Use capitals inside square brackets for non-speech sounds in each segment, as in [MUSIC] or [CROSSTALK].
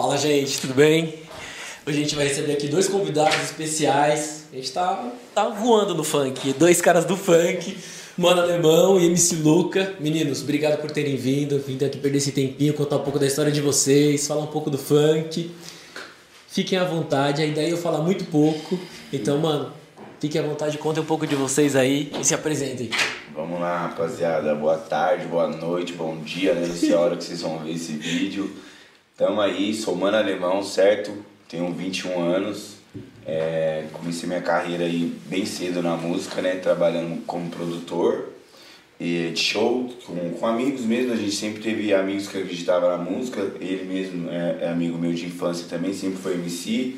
Fala, gente, tudo bem? Hoje a gente vai receber aqui dois convidados especiais. A gente tá, tá voando no funk. Dois caras do funk, Mano Alemão e MC Luca. Meninos, obrigado por terem vindo. Vindo aqui perder esse tempinho, contar um pouco da história de vocês, falar um pouco do funk. Fiquem à vontade, a ideia é eu falar muito pouco. Então, mano, fiquem à vontade, contem um pouco de vocês aí e se apresentem. Vamos lá, rapaziada. Boa tarde, boa noite, bom dia, né? Nessa hora que vocês vão ver esse vídeo. Tamo aí, sou Mano Alemão, certo? Tenho 21 anos. É, comecei minha carreira aí bem cedo na música, né? Trabalhando como produtor e de show, com, com amigos mesmo. A gente sempre teve amigos que acreditavam na música. Ele mesmo é, é amigo meu de infância também, sempre foi MC.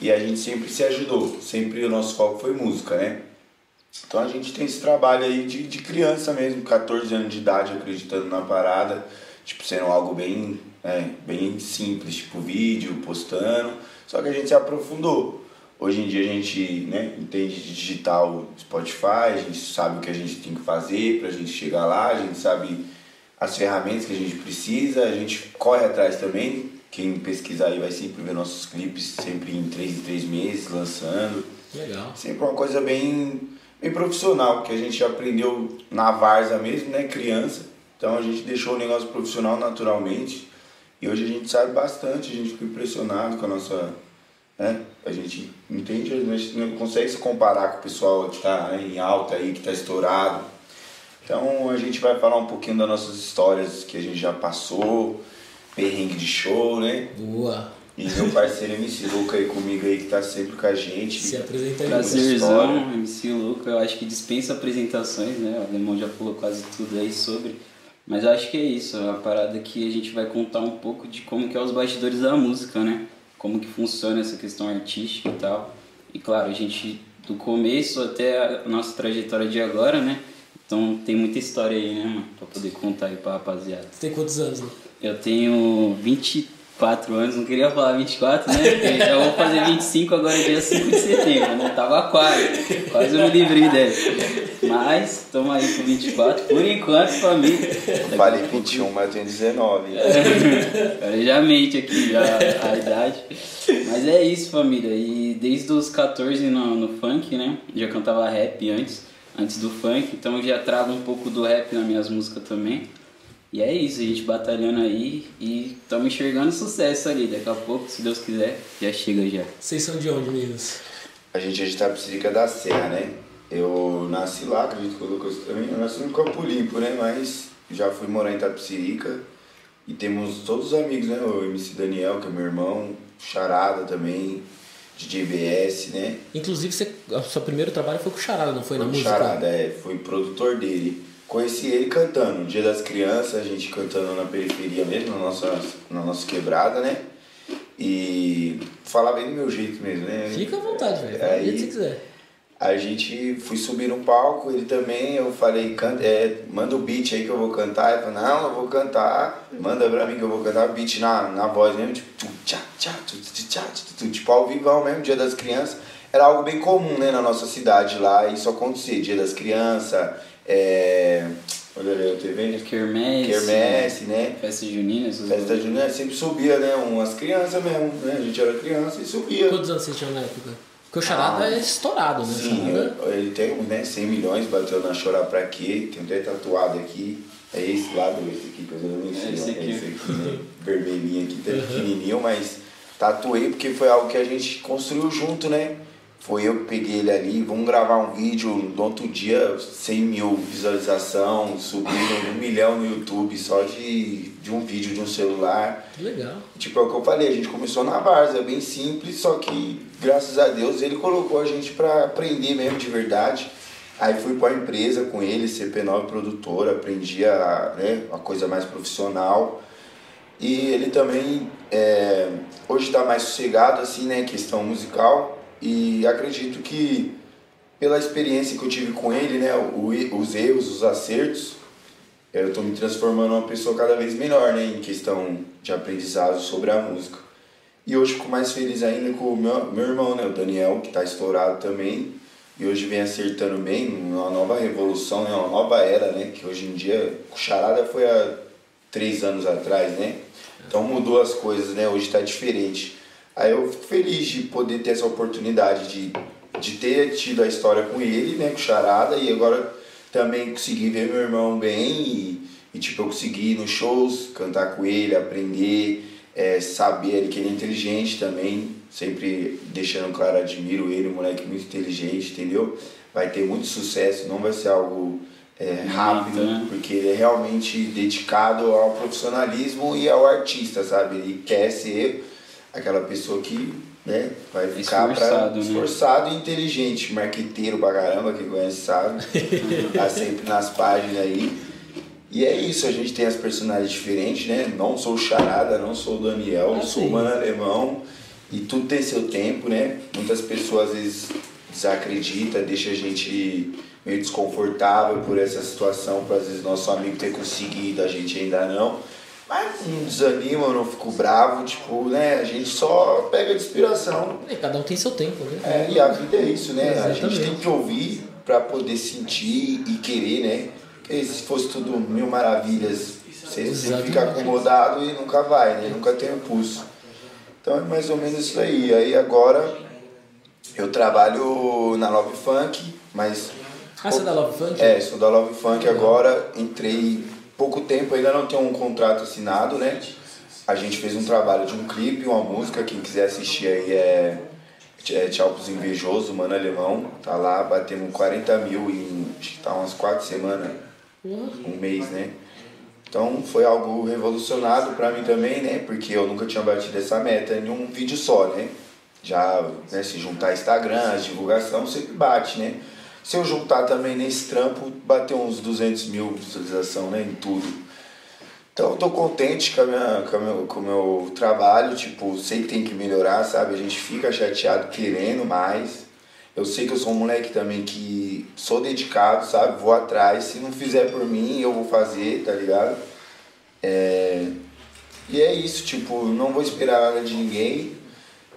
E a gente sempre se ajudou. Sempre o nosso foco foi música, né? Então a gente tem esse trabalho aí de, de criança mesmo, 14 anos de idade, acreditando na parada, tipo, sendo algo bem, é, bem simples, tipo vídeo, postando, só que a gente se aprofundou. Hoje em dia a gente né, entende de digital Spotify, a gente sabe o que a gente tem que fazer para a gente chegar lá, a gente sabe as ferramentas que a gente precisa, a gente corre atrás também. Quem pesquisar aí vai sempre ver nossos clipes, sempre em 3 em 3 meses, lançando. Legal. Sempre uma coisa bem bem profissional, que a gente aprendeu na Varza mesmo, né, criança. Então a gente deixou o negócio profissional naturalmente. E hoje a gente sabe bastante, a gente fica impressionado com a nossa. Né? A gente entende, a gente não consegue se comparar com o pessoal que está né, em alta aí, que está estourado. Então a gente vai falar um pouquinho das nossas histórias que a gente já passou, perrengue de show, né? Boa. E meu parceiro MC Luca aí comigo aí que tá sempre com a gente. Se apresenta aí. Prazerzão, MC Luca. Eu acho que dispensa apresentações, né? O Alemão já falou quase tudo aí sobre. Mas eu acho que é isso, é uma parada que a gente vai contar um pouco de como que é os bastidores da música, né? Como que funciona essa questão artística e tal. E claro, a gente do começo até a nossa trajetória de agora, né? Então tem muita história aí, né, mano? Pra poder contar aí pra rapaziada. Você tem quantos anos, né? Eu tenho 24 anos, não queria falar 24, né? Porque já vou fazer 25 agora dia 5 de setembro, né? Tava quase, quase eu me livrei dela. Mas, estamos aí com 24, por enquanto, família. Falei 21, mas eu tenho 19. Agora já mente aqui já a idade. Mas é isso, família. E desde os 14 no, no funk, né? Já cantava rap antes, antes do funk, então eu já trago um pouco do rap nas minhas músicas também. E é isso, a gente batalhando aí e estamos enxergando sucesso ali. Daqui a pouco, se Deus quiser, já chega já. Vocês são de onde, meninos? A gente é de Tapicirica da Serra, né? Eu nasci lá, acredito que o Lucas também. Eu nasci no Campo Limpo, né? Mas já fui morar em Tapicirica. E temos todos os amigos, né? O MC Daniel, que é meu irmão, Charada também, DJ BS, né? Inclusive, você, o seu primeiro trabalho foi com o Charada, não foi, na Foi música? Charada, é. Fui produtor dele. Conheci ele cantando, Dia das Crianças, a gente cantando na periferia mesmo, na nossa, na nossa quebrada, né? E falar bem do meu jeito mesmo, né? Fica à vontade, velho. Aí- jeito que você quiser. A gente fui subir no palco, ele também, eu falei, canta, é, manda o beat aí que eu vou cantar. Ele falou, não, eu vou cantar, manda pra mim que eu vou cantar o beat na, na voz mesmo, tipo, tchá, tchá, tchá, tipo ao vivão mesmo, Dia das Crianças. Era algo bem comum, né, na nossa cidade lá, isso acontecer, Dia das Crianças, é... Olha ali, eu tô vendo? Quermesse, Quermesse, né? Festa junina, essas Festa junina sempre subia, né, umas crianças mesmo, né, a gente era criança e subia. Quantos anos vocês tinham na época? Porque o Charada Ah, é estourado, né? Sim, Charada- ele tem né, 100 milhões, bateu na Chorar Pra Quê, tem até tatuado aqui. É esse lado, esse aqui, coisa não É sei, esse ó, aqui. esse aqui, né? [LAUGHS] Vermelhinho aqui, tá pequenininho, mas tatuei porque foi algo que a gente construiu junto, né? Foi eu que peguei ele ali, vamos gravar um vídeo, no outro dia 100 mil visualização, subindo um milhão no YouTube só de, de um vídeo de um celular. Legal. Tipo, é o que eu falei, a gente começou na Varsa, bem simples, só que, graças a Deus, ele colocou a gente pra aprender mesmo de verdade. Aí fui pra empresa com ele, CP9 produtora, aprendi a, né, uma coisa mais profissional. E ele também, é, hoje tá mais sossegado, assim, né, questão musical. E acredito que, pela experiência que eu tive com ele, né, os erros, os acertos, eu tô me transformando uma pessoa cada vez melhor, né, em questão de aprendizado sobre a música. E hoje fico mais feliz ainda com o meu, meu irmão, né, o Daniel, que tá estourado também. E hoje vem acertando bem, uma nova revolução, né, uma nova era, né, que hoje em dia, o Charada foi a três anos atrás, né? Então mudou as coisas, né? Hoje está diferente. Aí eu fico feliz de poder ter essa oportunidade de, de ter tido a história com ele, né? Com o Charada, e agora também consegui ver meu irmão bem e, e tipo, eu consegui ir nos shows, cantar com ele, aprender, é, saber que ele é inteligente também, sempre deixando claro, admiro ele, um moleque muito inteligente, entendeu? Vai ter muito sucesso, não vai ser algo é, rápido, né? porque ele é realmente dedicado ao profissionalismo e ao artista, sabe? Ele quer ser aquela pessoa que né, vai ficar esforçado, pra, né? esforçado e inteligente, marqueteiro pra caramba, que conhece sabe, [LAUGHS] tá sempre nas páginas aí. E é isso, a gente tem as personagens diferentes, né? Não sou o Charada, não sou o Daniel, ah, sou o Mano Alemão. E tudo tem seu tempo, né? Muitas pessoas às vezes desacreditam, deixa a gente meio desconfortável por essa situação, por às vezes nosso amigo ter conseguido, a gente ainda não. Mas não desanima, eu não fico bravo, tipo, né? A gente só pega de inspiração. E cada um tem seu tempo, né? É, e a vida é isso, né? Exatamente. A gente tem que ouvir para poder sentir e querer, né? Porque se fosse tudo mil maravilhas, você, você fica acomodado e nunca vai, né? Nunca tem impulso. Então é mais ou menos isso aí. Aí agora eu trabalho na Love Funk, mas ah, você é da Love Funk? É, sou da Love Funk agora, entrei pouco tempo, ainda não tenho um contrato assinado, né? A gente fez um trabalho de um clipe, uma música, quem quiser assistir aí é, é Tchau pros Invejosos, Mano Alemão. Tá lá, batemos 40 mil em acho que tá umas 4 semanas, um mês, né? Então foi algo revolucionário para mim também, né? Porque eu nunca tinha batido essa meta em um vídeo só, né? Já né, se juntar Instagram, divulgação, sempre bate, né? Se eu juntar também nesse trampo, bateu uns 200 mil visualização né, em tudo. Então eu tô contente com, a minha, com, a meu, com o meu trabalho, tipo, sei que tem que melhorar, sabe? A gente fica chateado querendo mais. Eu sei que eu sou um moleque também que sou dedicado, sabe? Vou atrás. Se não fizer por mim, eu vou fazer, tá ligado? É... E é isso, tipo, não vou esperar nada de ninguém.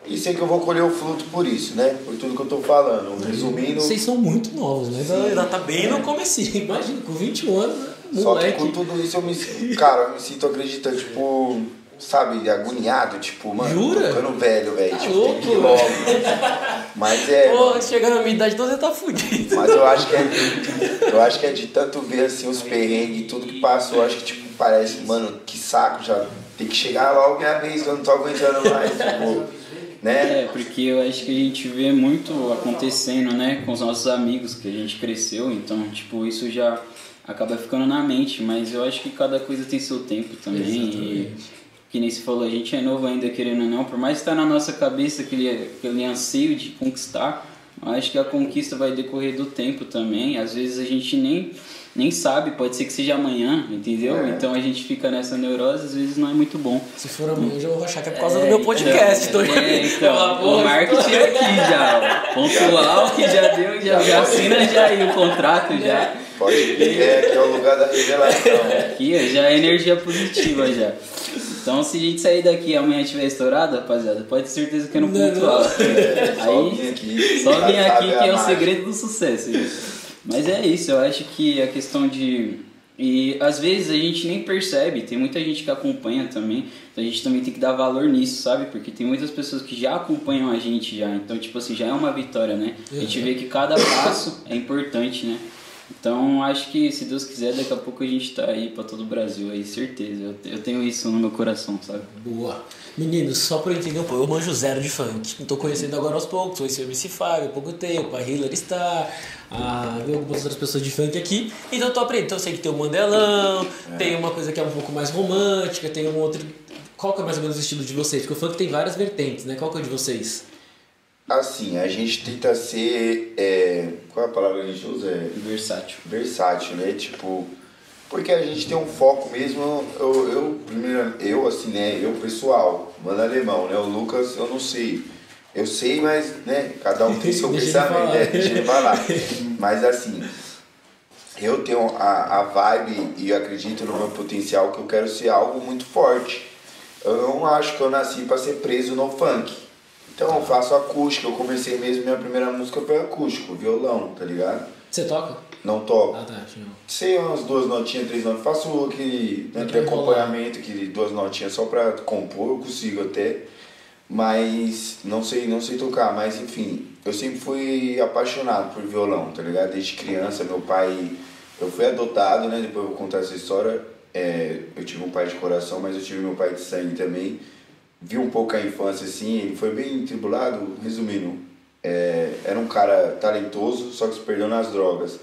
E sei que eu vou colher o fruto por isso, né? Por tudo que eu tô falando. Resumindo. Vocês são muito novos, né? Sim. Ainda tá bem no começo. [LAUGHS] Imagina, com 21 anos, né? Só que com tudo isso eu me sinto. Cara, eu me sinto acreditando, tipo. Sabe, agoniado, tipo, mano, Jura? ficando velho, velho. Tá tipo, louco, tem que ir logo. Mas é. Pô, chegando na minha idade toda, você tá fudido. Mas eu acho que é. Eu acho que é de tanto ver assim os perrengues e tudo que passou, eu acho que, tipo, parece, mano, que saco já. Tem que chegar logo minha vez, que eu não tô aguentando mais. Tipo né? É, porque eu acho que a gente vê muito acontecendo, né, com os nossos amigos que a gente cresceu, então, tipo, isso já acaba ficando na mente, mas eu acho que cada coisa tem seu tempo também. E, que nem se falou, a gente é novo ainda querendo ou não, por mais que está na nossa cabeça aquele, aquele anseio de conquistar, acho que a conquista vai decorrer do tempo também. Às vezes a gente nem nem sabe, pode ser que seja amanhã, entendeu? É. Então a gente fica nessa neurose, às vezes não é muito bom. Se for amanhã, eu já vou achar que é por causa é, do meu podcast. Então, é, então o marketing aqui já, ó. Pontual que já deu, já, já assina já aí o contrato já. Pode ir, é, aqui é o lugar da revelação. Aqui já é energia positiva já. Então se a gente sair daqui e amanhã estiver estourado, rapaziada, pode ter certeza que é no pontual. É, aí, só vim aqui, só vim aqui que é o segredo do sucesso. Mas é isso, eu acho que a questão de. E às vezes a gente nem percebe, tem muita gente que acompanha também, então a gente também tem que dar valor nisso, sabe? Porque tem muitas pessoas que já acompanham a gente já, então tipo assim, já é uma vitória, né? A gente vê que cada passo é importante, né? Então acho que se Deus quiser, daqui a pouco a gente tá aí para todo o Brasil aí, certeza. Eu, eu tenho isso no meu coração, sabe? Boa. Meninos, só pra eu entender um pouco, eu manjo zero de funk. Estou conhecendo agora aos poucos, conheci o MC Fábio há pouco tempo, a Hillary Star, a, algumas outras pessoas de funk aqui. Então eu tô aprendendo. Então eu sei que tem o Mandelão, é. tem uma coisa que é um pouco mais romântica, tem um outro. Qual que é mais ou menos o estilo de vocês? Porque o funk tem várias vertentes, né? Qual que é o de vocês? Assim, a gente tenta ser. É, qual é a palavra que a gente usa? É, versátil. Versátil, né? Tipo. Porque a gente tem um foco mesmo. Eu, eu, primeiro, eu assim, né? Eu pessoal, mano alemão, né? O Lucas, eu não sei. Eu sei, mas, né? Cada um tem [LAUGHS] seu pensamento, né? Deixa ele falar. [LAUGHS] mas assim, eu tenho a, a vibe e acredito no meu potencial que eu quero ser algo muito forte. Eu não acho que eu nasci para ser preso no funk. Então eu faço acústica, eu comecei mesmo, minha primeira música foi acústico, violão, tá ligado? Você toca? Não toco. Ah, tá. Não. Sei umas duas notinhas, três notas. Faço aquele, né, aquele acompanhamento, aquele duas notinhas só pra compor, eu consigo até. Mas não sei, não sei tocar, mas enfim, eu sempre fui apaixonado por violão, tá ligado? Desde criança, meu pai. Eu fui adotado, né? Depois eu vou contar essa história. É, eu tive um pai de coração, mas eu tive meu pai de sangue também. Vi um pouco a infância assim, ele foi bem tribulado, resumindo. É, era um cara talentoso, só que se perdeu nas drogas.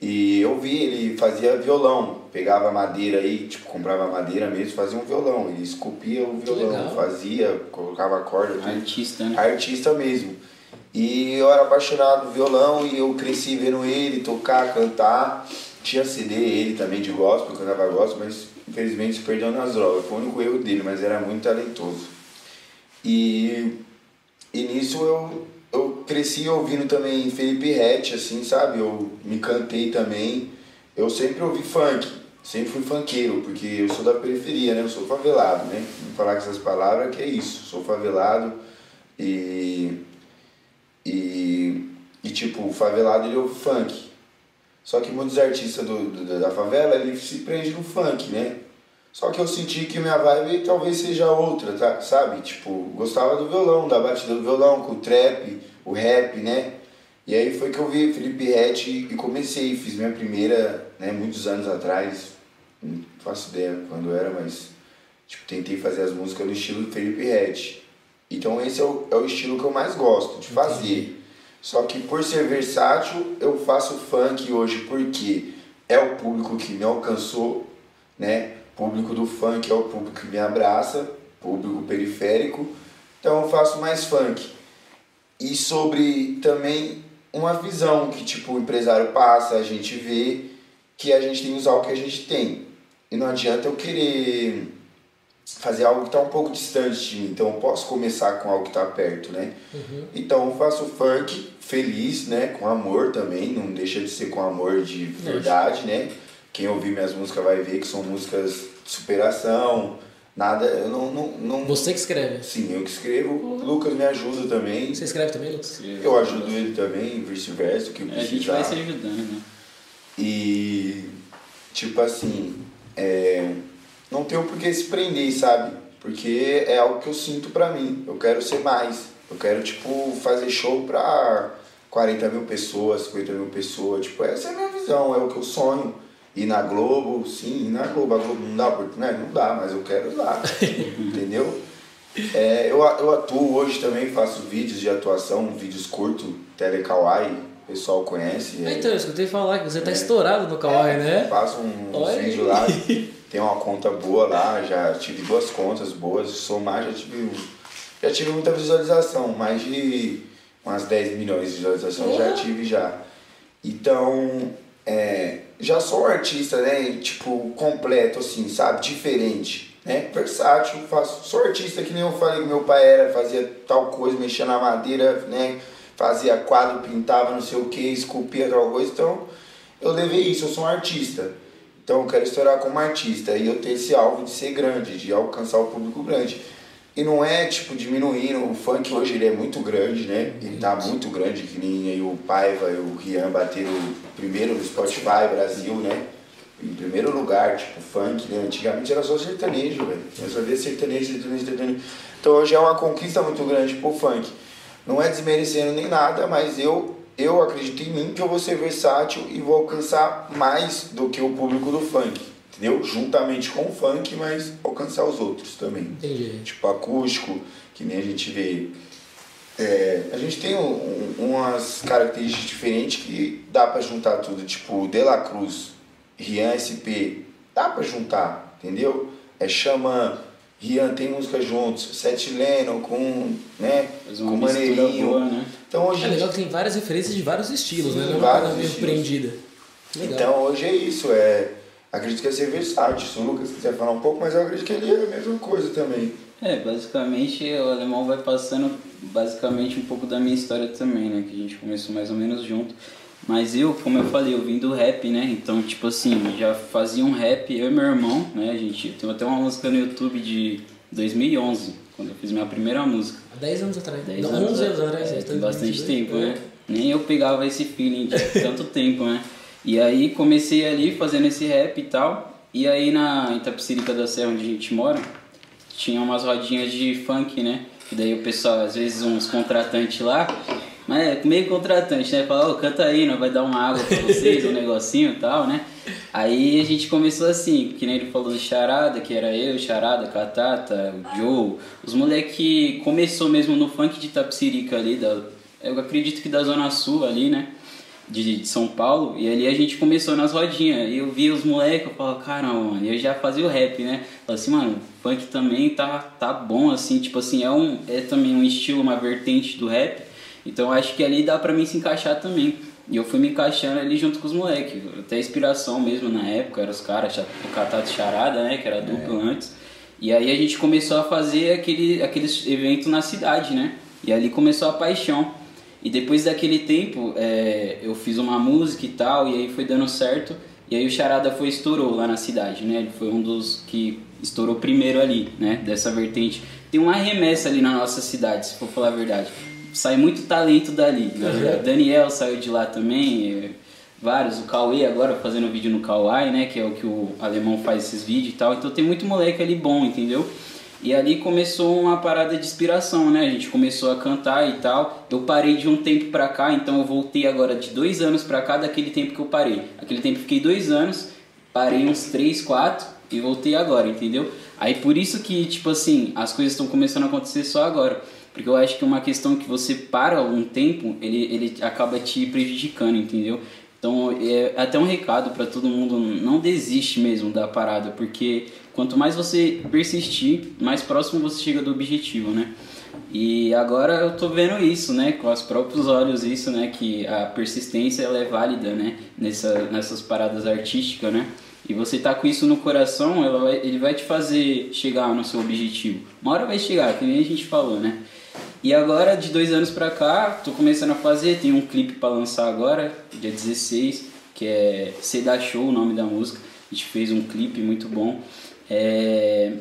E eu vi, ele fazia violão, pegava madeira aí, tipo, comprava madeira mesmo, fazia um violão. Ele esculpia o violão, fazia, colocava corda. Tudo. Artista, né? Artista mesmo. E eu era apaixonado por violão e eu cresci vendo ele tocar, cantar. Tinha CD ele também de gospel, cantava gospel, mas infelizmente se perdeu nas drogas. Foi o único erro dele, mas era muito talentoso. E, e nisso eu eu cresci ouvindo também Felipe Rett, assim, sabe? Eu me cantei também. Eu sempre ouvi funk, sempre fui funkeiro, porque eu sou da periferia, né? Eu sou favelado, né? Vou falar com essas palavras que é isso, sou favelado e. E, e tipo, o favelado ele ouve funk. Só que muitos artistas do, do, da favela ele se prende no funk, né? Só que eu senti que minha vibe talvez seja outra, tá? sabe? Tipo, gostava do violão, da batida do violão, com o trap, o rap, né? E aí foi que eu vi Felipe Rett e comecei, fiz minha primeira, né, muitos anos atrás, não faço ideia quando era, mas tipo, tentei fazer as músicas no estilo Felipe Rett. Então esse é o, é o estilo que eu mais gosto de fazer. Só que por ser versátil, eu faço funk hoje porque é o público que me alcançou, né? público do funk é o público que me abraça, público periférico, então eu faço mais funk. E sobre também uma visão que tipo o empresário passa, a gente vê que a gente tem que usar o que a gente tem. E não adianta eu querer fazer algo que está um pouco distante de mim, então eu posso começar com algo que está perto, né? Uhum. Então eu faço funk feliz, né? Com amor também, não deixa de ser com amor de verdade, né? Quem ouvir minhas músicas vai ver que são músicas de superação, nada, eu não, não, não... Você que escreve? Sim, eu que escrevo. Uhum. Lucas me ajuda também. Você escreve também, Lucas? Eu ajudo ele também, vice-versa, que é, A gente vai se ajudando, né? E, tipo assim, é, não tenho por que se prender, sabe? Porque é algo que eu sinto pra mim. Eu quero ser mais. Eu quero, tipo, fazer show pra 40 mil pessoas, 50 mil pessoas. Tipo, essa é a minha visão, é o que eu sonho. E na Globo, sim, na Globo. A Globo não dá oportunidade? Não dá, mas eu quero ir lá. [LAUGHS] entendeu? É, eu, eu atuo hoje também, faço vídeos de atuação, vídeos curtos, Telekawai, o pessoal conhece. É, então, eu escutei falar que você tá é, estourado no Kawaii, é, né? Faço um vídeo lá, [LAUGHS] tem uma conta boa lá, já tive duas contas boas, somar já tive, já tive muita visualização, mais de umas 10 milhões de visualizações já tive já. Então, é, já sou um artista, né? Tipo, completo, assim, sabe? Diferente, né? Versátil, faço, sou artista que nem eu falei que meu pai era, fazia tal coisa, mexia na madeira, né? Fazia quadro, pintava não sei o que, esculpia tal coisa, então eu levei isso, eu sou um artista. Então eu quero estourar como artista e eu tenho esse alvo de ser grande, de alcançar o público grande. E não é, tipo, diminuindo. O funk hoje ele é muito grande, né? Ele tá muito grande, que nem o Paiva e o Rian bateram primeiro no Spotify Brasil, né? Em primeiro lugar, tipo, funk, né? Antigamente era só sertanejo, velho. Eu só via sertanejo, sertanejo, sertanejo. Então hoje é uma conquista muito grande pro funk. Não é desmerecendo nem nada, mas eu, eu acredito em mim que eu vou ser versátil e vou alcançar mais do que o público do funk entendeu? Juntamente com o funk, mas alcançar os outros também. Entendi. Tipo acústico, que nem a gente vê. É, a gente tem um, umas características diferentes que dá para juntar tudo, tipo De La Cruz, Rian SP, dá para juntar, entendeu? É chama Rian tem música juntos, Sete Lennon com, né, com Maneirinho. Boa, né? Então hoje é legal que tem várias referências de vários estilos, Sim, né? Não é vários meio prendida. Então hoje é isso, é acredito que ia ser versátil. Se o Lucas quiser falar um pouco, mas eu acredito que ele é a mesma coisa também. É, basicamente o alemão vai passando basicamente um pouco da minha história também, né? Que a gente começou mais ou menos junto. Mas eu, como eu falei, eu vim do rap, né? Então, tipo assim, já fazia um rap, eu e meu irmão, né? A gente tem até uma música no YouTube de 2011, quando eu fiz minha primeira música. Há 10 anos atrás, 10 anos, 11 anos atrás, é, tem bastante tempo, né? Nem eu pegava esse feeling de [LAUGHS] tanto tempo, né? E aí comecei ali fazendo esse rap e tal. E aí na Itapecerica da Serra, onde a gente mora, tinha umas rodinhas de funk, né? E daí o pessoal, às vezes uns contratantes lá, mas é meio contratante, né? Fala, ô, oh, canta aí, não vai dar uma água pra [LAUGHS] vocês, um negocinho e tal, né? Aí a gente começou assim, que nem ele falou do Charada, que era eu, Charada, Catata, o Joe, os moleque começou mesmo no funk de Tapsirica ali, da, eu acredito que da Zona Sul ali, né? De, de São Paulo, e ali a gente começou nas rodinhas, e eu via os moleques, eu falava, caramba, mano, e eu já fazia o rap, né? Falei assim, mano, funk também tá, tá bom, assim, tipo assim, é, um, é também um estilo, uma vertente do rap, então acho que ali dá pra mim se encaixar também. E eu fui me encaixando ali junto com os moleques. Até inspiração mesmo na época, eram os caras, o Catato Charada, né? Que era duplo é. antes. E aí a gente começou a fazer aquele, aqueles eventos na cidade, né? E ali começou a paixão. E depois daquele tempo, é, eu fiz uma música e tal, e aí foi dando certo. E aí o Charada foi estourou lá na cidade, né? Ele foi um dos que estourou primeiro ali, né? Dessa vertente. Tem uma remessa ali na nossa cidade, se for falar a verdade sai muito talento dali. Né? Uhum. Daniel saiu de lá também, vários, o Cauê agora fazendo vídeo no Kawaii, né, que é o que o alemão faz esses vídeos e tal. Então tem muito moleque ali bom, entendeu? E ali começou uma parada de inspiração, né? A gente começou a cantar e tal. Eu parei de um tempo pra cá, então eu voltei agora de dois anos pra cá daquele tempo que eu parei. Aquele tempo fiquei dois anos, parei uns três, quatro e voltei agora, entendeu? Aí por isso que, tipo assim, as coisas estão começando a acontecer só agora. Porque eu acho que é uma questão que você para um tempo, ele, ele acaba te prejudicando, entendeu? Então, é até um recado para todo mundo, não desiste mesmo da parada, porque quanto mais você persistir, mais próximo você chega do objetivo, né? E agora eu tô vendo isso, né, com os próprios olhos isso, né, que a persistência ela é válida, né, nessa, nessas paradas artísticas, né? E você tá com isso no coração, ela vai, ele vai te fazer chegar no seu objetivo. Uma hora vai chegar, que nem a gente falou, né? E agora, de dois anos pra cá, tô começando a fazer, tem um clipe para lançar agora, dia 16, que é Seda Show, o nome da música. A gente fez um clipe muito bom. É...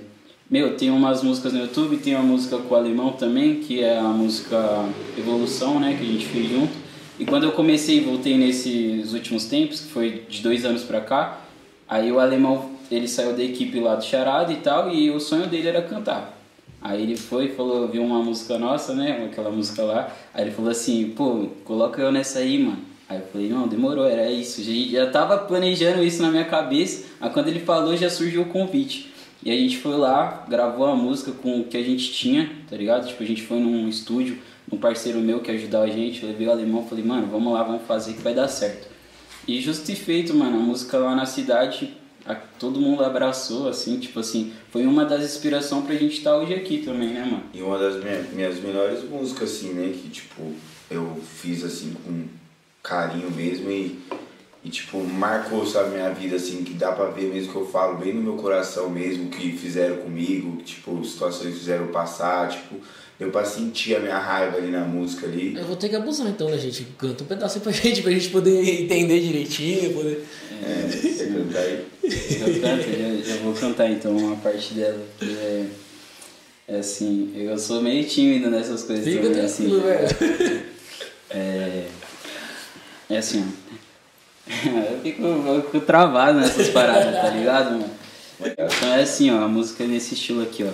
Meu, tem umas músicas no YouTube, tem uma música com o alemão também, que é a música Evolução, né, que a gente fez junto. E quando eu comecei e voltei nesses últimos tempos, que foi de dois anos pra cá, aí o alemão, ele saiu da equipe lá do Charada e tal, e o sonho dele era cantar. Aí ele foi e falou, viu uma música nossa, né? Aquela música lá. Aí ele falou assim, pô, coloca eu nessa aí, mano. Aí eu falei, não, demorou, era isso. Já, já tava planejando isso na minha cabeça. Aí quando ele falou, já surgiu o convite. E a gente foi lá, gravou a música com o que a gente tinha, tá ligado? Tipo, a gente foi num estúdio, um parceiro meu que ajudava a gente, eu levei o alemão, falei, mano, vamos lá, vamos fazer que vai dar certo. E justo e feito, mano, a música lá na cidade a, todo mundo abraçou, assim, tipo assim, foi uma das inspirações pra gente estar tá hoje aqui também, né, mano? E uma das minha, minhas melhores músicas, assim, né, que, tipo, eu fiz, assim, com carinho mesmo e, e tipo, marcou, sabe, minha vida, assim, que dá pra ver mesmo que eu falo bem no meu coração mesmo, que fizeram comigo, que, tipo, situações que fizeram passar, tipo, Deu pra sentir a minha raiva ali na música ali. Eu vou ter que abusar então, né, gente? Canta um pedacinho pra [LAUGHS] gente, pra gente poder entender direitinho. Poder... É, você canta aí? Eu canto, já, já vou cantar então uma parte dela. É, é assim, eu sou meio tímido nessas coisas Fica também, assim. velho. [LAUGHS] É, é assim, ó. [LAUGHS] Eu fico, eu fico travado nessas paradas, tá ligado, mano? Então é assim, ó, a música é nesse estilo aqui, ó.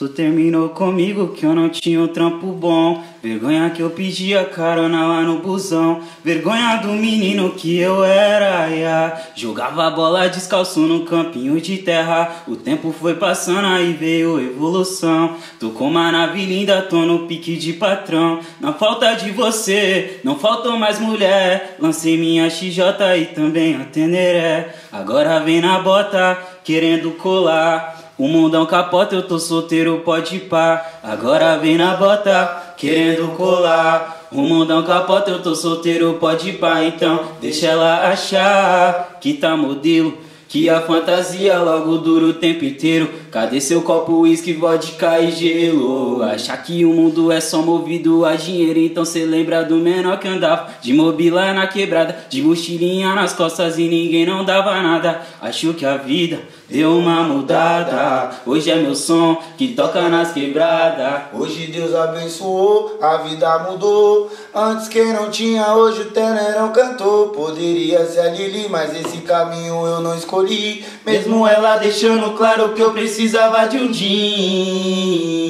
Tu terminou comigo que eu não tinha um trampo bom. Vergonha que eu pedia carona lá no busão. Vergonha do menino que eu era. Yeah. Jogava bola descalço no campinho de terra. O tempo foi passando aí veio evolução. Tô com uma nave linda, tô no pique de patrão. Na falta de você, não faltou mais mulher. Lancei minha XJ e também a Teneré. Agora vem na bota, querendo colar. O mundão capota, eu tô solteiro, pode pá. Agora vem na bota, querendo colar. O mundão capota, eu tô solteiro, pode pá. Então deixa ela achar que tá modelo. Que a fantasia logo dura o tempo inteiro. Cadê seu copo, uísque, vodka e gelo? Achar que o mundo é só movido a dinheiro. Então cê lembra do menor que andava de mobília na quebrada, de mochilinha nas costas e ninguém não dava nada. Acho que a vida deu uma mudada. Hoje é meu som que toca nas quebradas. Hoje Deus abençoou, a vida mudou. Antes quem não tinha, hoje o Tenerão cantou. Poderia ser a Lili, mas esse caminho eu não escolhi. Mesmo ela deixando claro que eu precisava de um din.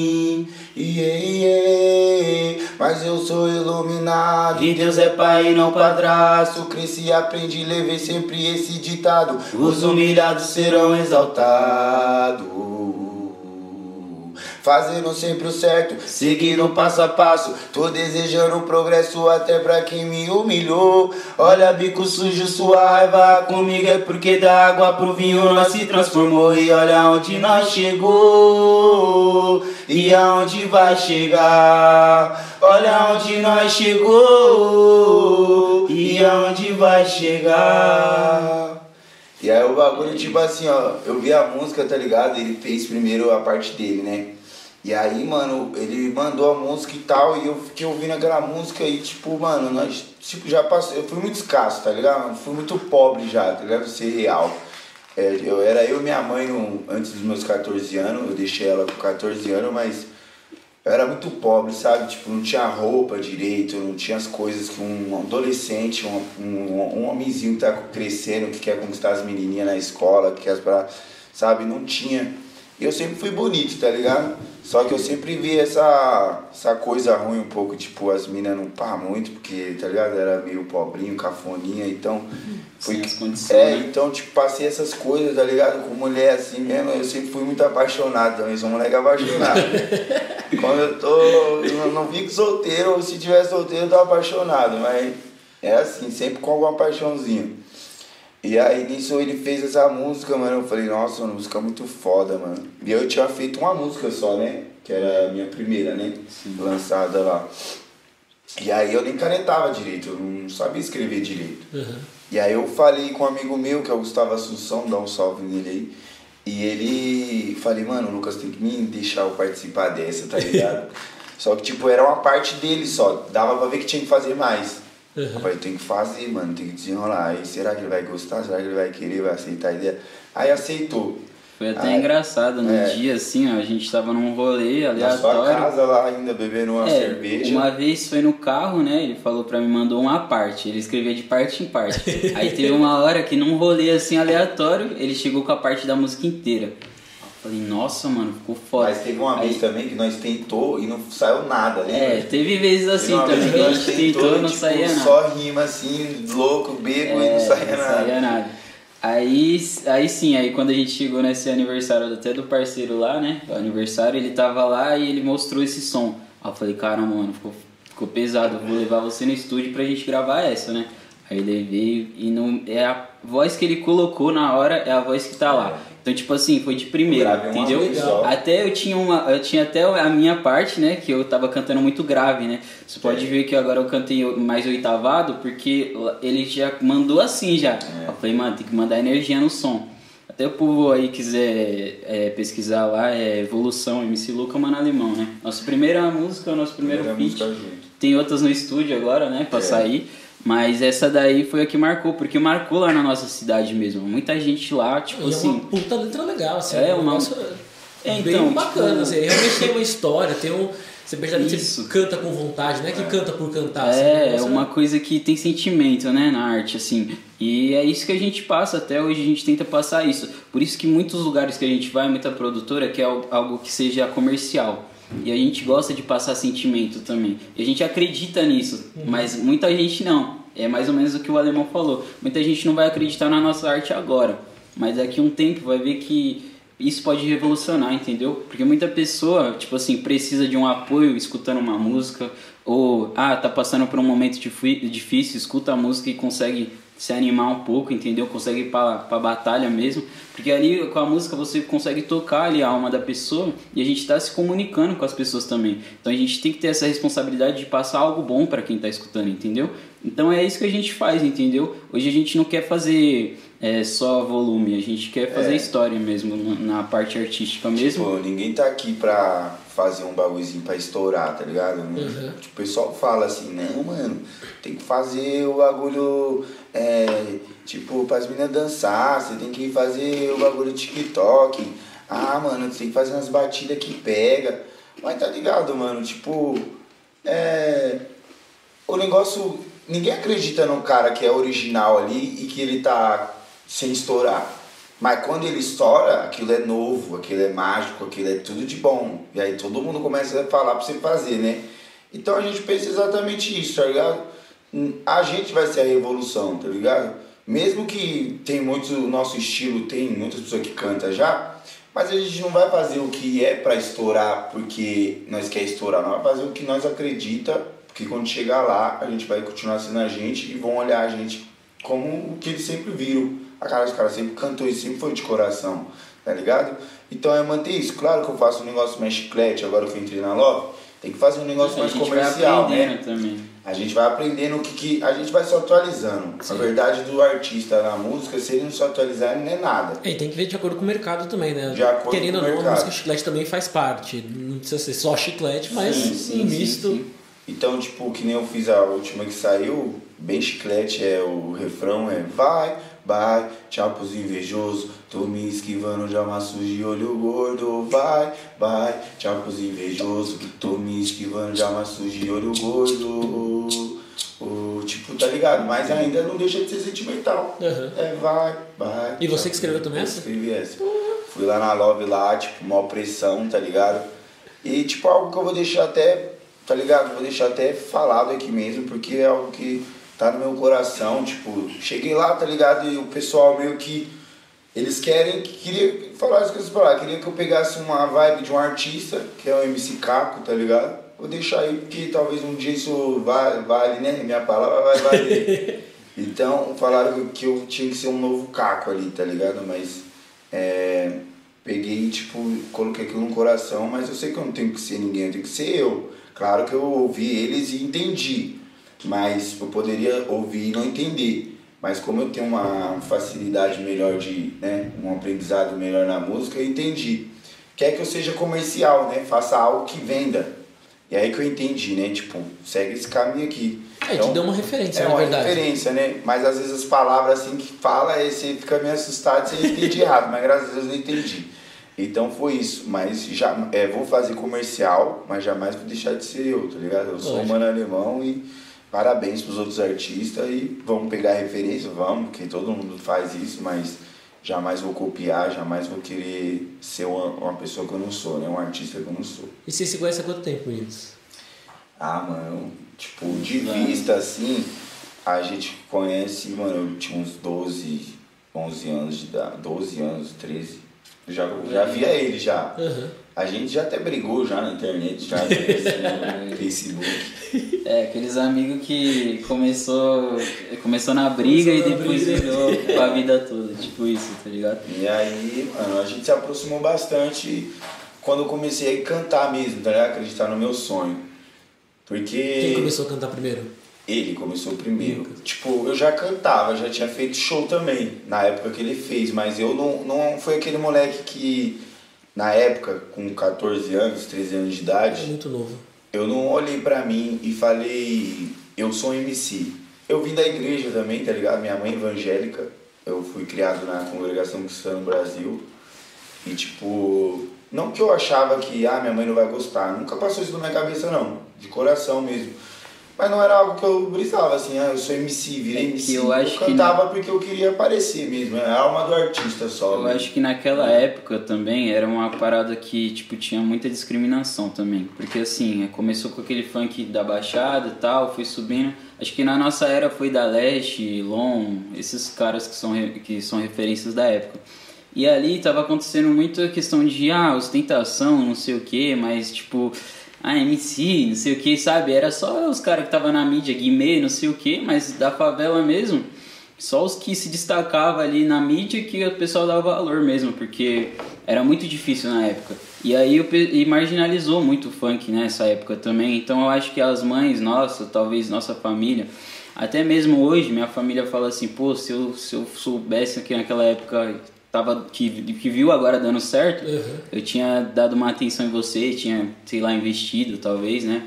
Yeah, yeah. Mas eu sou iluminado E Deus é pai e não padrasto. Cresci, aprendi, levei sempre esse ditado Os humilhados serão exaltados Fazendo sempre o certo, seguindo passo a passo. Tô desejando progresso até pra quem me humilhou. Olha bico sujo, sua raiva comigo É porque da água pro vinho nós se transformou. E olha onde nós chegou E aonde vai chegar. Olha onde nós chegou E aonde vai chegar. E aí o bagulho, tipo assim, ó, eu vi a música, tá ligado? Ele fez primeiro a parte dele, né? E aí, mano, ele mandou a música e tal, e eu fiquei ouvindo aquela música e, tipo, mano, nós, tipo, já passou, eu fui muito escasso, tá ligado? Fui muito pobre já, tá ligado? Ser real. É, eu era eu e minha mãe no, antes dos meus 14 anos, eu deixei ela com 14 anos, mas eu era muito pobre, sabe? Tipo, não tinha roupa direito, não tinha as coisas que um adolescente, um, um, um homenzinho que tá crescendo, que quer conquistar as menininhas na escola, que quer sabe? Não tinha. E eu sempre fui bonito, tá ligado? Só que eu sempre vi essa, essa coisa ruim um pouco, tipo, as minas não pá muito, porque, tá ligado? Era meio pobrinho, cafoninha, então. Fui, as condições. É, então, tipo, passei essas coisas, tá ligado? Com mulher assim mesmo, eu sempre fui muito apaixonado também, sou um moleque apaixonado. [LAUGHS] Quando eu tô. Eu não fico solteiro, ou se tiver solteiro, eu tô apaixonado, mas é assim, sempre com alguma paixãozinha. E aí nisso ele fez essa música, mano. Eu falei, nossa, uma música muito foda, mano. E eu tinha feito uma música só, né? Que era a minha primeira, né? Sim. Lançada lá. E aí eu nem canetava direito, eu não sabia escrever direito. Uhum. E aí eu falei com um amigo meu, que é o Gustavo Assunção, dá um salve nele aí. E ele falei, mano, o Lucas tem que me deixar eu participar dessa, tá ligado? [LAUGHS] só que tipo, era uma parte dele só. Dava pra ver que tinha que fazer mais. Uhum. Eu falei, tem que fazer, mano, tem que desenrolar. Aí, será que ele vai gostar? Será que ele vai querer, vai aceitar a ideia? Aí aceitou. Foi até Aí, engraçado, no é, dia assim, ó, a gente tava num rolê aleatório. Na sua casa lá ainda, bebendo uma é, cerveja. Uma vez foi no carro, né, ele falou pra mim, mandou uma parte, ele escrevia de parte em parte. [LAUGHS] Aí teve uma hora que num rolê assim aleatório, ele chegou com a parte da música inteira. Falei, nossa, mano, ficou foda. Mas teve uma vez também que nós tentou e não saiu nada, né? É, teve vezes assim também que a gente tentou e não tipo, saía nada. Só rima assim, louco, bebo é, e não saía não nada. Saía nada. Aí, aí sim, aí quando a gente chegou nesse aniversário até do parceiro lá, né? O aniversário, ele tava lá e ele mostrou esse som. Aí eu falei, cara, mano, ficou, ficou pesado, vou levar você no estúdio pra gente gravar essa, né? Aí ele veio e não. É a voz que ele colocou na hora, é a voz que tá lá. Então, tipo assim, foi de primeira, entendeu? Até eu tinha uma. Eu tinha até a minha parte, né? Que eu tava cantando muito grave, né? Você pode ver que agora eu cantei mais oitavado, porque ele já mandou assim já. É. Eu falei, mano, tem que mandar energia no som. Até o povo aí quiser é, pesquisar lá, é Evolução, MC Luca Mano Alemão, né? Nossa primeira música, nosso primeiro feat. Tem outras no estúdio agora, né? Pra é. sair. Mas essa daí foi a que marcou, porque marcou lá na nossa cidade mesmo. Muita gente lá, tipo e assim. É uma puta letra legal, assim. É, uma. É, bem então, bacana, tipo... assim. Realmente tem uma história, tem um. Você percebe que você canta com vontade, não é que canta por cantar. Assim, é, é uma coisa que tem sentimento, né, na arte, assim. E é isso que a gente passa, até hoje a gente tenta passar isso. Por isso que muitos lugares que a gente vai, muita produtora, quer algo que seja comercial. E a gente gosta de passar sentimento também. E a gente acredita nisso, uhum. mas muita gente não. É mais ou menos o que o alemão falou. Muita gente não vai acreditar na nossa arte agora, mas daqui a um tempo vai ver que isso pode revolucionar, entendeu? Porque muita pessoa, tipo assim, precisa de um apoio escutando uma música, ou ah, tá passando por um momento difícil, escuta a música e consegue se animar um pouco, entendeu? Consegue ir pra, pra batalha mesmo. Porque ali com a música você consegue tocar ali a alma da pessoa e a gente está se comunicando com as pessoas também. Então a gente tem que ter essa responsabilidade de passar algo bom para quem está escutando, entendeu? Então é isso que a gente faz, entendeu? Hoje a gente não quer fazer é só volume, a gente quer fazer É. história mesmo, na parte artística mesmo. Tipo, ninguém tá aqui pra fazer um bagulhozinho pra estourar, tá ligado? Uhum. Tipo, o pessoal fala assim, não, mano, tem que fazer o bagulho, é, tipo, pras meninas dançar, você tem que fazer o bagulho TikTok. Ah, mano, você tem que fazer umas batidas que pega. Mas tá ligado, mano, tipo, é... O negócio, ninguém acredita no cara que é original ali e que ele tá sem estourar. Mas quando ele estoura, aquilo é novo, aquilo é mágico, aquilo é tudo de bom. E aí todo mundo começa a falar pra você fazer, né? Então a gente pensa exatamente isso, tá ligado? Hum, A gente vai ser a revolução, tá ligado? Mesmo que tem muitos, o nosso estilo tem muitas pessoas que cantam já, mas a gente não vai fazer o que é pra estourar porque nós quer estourar, nós vai fazer o que nós acredita, porque quando chegar lá a gente vai continuar sendo a gente e vão olhar a gente como o que eles sempre viram. A cara dos caras sempre cantou e sempre foi de coração, tá ligado? Então é manter isso. Claro que eu faço um negócio mais chiclete agora que eu entrei na Love, tem que fazer um negócio a mais gente comercial, vai né? também. A gente vai aprendendo o que, que. A gente vai se atualizando. A verdade do artista na música, se ele não se atualizar, ele não é nada. É, e tem que ver de acordo com o mercado também, né? De acordo Querendo com o ou não, a música chiclete também faz parte. Não precisa ser só chiclete, mas Sim, um sim, misto. sim. Então, tipo, que nem eu fiz a última que saiu, bem chiclete, é o refrão é Vai, vai, tchau pros invejosos, tô me esquivando de amassos de olho gordo. Vai, vai, tchau pros invejosos, tô me esquivando de amassos de olho gordo. Tipo, tá ligado? Mas ainda não deixa de ser sentimental. Aham. É, vai, vai. E você que escreveu também essa? Escrevi essa. Fui lá na Love lá, tipo, maior pressão, tá ligado? E tipo, algo que eu vou deixar até, tá ligado? Vou deixar até falado aqui mesmo, porque é algo que tá no meu coração, tipo, cheguei lá, tá ligado? E o pessoal meio que eles querem, queria falar as coisas pra lá, queria que eu pegasse uma vibe de um artista, que é o MC Caco, tá ligado? Vou deixar aí, porque talvez um dia isso vale, vale né? Minha palavra vai valer. [LAUGHS] Então, falaram que eu tinha que ser um novo Caco ali, tá ligado? Mas, é, peguei, tipo, coloquei aquilo no coração, mas eu sei que eu não tenho que ser ninguém, eu tenho que ser eu. Claro que eu ouvi eles e entendi, mas eu poderia ouvir e não entender. Mas como eu tenho uma facilidade melhor de, né, um aprendizado melhor na música, eu entendi. Quer que eu seja comercial, né? Faça algo que venda. E aí que eu entendi, né? Tipo, segue esse caminho aqui. É, te deu uma referência, é na uma verdade. referência, né? Mas às vezes as palavras assim que fala, aí você fica meio assustado, você entende [LAUGHS] errado, mas graças a Deus eu entendi. Então foi isso, mas já é, vou fazer comercial, mas jamais vou deixar de ser eu, tá ligado? Eu sou um Lógico. mano alemão e parabéns pros outros artistas e vamos pegar referência, vamos, porque todo mundo faz isso, mas jamais vou copiar, jamais vou querer ser uma, uma pessoa que eu não sou, né? Um artista que eu não sou. E você se conhece há quanto tempo, meninos? Ah, mano, tipo, de Exato. vista assim, a gente conhece, mano, eu tinha uns 12, 11 anos de idade, 12 anos, 13. Eu Já, já via ele já. Aham. A gente já até brigou já na internet, já [LAUGHS] no Facebook. É, aqueles amigos que começou, começou na briga Começou e na depois briga. virou pra vida toda, tipo isso, tá ligado? E aí, mano, a gente se aproximou bastante quando eu comecei a cantar mesmo, tá ligado? Acreditar no meu sonho. Porque. Quem começou a cantar primeiro? Ele começou primeiro. Tipo, eu já cantava, já tinha feito show também, na época que ele fez, mas eu não, não foi aquele moleque que, na época, com 14 anos, 13 anos de É idade, muito novo. eu não olhei pra mim e falei, eu sou um MC. Eu vim da igreja também, tá ligado? Minha mãe é evangélica, eu fui criado na congregação cristã no Brasil. E tipo, não que eu achava que, ah, minha mãe não vai gostar, nunca passou isso na minha cabeça não, de coração mesmo. Mas não era algo que eu brisava, assim, ah, eu sou MC, virei É MC. eu que cantava porque eu queria aparecer mesmo, é a alma do artista só. Eu né? acho que naquela época também era uma parada que, tipo, tinha muita discriminação também. Porque assim, começou com aquele funk da Baixada e tal, foi subindo. Acho que na nossa era foi da Leste, Lon, esses caras que são, que são referências da época. E ali tava acontecendo muito a questão de, ah, ostentação, não sei o que, mas tipo, ah, MC, não sei o que, sabe? Era só os caras que tava na mídia, Guimê, não sei o que, mas da favela mesmo. Só os que se destacavam ali na mídia que o pessoal dava valor mesmo, porque era muito difícil na época. E aí e marginalizou muito o funk nessa época também. Então eu acho que as mães, nossa, talvez nossa família, Até mesmo hoje, minha família fala assim, pô, se eu, se eu soubesse que naquela época tava, que, que viu agora dando certo, Uhum. eu tinha dado uma atenção em você, tinha, sei lá, investido talvez, né?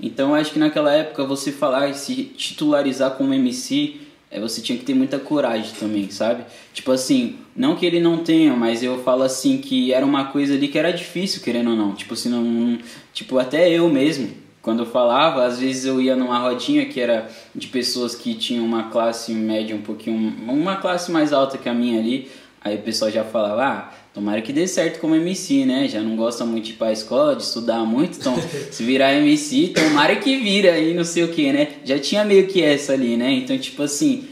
Então acho que naquela época você falar e se titularizar como MC, é, você tinha que ter muita coragem também, sabe? Tipo assim, não que ele não tenha, mas eu falo assim que era uma coisa ali que era difícil, querendo ou não. Tipo assim, não, não- tipo até eu mesmo, quando eu falava, às vezes eu ia numa rodinha que era de pessoas que tinham uma classe média um pouquinho, uma classe mais alta que a minha ali, aí o pessoal já falava, ah, tomara que dê certo como MC, né? Já não gosta muito de ir pra escola, de estudar muito, então [LAUGHS] se virar MC, tomara que vira aí, não sei o que, né? Já tinha meio que essa ali, né? Então, tipo assim,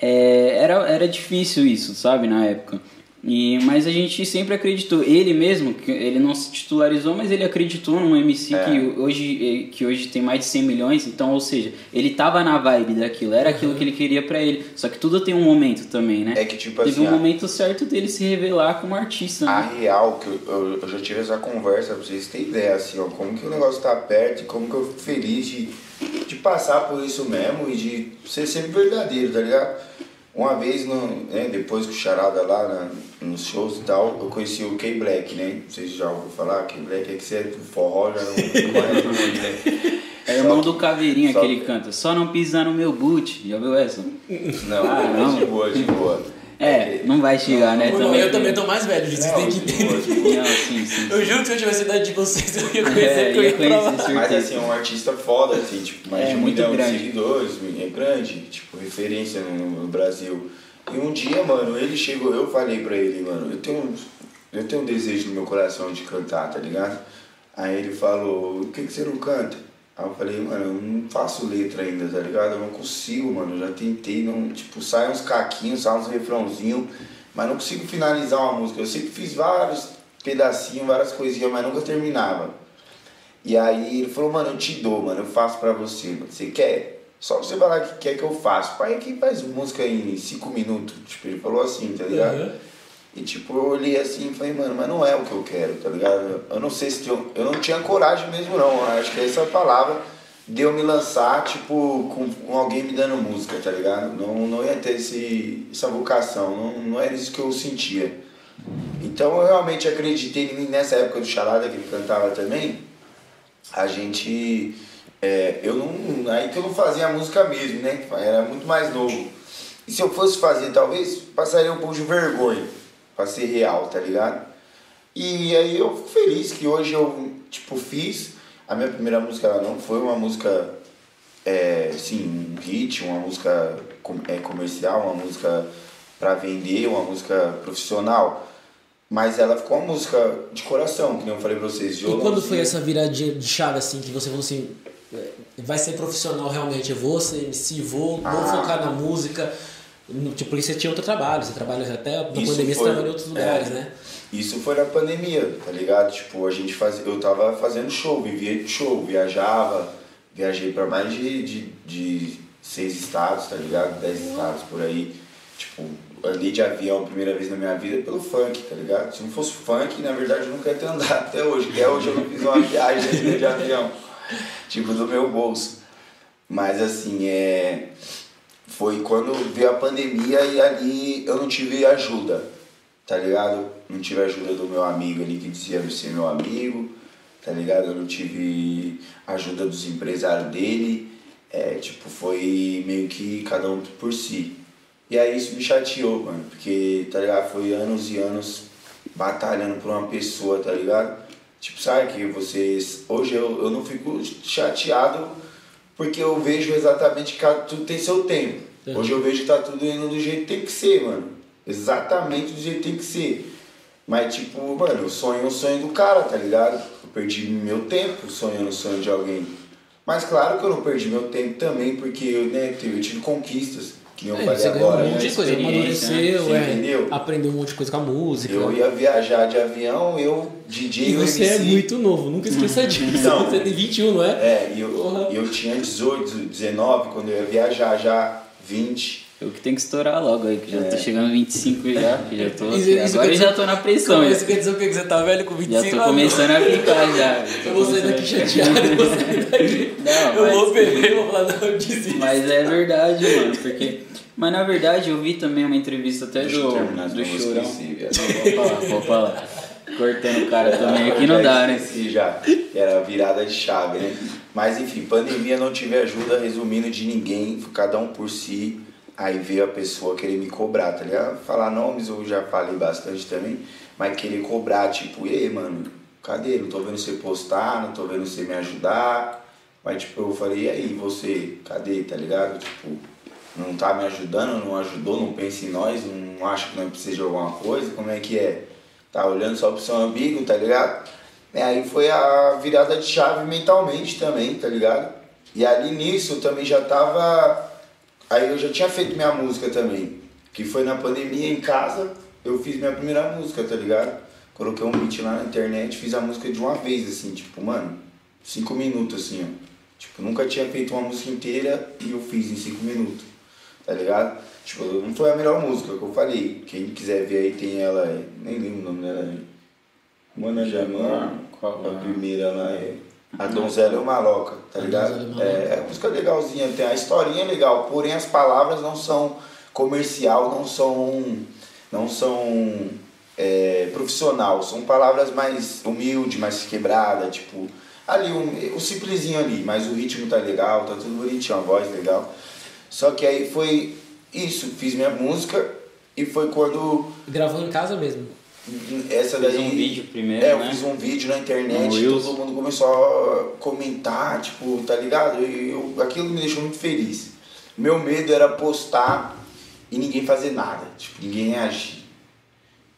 é, era, era difícil isso, sabe, na época. E, mas a gente sempre acreditou, ele mesmo, ele não se titularizou, mas ele acreditou num MC É. que, hoje, eh, que hoje tem mais de 100 milhões, então, ou seja, ele tava na vibe daquilo, era aquilo que ele queria pra ele. Só que tudo tem um momento também, né? É que, tipo Teve assim, um a- momento certo dele se revelar como artista, A né? real, que eu, eu, eu já tive essa conversa pra vocês terem ideia, assim, ó, como que o negócio tá perto e como que eu fico feliz de, de passar por isso mesmo e de ser sempre verdadeiro, tá ligado? Uma vez, no, né, depois que o Charada lá na, nos shows e tal, eu conheci o K-Black, né? Vocês já ouviram falar? K-Black é que você é forró, já não, não conhece né? É irmão do Caveirinha só que ele que- canta, só não pisar no meu boot, já viu essa? Não, Ah, não. de boa, de boa. É, não vai chegar, né? Eu, eu também tô mais velho, vocês Não, têm que entender. Não, sim, sim. Eu juro que se eu tivesse a idade de vocês, eu ia conhecer, É, eu ia conhecer, Mas assim, é um artista foda, assim, tipo, mais É, de um muito milhão grande. de seguidores, é grande, tipo, referência no, no Brasil. E um dia, mano, ele chegou, eu falei pra ele, mano, eu tenho, eu tenho um desejo no meu coração de cantar, tá ligado? Aí ele falou, por que, que você não canta? Aí eu falei, mano, eu não faço letra ainda, tá ligado? Eu não consigo, mano, eu já tentei, não, tipo, sai uns caquinhos, sai uns refrãozinhos, mas não consigo finalizar uma música. Eu sempre fiz vários pedacinhos, várias coisinhas, mas nunca terminava. E aí ele falou, mano, eu te dou, mano, eu faço pra você, mano. Você quer? Só você falar que quer que eu faço. Pai, aqui faz música em cinco minutos. Tipo, ele falou assim, tá ligado? Uhum. E tipo, eu olhei assim e falei, mano, mas não é o que eu quero, tá ligado? Eu não sei se eu, eu não tinha coragem mesmo não. Acho que essa palavra de eu me lançar, tipo, com, com alguém me dando música, tá ligado? Não, não ia ter esse, essa vocação, não, não era isso que eu sentia. Então eu realmente acreditei em mim nessa época do Charada que ele cantava também. A gente. é, eu não. Aí que eu não fazia música mesmo, né? Era muito mais novo. E se eu fosse fazer, talvez passaria um pouco de vergonha pra ser real, tá ligado? E aí eu fico feliz que hoje eu, tipo, fiz. A minha primeira música ela não foi uma música, é, assim, um hit, uma música é, comercial, uma música pra vender, uma música profissional. Mas ela ficou uma música de coração, que nem eu falei pra vocês. E quando foi essa viradinha de chave assim, que você falou assim, é, vai ser profissional realmente, eu vou ser MC, vou, vou Ah. focar na música, tipo, porque você tinha outro trabalho, você trabalha até na Isso pandemia, você foi- trabalha em outros lugares, é. né? Isso foi na pandemia, tá ligado? Tipo, a gente fazia. Eu tava fazendo show, vivia de show, viajava, viajei pra mais de, de, de seis estados, tá ligado? Dez estados por aí. Tipo, andei de avião a primeira vez na minha vida pelo funk, tá ligado? Se não fosse funk, na verdade eu nunca ia ter andado até hoje. Até hoje eu não fiz uma viagem ainda de avião. Tipo, do meu bolso. Mas assim, é. Foi quando veio a pandemia e ali eu não tive ajuda, tá ligado? Não tive ajuda do meu amigo ali que dizia ser meu amigo, tá ligado? Eu não tive ajuda dos empresários dele. É, tipo, foi meio que cada um por si. E aí isso me chateou, mano, porque, tá ligado? Foi anos e anos batalhando por uma pessoa, tá ligado? Tipo, sabe que vocês. Hoje eu, eu não fico chateado porque eu vejo exatamente que tudo tem seu tempo. Hoje eu vejo que tá tudo indo do jeito que tem que ser, mano. Exatamente do jeito que tem que ser. Mas, tipo, mano, o sonho é o sonho do cara, tá ligado? Eu perdi meu tempo sonhando o sonho de alguém. Mas claro que eu não perdi meu tempo também, porque eu, né, eu tive conquistas, que eu É, falei agora. um monte de coisa, amadureceu, Você é, entendeu? aprendeu um monte de coisa com a música. Eu ia viajar de avião, eu, DJ, E eu você é MC. muito novo, nunca esqueça disso. Não. Você tem 21, não é? É, e eu, eu tinha 18, 19 quando eu ia viajar já, 20. Eu que tenho que estourar logo aí, que já é. tô chegando 25 já, [LAUGHS] que já tô. Isso, isso agora eu já tô na pressão. Isso quer dizer o que? Você tá velho com 25 Já tô começando a ficar já. Eu vou sair daqui chateado, eu vou sair daqui. [LAUGHS] Não, eu mas, vou beber, vou falar, não, eu desisto. Mas é verdade, mano, porque. Mas na verdade eu vi também uma entrevista até Deixa do, do Chorão. [LAUGHS] Vou falar, vou falar. Cortando o cara também aqui não dá, né? já, era virada de chave, né? Mas enfim, pandemia não tive ajuda, resumindo, de ninguém, cada um por si. Aí veio a pessoa querer me cobrar, tá ligado? Falar nomes eu já falei bastante também, mas querer cobrar, tipo, e aí, mano, cadê? Não tô vendo você postar, não tô vendo você me ajudar. Mas tipo, eu falei, e aí, você, cadê, tá ligado? Tipo, não tá me ajudando, não ajudou, não pensa em nós, não acha que nós precisamos de alguma coisa, como é que é? Tá olhando só pro seu amigo, tá ligado? E aí foi a virada de chave mentalmente também, tá ligado? E ali nisso eu também já tava Aí eu já tinha feito minha música também, que foi na pandemia em casa, eu fiz minha primeira música, tá ligado? Coloquei um beat lá na internet, fiz a música de uma vez, assim, tipo, mano, cinco minutos, assim, ó. Tipo, nunca tinha feito uma música inteira e eu fiz em cinco minutos, tá ligado? Tipo, não foi a melhor música que eu falei. Quem quiser ver aí tem ela, nem lembro o nome dela aí. Mana Jamã, a primeira lá é. A Donzela é uma loca, tá ligado? É, é música legalzinha, tem a historinha legal, porém as palavras não são comercial, não são não são é, profissional, são palavras mais humilde, mais quebrada, tipo, ali um, o simplesinho ali, mas o ritmo tá legal, tá tudo bonitinho, a voz legal. Só que aí foi isso, fiz minha música e foi quando. Gravou em casa mesmo? Essa daí. Fiz um vídeo primeiro. É, né? eu fiz um vídeo na internet e todo mundo começou a comentar, tipo, tá ligado? E eu, aquilo me deixou muito feliz. Meu medo era postar e ninguém fazer nada, tipo, ninguém reagir.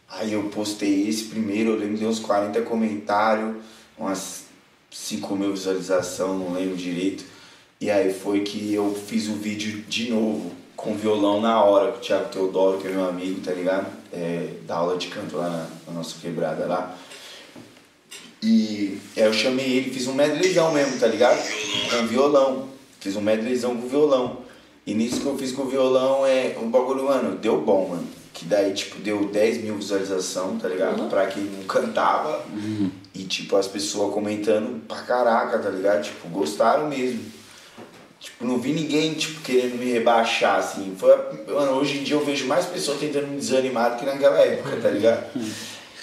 Aí eu postei esse primeiro, eu lembro de uns 40 comentários, umas 5 mil visualizações, não lembro direito. E aí foi que eu fiz o vídeo de novo, com violão na hora, com o Thiago Teodoro, que é meu amigo, tá ligado? É, da aula de canto lá na, na nossa quebrada lá. E aí eu chamei ele, fiz um medleyzão mesmo, tá ligado? Com violão. Fiz um medleyzão com violão. E nisso que eu fiz com o violão é um bagulho, mano, deu bom, mano. Que daí, tipo, deu 10 mil visualizações, tá ligado? Uhum. Pra quem não cantava. Uhum. E, tipo, as pessoas comentando pra caraca, tá ligado? Tipo, gostaram mesmo. Tipo, não vi ninguém, tipo, querendo me rebaixar, assim. Foi, mano, hoje em dia eu vejo mais pessoas tentando me desanimar do que naquela época, tá ligado?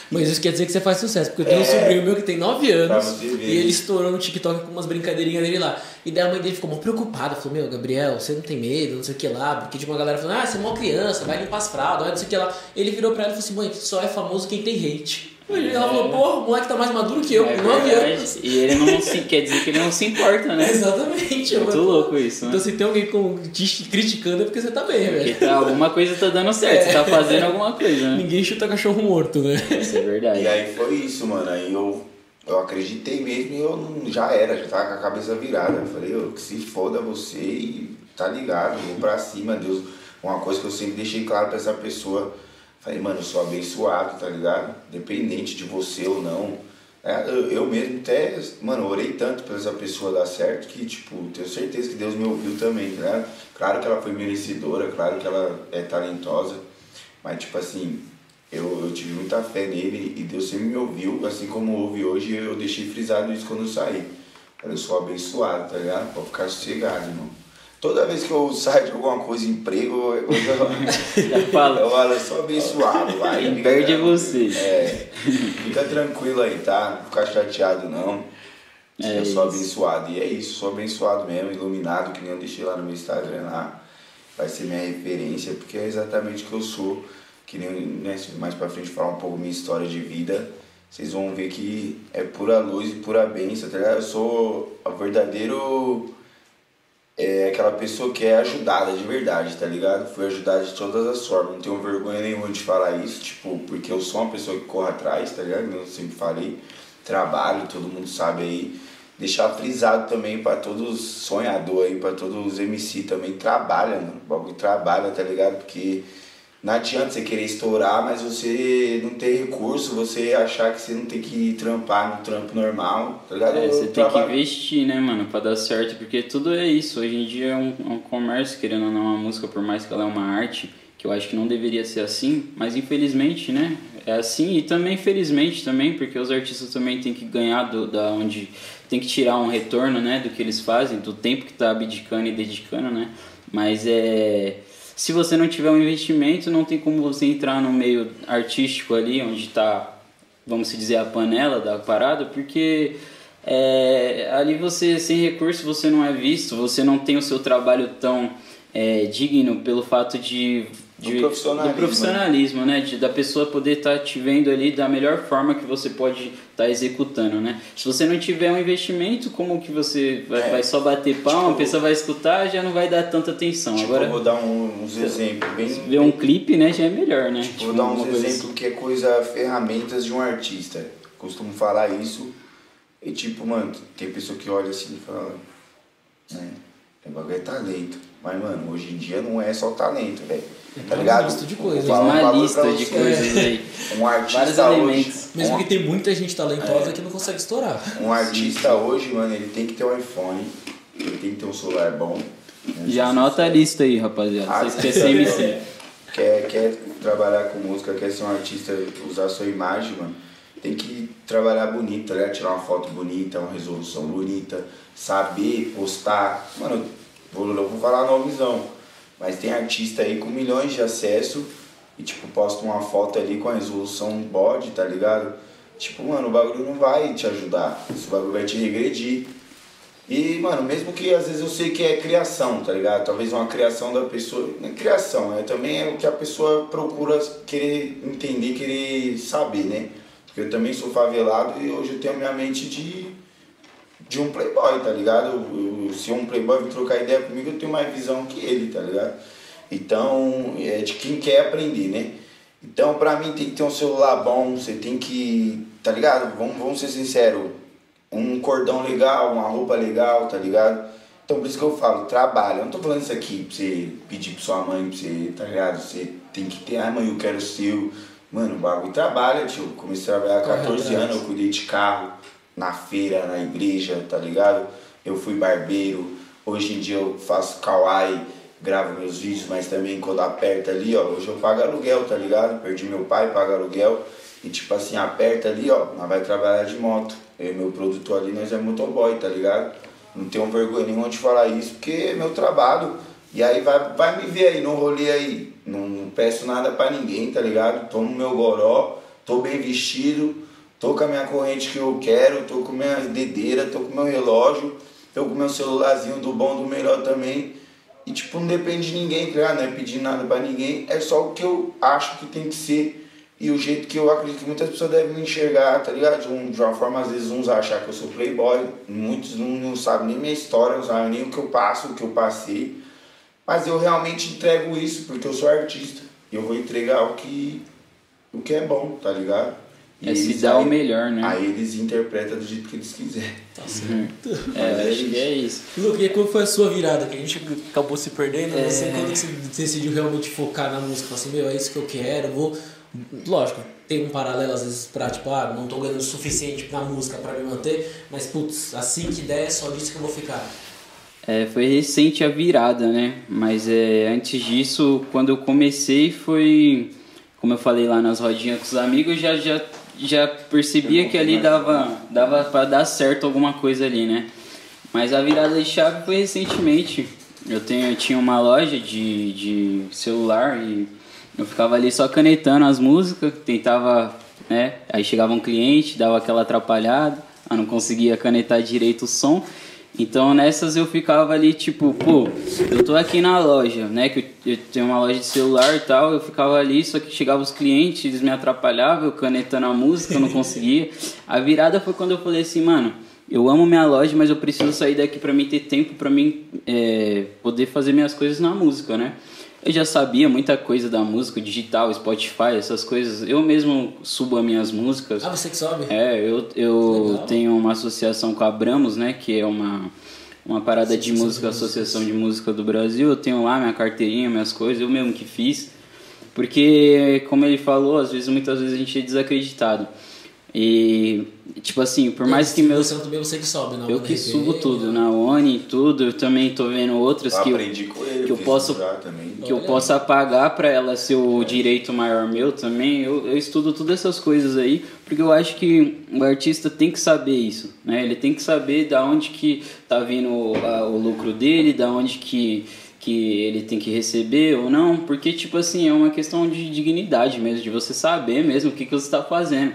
Mas isso quer dizer que você faz sucesso, porque eu tenho é, um sobrinho meu que tem 9 anos e ele estourou no TikTok com umas brincadeirinhas dele lá. E daí a mãe dele ficou muito preocupada, falou: Meu, Gabriel, você não tem medo, não sei o que lá, porque tipo uma galera falou: Ah, você é uma criança, vai limpar as fraldas, não sei o que lá. Ele virou pra ela e falou assim: Mãe, só é famoso quem tem hate. E ela falou, pô, o moleque tá mais maduro que eu, é com 9 anos. E ele não se quer dizer que ele não se importa, né? [LAUGHS] Exatamente. É muito louco isso, né? Então se tem alguém com, te criticando é porque você tá bem, velho. Porque tá, alguma coisa tá dando certo, é. você tá fazendo alguma coisa, né? Ninguém chuta cachorro morto, né? Isso é verdade. E aí foi isso, mano. Aí eu, eu acreditei mesmo e eu não, já era, já tava com a cabeça virada. Eu falei, eu, que se foda você e tá ligado, vou pra cima, Deus. Uma coisa que eu sempre deixei claro pra essa pessoa Falei, mano, eu sou abençoado, tá ligado? Dependente de você ou não. É, eu, eu, mesmo até, mano, orei tanto pra essa pessoa dar certo que, tipo, tenho certeza que Deus me ouviu também, tá ligado? Claro que ela foi merecedora, claro que ela é talentosa, mas, tipo assim, eu, eu tive muita fé nele e Deus sempre me ouviu, assim como ouve hoje, eu deixei frisado isso quando eu saí. Eu sou abençoado, tá ligado? Pode ficar sossegado, irmão. Toda vez que eu saio de alguma coisa, emprego, eu, eu, [LAUGHS] falo, eu falo, sou abençoado. Vai, [LAUGHS] Quem perde você. É, fica tranquilo aí, tá? Não fica chateado não. É eu isso. sou abençoado. E é isso, sou abençoado mesmo, iluminado, que nem eu deixei lá no meu Instagram lá. Vai ser minha referência, porque é exatamente o que eu sou. Que nem né, mais pra frente falar um pouco minha história de vida. Vocês vão ver que é pura luz e pura bênção, tá ligado? Eu sou o verdadeiro é aquela pessoa que é ajudada de verdade, tá ligado? Fui ajudada de todas as formas, não tenho vergonha nenhuma de falar isso, tipo, porque eu sou uma pessoa que corre atrás, tá ligado? Eu sempre falei, trabalho, todo mundo sabe aí. Deixar frisado também para todos sonhadores aí, para todos os MC também, trabalha, mano. O bagulho trabalha, tá ligado? Porque não adianta você querer estourar, mas você não ter recurso, você achar que você não tem que trampar no trampo normal, tá ligado? É, você tem trabalho- que investir, né, mano, pra dar certo, porque tudo é isso. Hoje em dia é um, é um comércio, querendo ou não, uma música, por mais que ela é uma arte, que eu acho que não deveria ser assim, mas infelizmente, né, é assim. E também, felizmente, também, porque os artistas também têm que ganhar do, da onde. tem que tirar um retorno, né, do que eles fazem, do tempo que tá abdicando e dedicando, né. Mas é. Se você não tiver um investimento, não tem como você entrar no meio artístico ali, onde tá vamos dizer, a panela da parada, porque é, ali você, sem recurso, você não é visto, você não tem o seu trabalho tão é, digno pelo fato de... Do de- profissionalismo, do profissionalismo, né? De, da pessoa poder estar te vendo ali da melhor forma que você pode estar executando, né? Se você não tiver um investimento, como que você vai, É. vai só bater palma, Tipo- a pessoa vai escutar, já não vai dar tanta atenção. Tipo, Agora, vou dar um- uns exemplos bem. ver um clipe, né, já é melhor, né? Vou dar uns exemplos que é coisa, ferramentas de um artista. Costumo falar isso. E tipo, mano, tem pessoa que olha assim e fala, né? É bagulho é talento. Mas, mano, hoje em dia não é só talento, velho. Tá uma ligado? lista de coisas, um uma lista de coisas aí. Um Vários artista hoje. elementos. Mesmo um- que tem muita gente talentosa que não consegue estourar. Um artista hoje, mano, ele tem que ter um iPhone, ele tem que ter um celular bom. né? Já anota a lista aí, rapaziada. Ah, Vocês que é CMC. Quer, quer trabalhar com música, quer ser um artista, usar sua imagem, mano, tem que trabalhar bonito, tá ligado? Tirar uma foto bonita, uma resolução bonita, saber postar. Mano, vou, eu vou falar nomezão, mas tem artista aí com milhões de acesso e, tipo, posta uma foto ali com a resolução bode, tá ligado? Tipo, mano, o bagulho não vai te ajudar, esse bagulho vai te regredir. E, mano, mesmo que às vezes eu sei que é criação, tá ligado? Talvez uma criação da pessoa. Não é criação, é também é o que a pessoa procura querer entender, querer saber, né? Porque eu também sou favelado e hoje eu tenho a minha mente de, de um playboy, tá ligado? Eu- eu- se um playboy vir trocar ideia comigo, eu tenho mais visão que ele, tá ligado? Então, é de quem quer aprender, né? Então, pra mim, tem que ter um celular bom, você tem que. Tá ligado? Vamos, vamos ser sinceros. Um cordão legal, uma roupa legal, tá ligado? Então, por isso que eu falo, trabalha. Eu não tô falando isso aqui pra você pedir pra sua mãe, pra você, tá ligado? Você tem que ter, ai mãe, eu quero o seu. Mano, o bagulho trabalha, tio. Comecei a trabalhar Corre 14 atrás. anos, eu cuidei de carro, na feira, na igreja, tá ligado? Eu fui barbeiro, hoje em dia eu faço kawaii, gravo meus vídeos, mas também quando aperta ali, ó, hoje eu pago aluguel, tá ligado? Perdi meu pai, pago aluguel. E tipo assim, aperta ali, ó, nós vai trabalhar de moto. Eu e meu produtor ali, nós é motoboy, tá ligado? Não tenho vergonha nenhuma de falar isso, porque é meu trabalho. E aí vai, vai me ver aí no rolê aí. Não, não peço nada pra ninguém, tá ligado? Tô no meu goró, tô bem vestido, tô com a minha corrente que eu quero, tô com minha dedeira, tô com meu relógio, tô com meu celularzinho do bom, do melhor também. E tipo, não depende de ninguém, tá? Não é pedir nada pra ninguém, é só o que eu acho que tem que ser e o jeito que eu acredito que muitas pessoas devem me enxergar, tá ligado? De, de uma forma, às vezes, uns achar que eu sou playboy, muitos não, não sabem nem minha história, não sabem nem o que eu passo, o que eu passei. Mas eu realmente entrego isso porque eu sou artista. E eu vou entregar o que, o que é bom, tá ligado? E É se dar o aí- melhor, né? Aí eles interpretam do jeito que eles quiserem. Tá certo. É, Mas é acho que é isso. Luke, e qual foi a sua virada? Que a gente acabou se perdendo. É. Você, quando você decidiu realmente focar na música? Assim, meu, é isso que eu quero, eu vou... Lógico, tem um paralelo às vezes pra, tipo, ah, não tô ganhando o suficiente na música pra me manter, mas, putz, assim que der, é só disso que eu vou ficar. É, foi recente a virada, né? Mas é, antes disso, quando eu comecei, foi. Como eu falei lá nas rodinhas com os amigos, já, já, já percebia que ali dava, dava pra dar certo alguma coisa ali, né? Mas a virada de chave foi recentemente. Eu, tenho, eu tinha uma loja de, de celular e eu ficava ali só canetando as músicas, tentava, né? Aí chegava um cliente, dava aquela atrapalhada, eu não conseguia canetar direito o som. Então nessas eu ficava ali tipo, pô, eu tô aqui na loja, né? Que eu, tenho uma loja de celular e tal, eu ficava ali, só que chegava os clientes, eles me atrapalhavam, eu canetando a música, eu não conseguia. A virada foi quando eu falei assim, mano, eu amo minha loja, mas eu preciso sair daqui pra mim ter tempo pra mim é, poder fazer minhas coisas na música, né? Eu já sabia muita coisa da música, digital, Spotify, essas coisas. Eu mesmo subo as minhas músicas. Ah, você que sobe? É, eu, eu tenho uma associação com a Abramos, né? Que é uma, uma parada de música. Associação de Música do Brasil. Eu tenho lá minha carteirinha, minhas coisas, eu mesmo que fiz. Porque, como ele falou, às vezes, muitas vezes a gente é desacreditado. E, tipo assim, por mais que meus. Você também você que sobe, não? Eu que subo tudo, na Oni, tudo. Eu também tô vendo outras Eu que eu, aprendi com ele, que eu posso- que eu possa pagar pra ela ser o direito maior meu também. Eu, eu estudo todas essas coisas aí, porque eu acho que o artista tem que saber isso, né? Ele tem que saber da onde que tá vindo o, a- o lucro dele, da onde que que ele tem que receber ou não, porque tipo assim, é uma questão de dignidade mesmo, de você saber mesmo o que, que você está fazendo.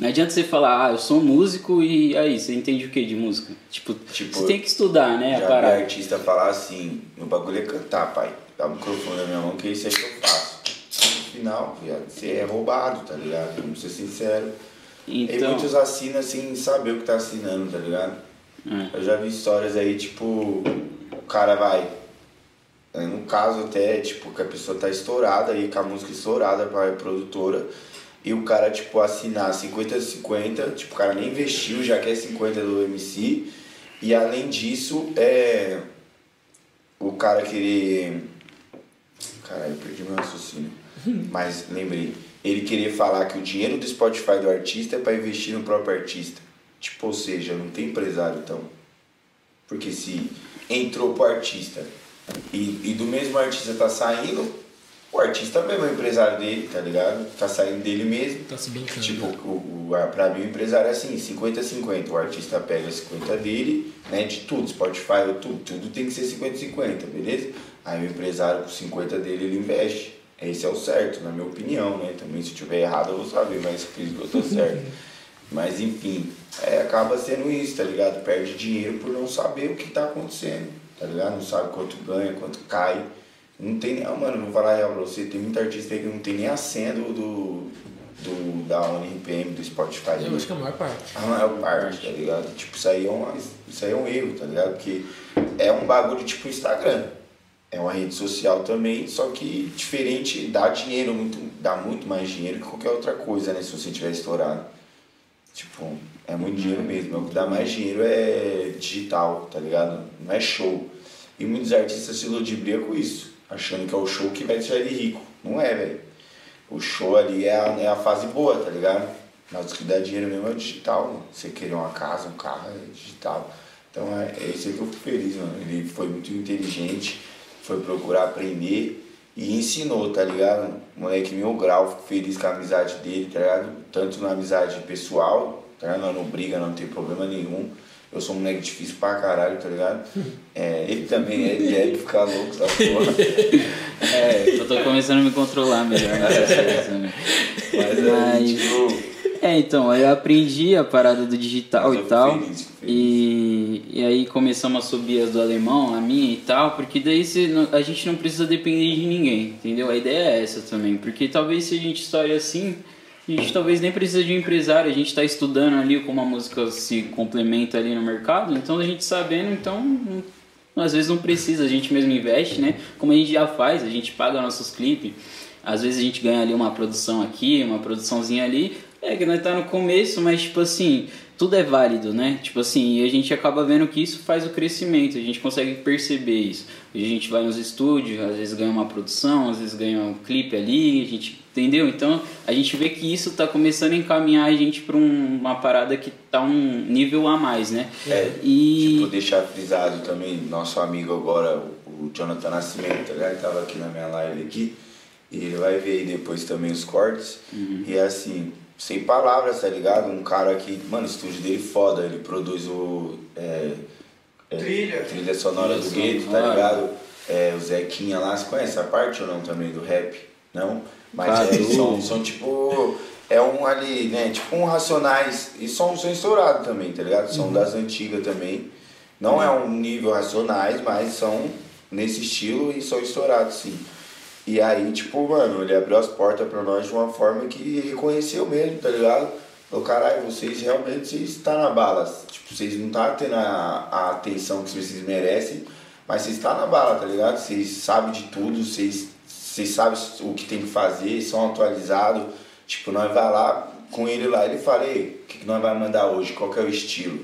Não adianta você falar, ah, eu sou músico e aí, você entende o que de música? Tipo, Tipo, você tem que estudar, né, a Já vi parada. artista falar assim, meu bagulho é cantar, pai. Dá o microfone na minha mão que isso é que eu faço. No final, viado, você é roubado, tá ligado? Vamos ser sincero. E Então, muitos assinam sem saber o que tá assinando, tá ligado? É. Eu já vi histórias aí, tipo, o cara vai. é, No caso até, tipo, que a pessoa tá estourada aí, com a música estourada pra produtora. E o cara, tipo, assinar 50-50, tipo, o cara nem investiu, já quer 50 do MC. E além disso, é. O cara querer. Caralho, perdi meu raciocínio. [LAUGHS] Mas lembrei. Ele querer falar que o dinheiro do Spotify do artista é pra investir no próprio artista. Tipo, ou seja, não tem empresário então. Porque se entrou pro artista e, e do mesmo artista tá saindo, o artista mesmo é o empresário dele, tá ligado? Tá saindo dele mesmo. Tá se brincando. Tipo, o, o, a- pra mim o empresário é assim, 50-50. O artista pega 50 dele, né? De tudo, Spotify, tudo, tudo tem que ser 50-50, beleza? Aí o empresário com 50 dele ele investe. Esse é o certo, na minha opinião, né? Também se tiver errado eu vou saber, mas acredito que eu tô certo. [LAUGHS] Mas enfim, é, acaba sendo isso, tá ligado? Perde dinheiro por não saber o que tá acontecendo, tá ligado? Não sabe quanto ganha, quanto cai. Não tem nem. Ah, mano, vou falar real pra você, tem muita artista aí que não tem nem a senha do, do, do- da ONRPM, do Spotify. Eu acho que é a maior parte. A maior parte, tá ligado? Tipo, isso aí, é uma, isso aí é um erro, tá ligado? Porque é um bagulho tipo Instagram. É uma rede social também, só que diferente, dá dinheiro, muito, dá muito mais dinheiro que qualquer outra coisa, né? Se você tiver estourado. Tipo, é muito dinheiro mesmo. O que dá mais dinheiro é digital, tá ligado? Não é show. E muitos artistas se ludibriam com isso, achando que é o show que vai deixar ele rico. Não é, velho. O show ali é a, é a fase boa, tá ligado? Mas o que dá dinheiro mesmo é digital. Mano. Você querer uma casa, um carro, é digital. Então é, é isso aí que eu fico feliz, mano. Ele foi muito inteligente, foi procurar aprender e ensinou, tá ligado? Moleque mil grau, fico feliz com a amizade dele, tá ligado? Tanto na amizade pessoal, tá ligado? Não briga, não tem problema nenhum. Eu sou um moleque difícil pra caralho, tá ligado? É, ele também é, ele deve ficar louco, tá porra. É, eu tô começando a me controlar melhor nessas coisas, né? Mas Mas- tipo, É, então, eu aprendi a parada do digital e tal. feliz, feliz. E, e aí começamos a subir as do alemão, a minha e tal, porque daí você a gente não precisa depender de ninguém, entendeu? A ideia é essa também, porque talvez se a gente estoure assim, a gente talvez nem precisa de um empresário, a gente está estudando ali como a música se complementa ali no mercado, então a gente sabendo, então às vezes não precisa, a gente mesmo investe, né? Como a gente já faz, a gente paga nossos clipes, às vezes a gente ganha ali uma produção aqui, uma produçãozinha ali, é que nós tá no começo, mas tipo assim, tudo é válido, né? Tipo assim, e a gente acaba vendo que isso faz o crescimento, a gente consegue perceber isso. A gente vai nos estúdios, às vezes ganha uma produção, às vezes ganha um clipe ali, a gente entendeu? Então a gente vê que isso tá começando a encaminhar a gente para uma parada que tá um nível a mais, né? É, E Tipo, deixar frisado também, nosso amigo agora, o Jonathan Nascimento, tá ligado? Ele tava aqui na minha live aqui, e ele vai ver aí depois também os cortes. E é assim, sem palavras, tá ligado? Um cara que, mano, o estúdio dele foda, ele produz o. é, é, Trilha. trilha sonora do Trilha gueto, tá ligado? É, o Zequinha lá, você conhece essa parte ou não também do rap? Não? Mas é, são, são tipo. É um ali, né? Tipo um Racionais. E são, estourados também, tá ligado? São das antigas também. Não é um nível Racionais, mas são nesse estilo e são estourados, sim. E aí, tipo, mano, ele abriu as portas pra nós de uma forma que reconheceu mesmo, tá ligado? Falou, caralho, vocês realmente vocês estão na bala. Tipo, vocês não tá tendo a, a atenção que vocês merecem, mas vocês estão na bala, tá ligado? Vocês sabem de tudo, vocês, vocês sabem o que tem que fazer, são atualizados. Tipo, nós vai lá com ele lá, ele fala, ei, o que, que nós vai mandar hoje? Qual que é o estilo?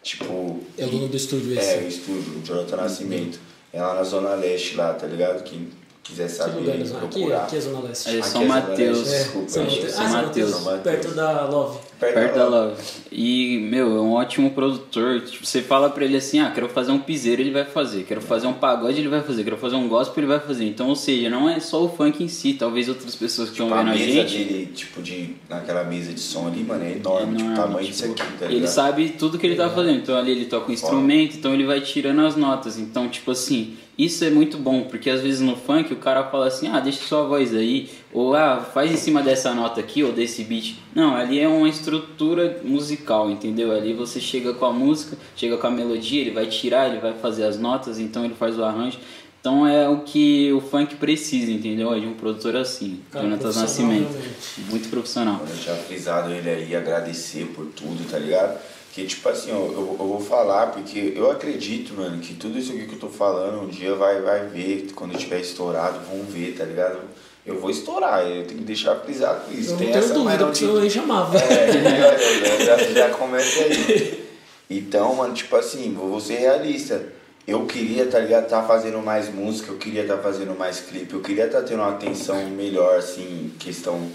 Tipo. É o dono do estúdio É, o esse. estúdio, o Jonathan Nascimento. É lá na Zona Leste lá, tá ligado? Que quiser saber, lugar eles vão? Aqui, procurar. aqui é Zona Leste. É Aqui São é Mateus. Leste, É, desculpa, São. Mateus. São Ah, São Mateus. Mateus, São Mateus. perto da Love. Perto da Love. E, meu, é um ótimo produtor. Tipo, você fala pra ele assim, ah, quero fazer um piseiro, ele vai fazer. Quero fazer um pagode, ele vai fazer. Quero fazer um gospel, ele vai fazer. Então, ou seja, não é só o funk em si. Talvez outras pessoas que estão Tipo, a vendo a mesa gente... dele, tipo, de, naquela mesa de som ali, mano, é enorme, tipo, o enorme, tamanho tipo, disso aqui, tá Ele sabe tudo que ele tá fazendo. Então ali ele toca o instrumento, então ele vai tirando as notas. Então, tipo assim, isso é muito bom, porque às vezes no funk o cara fala assim, ah, deixa sua voz aí, ou ah, faz em cima dessa nota aqui, ou desse beat. Não, ali é uma estrutura musical, entendeu? Ali você chega com a música, chega com a melodia, ele vai tirar, ele vai fazer as notas, então ele faz o arranjo. Então é o que o funk precisa, entendeu? É de um produtor assim, Cara, Nascimento. realmente. Muito profissional. Eu já frisado ele aí, agradecer por tudo, tá ligado? Que tipo assim, ó, eu, eu vou falar porque eu acredito, mano, que tudo isso aqui que eu tô falando, um dia vai, vai ver, quando eu tiver estourado, vão ver, tá ligado? Eu vou estourar, eu tenho que deixar frisado isso. Eu não Tem tenho essa dúvida, não porque eu chamava. É, [LAUGHS] [LAUGHS] já, já, já começa aí. Então, mano, tipo assim, vou ser realista. Eu queria, tá ligado, tá fazendo mais música, eu queria tá fazendo mais clipe, eu queria tá tendo uma atenção melhor, assim, questão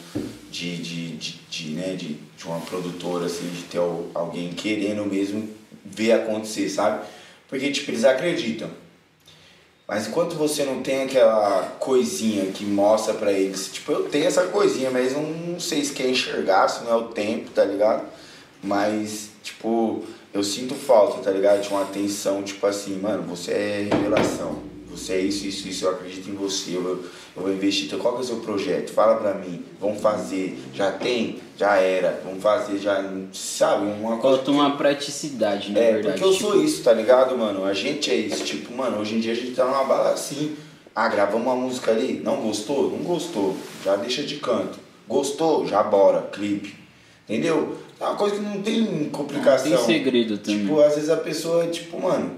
de, de, de, de, né, de, de uma produtora, assim, de ter al- alguém querendo mesmo ver acontecer, sabe? Porque, tipo, eles acreditam. Mas enquanto você não tem aquela coisinha que mostra pra eles, tipo, eu tenho essa coisinha, mas não sei se quer enxergar, se não é o tempo, tá ligado? Mas, tipo, eu sinto falta, tá ligado? De uma atenção, tipo assim, mano, você é revelação. Você é isso, isso, isso, eu acredito em você, eu, vou- eu vou investir. Então, qual que é o seu projeto? Fala pra mim, vamos fazer. Já tem? Já era. Vamos fazer, já. Sabe? Uma coisa. Falta uma praticidade, na É, verdade. porque eu tipo, sou isso, tá ligado, mano? A gente é isso. Tipo, mano, hoje em dia a gente tá numa bala assim. Ah, gravamos uma música ali. Não gostou? Não gostou. Já deixa de canto. Gostou? Já bora. Clipe. Entendeu? É uma coisa que não tem complicação. Tem segredo também. Tipo, às vezes a pessoa, tipo, mano,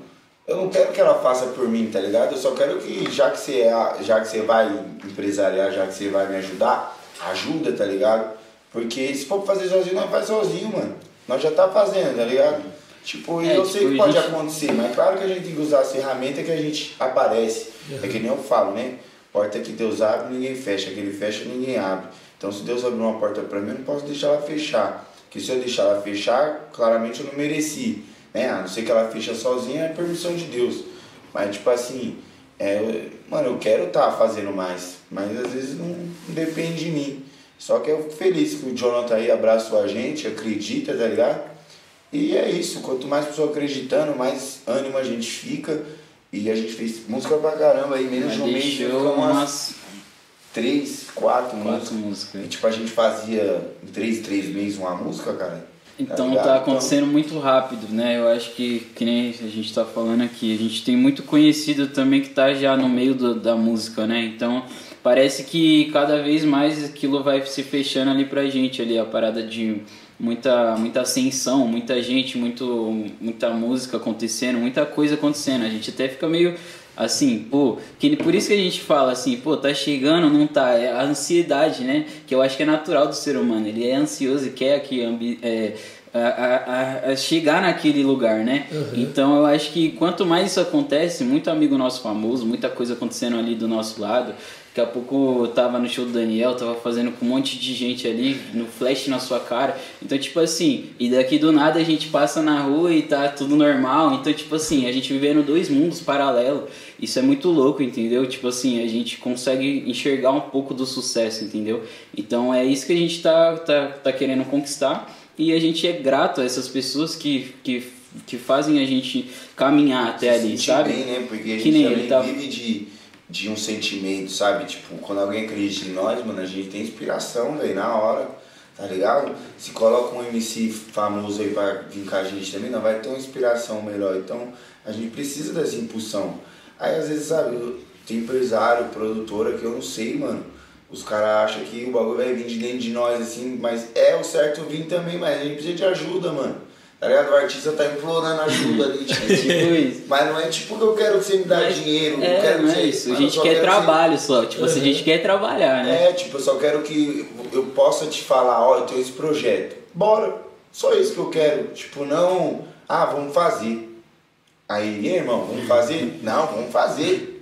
eu não quero que ela faça por mim, tá ligado? Eu só quero que, já que você, é- já que você vai empresariar, já que você vai me ajudar, ajuda, tá ligado? Porque se for fazer sozinho, nós faz sozinho, mano. Nós já tá fazendo, tá ligado? Tipo, É, eu tipo, sei que pode gente- acontecer, mas claro que a gente tem que usar as ferramentas que a gente aparece. É que nem eu falo, né? Porta que Deus abre, ninguém fecha. Que ele fecha, ninguém abre. Então, se Deus abrir uma porta pra mim, eu não posso deixar ela fechar. Porque se eu deixar ela fechar, claramente eu não mereci. Né? A não ser que ela fecha sozinha, é permissão de Deus. Mas, tipo assim, é, mano, eu quero estar fazendo mais. Mas às vezes não, não depende de mim. Só que eu fico feliz que o Jonathan aí abraçou a gente, acredita, tá ligado? E é isso, quanto mais pessoa acreditando, mais ânimo a gente fica. E a gente fez música pra caramba aí, menos mas de um mês umas umas três, quatro, quatro músicas. músicas. E tipo, a gente fazia em três, três meses uma música, cara. Então ligado? tá acontecendo muito rápido, né? Eu acho que, que nem a gente tá falando aqui, a gente tem muito conhecido também que tá já no meio do- da música, né? Então parece que cada vez mais aquilo vai se fechando ali pra gente ali, a parada de muita, muita ascensão, muita gente, muito, muita música acontecendo, muita coisa acontecendo. A gente até fica meio assim, pô, que por isso que a gente fala assim, pô, tá chegando, não tá, é a ansiedade, né? Que eu acho que é natural do ser humano, ele é ansioso e quer que é, a, a- a- chegar naquele lugar, né? Então eu acho que quanto mais isso acontece, muito amigo nosso famoso, muita coisa acontecendo ali do nosso lado. Daqui a pouco eu tava no show do Daniel, tava fazendo com um monte de gente ali, no flash na sua cara. Então, tipo assim, e daqui do nada a gente passa na rua e tá tudo normal. Então, tipo assim, a gente vivendo dois mundos paralelos. Isso é muito louco, entendeu? Tipo assim, a gente consegue enxergar um pouco do sucesso, entendeu? Então é isso que a gente tá, tá, tá querendo conquistar. E a gente é grato a essas pessoas que, que, que fazem a gente caminhar até ali, sentir sabe? bem, né? Porque a Que gente nem também ele tá- vive de, de um sentimento, sabe? Tipo, quando alguém acredita em nós, mano, a gente tem inspiração, velho, na hora, tá ligado? Se coloca um MC famoso aí pra vir com a gente também, não vai ter uma inspiração melhor. Então, a gente precisa dessa impulsão. Aí, às vezes, sabe, tem empresário, produtora que eu não sei, mano. Os caras acham que o bagulho vai vir de dentro de nós, assim, mas é o certo vir também, mas a gente precisa de ajuda, mano. Tá ligado? O artista tá implorando ajuda ali, [LAUGHS] tipo, Tipo isso. mas não é tipo que eu quero que você me dá Mas- dinheiro, eu É, quero não é isso. A eu gente quer que trabalho só. Tipo assim, a gente quer trabalhar, né? É, tipo, eu só quero que eu possa te falar, ó, eu tenho esse projeto. Bora. Só isso que eu quero. Tipo, não, ah, vamos fazer. Aí, e irmão, vamos fazer? Não, vamos fazer.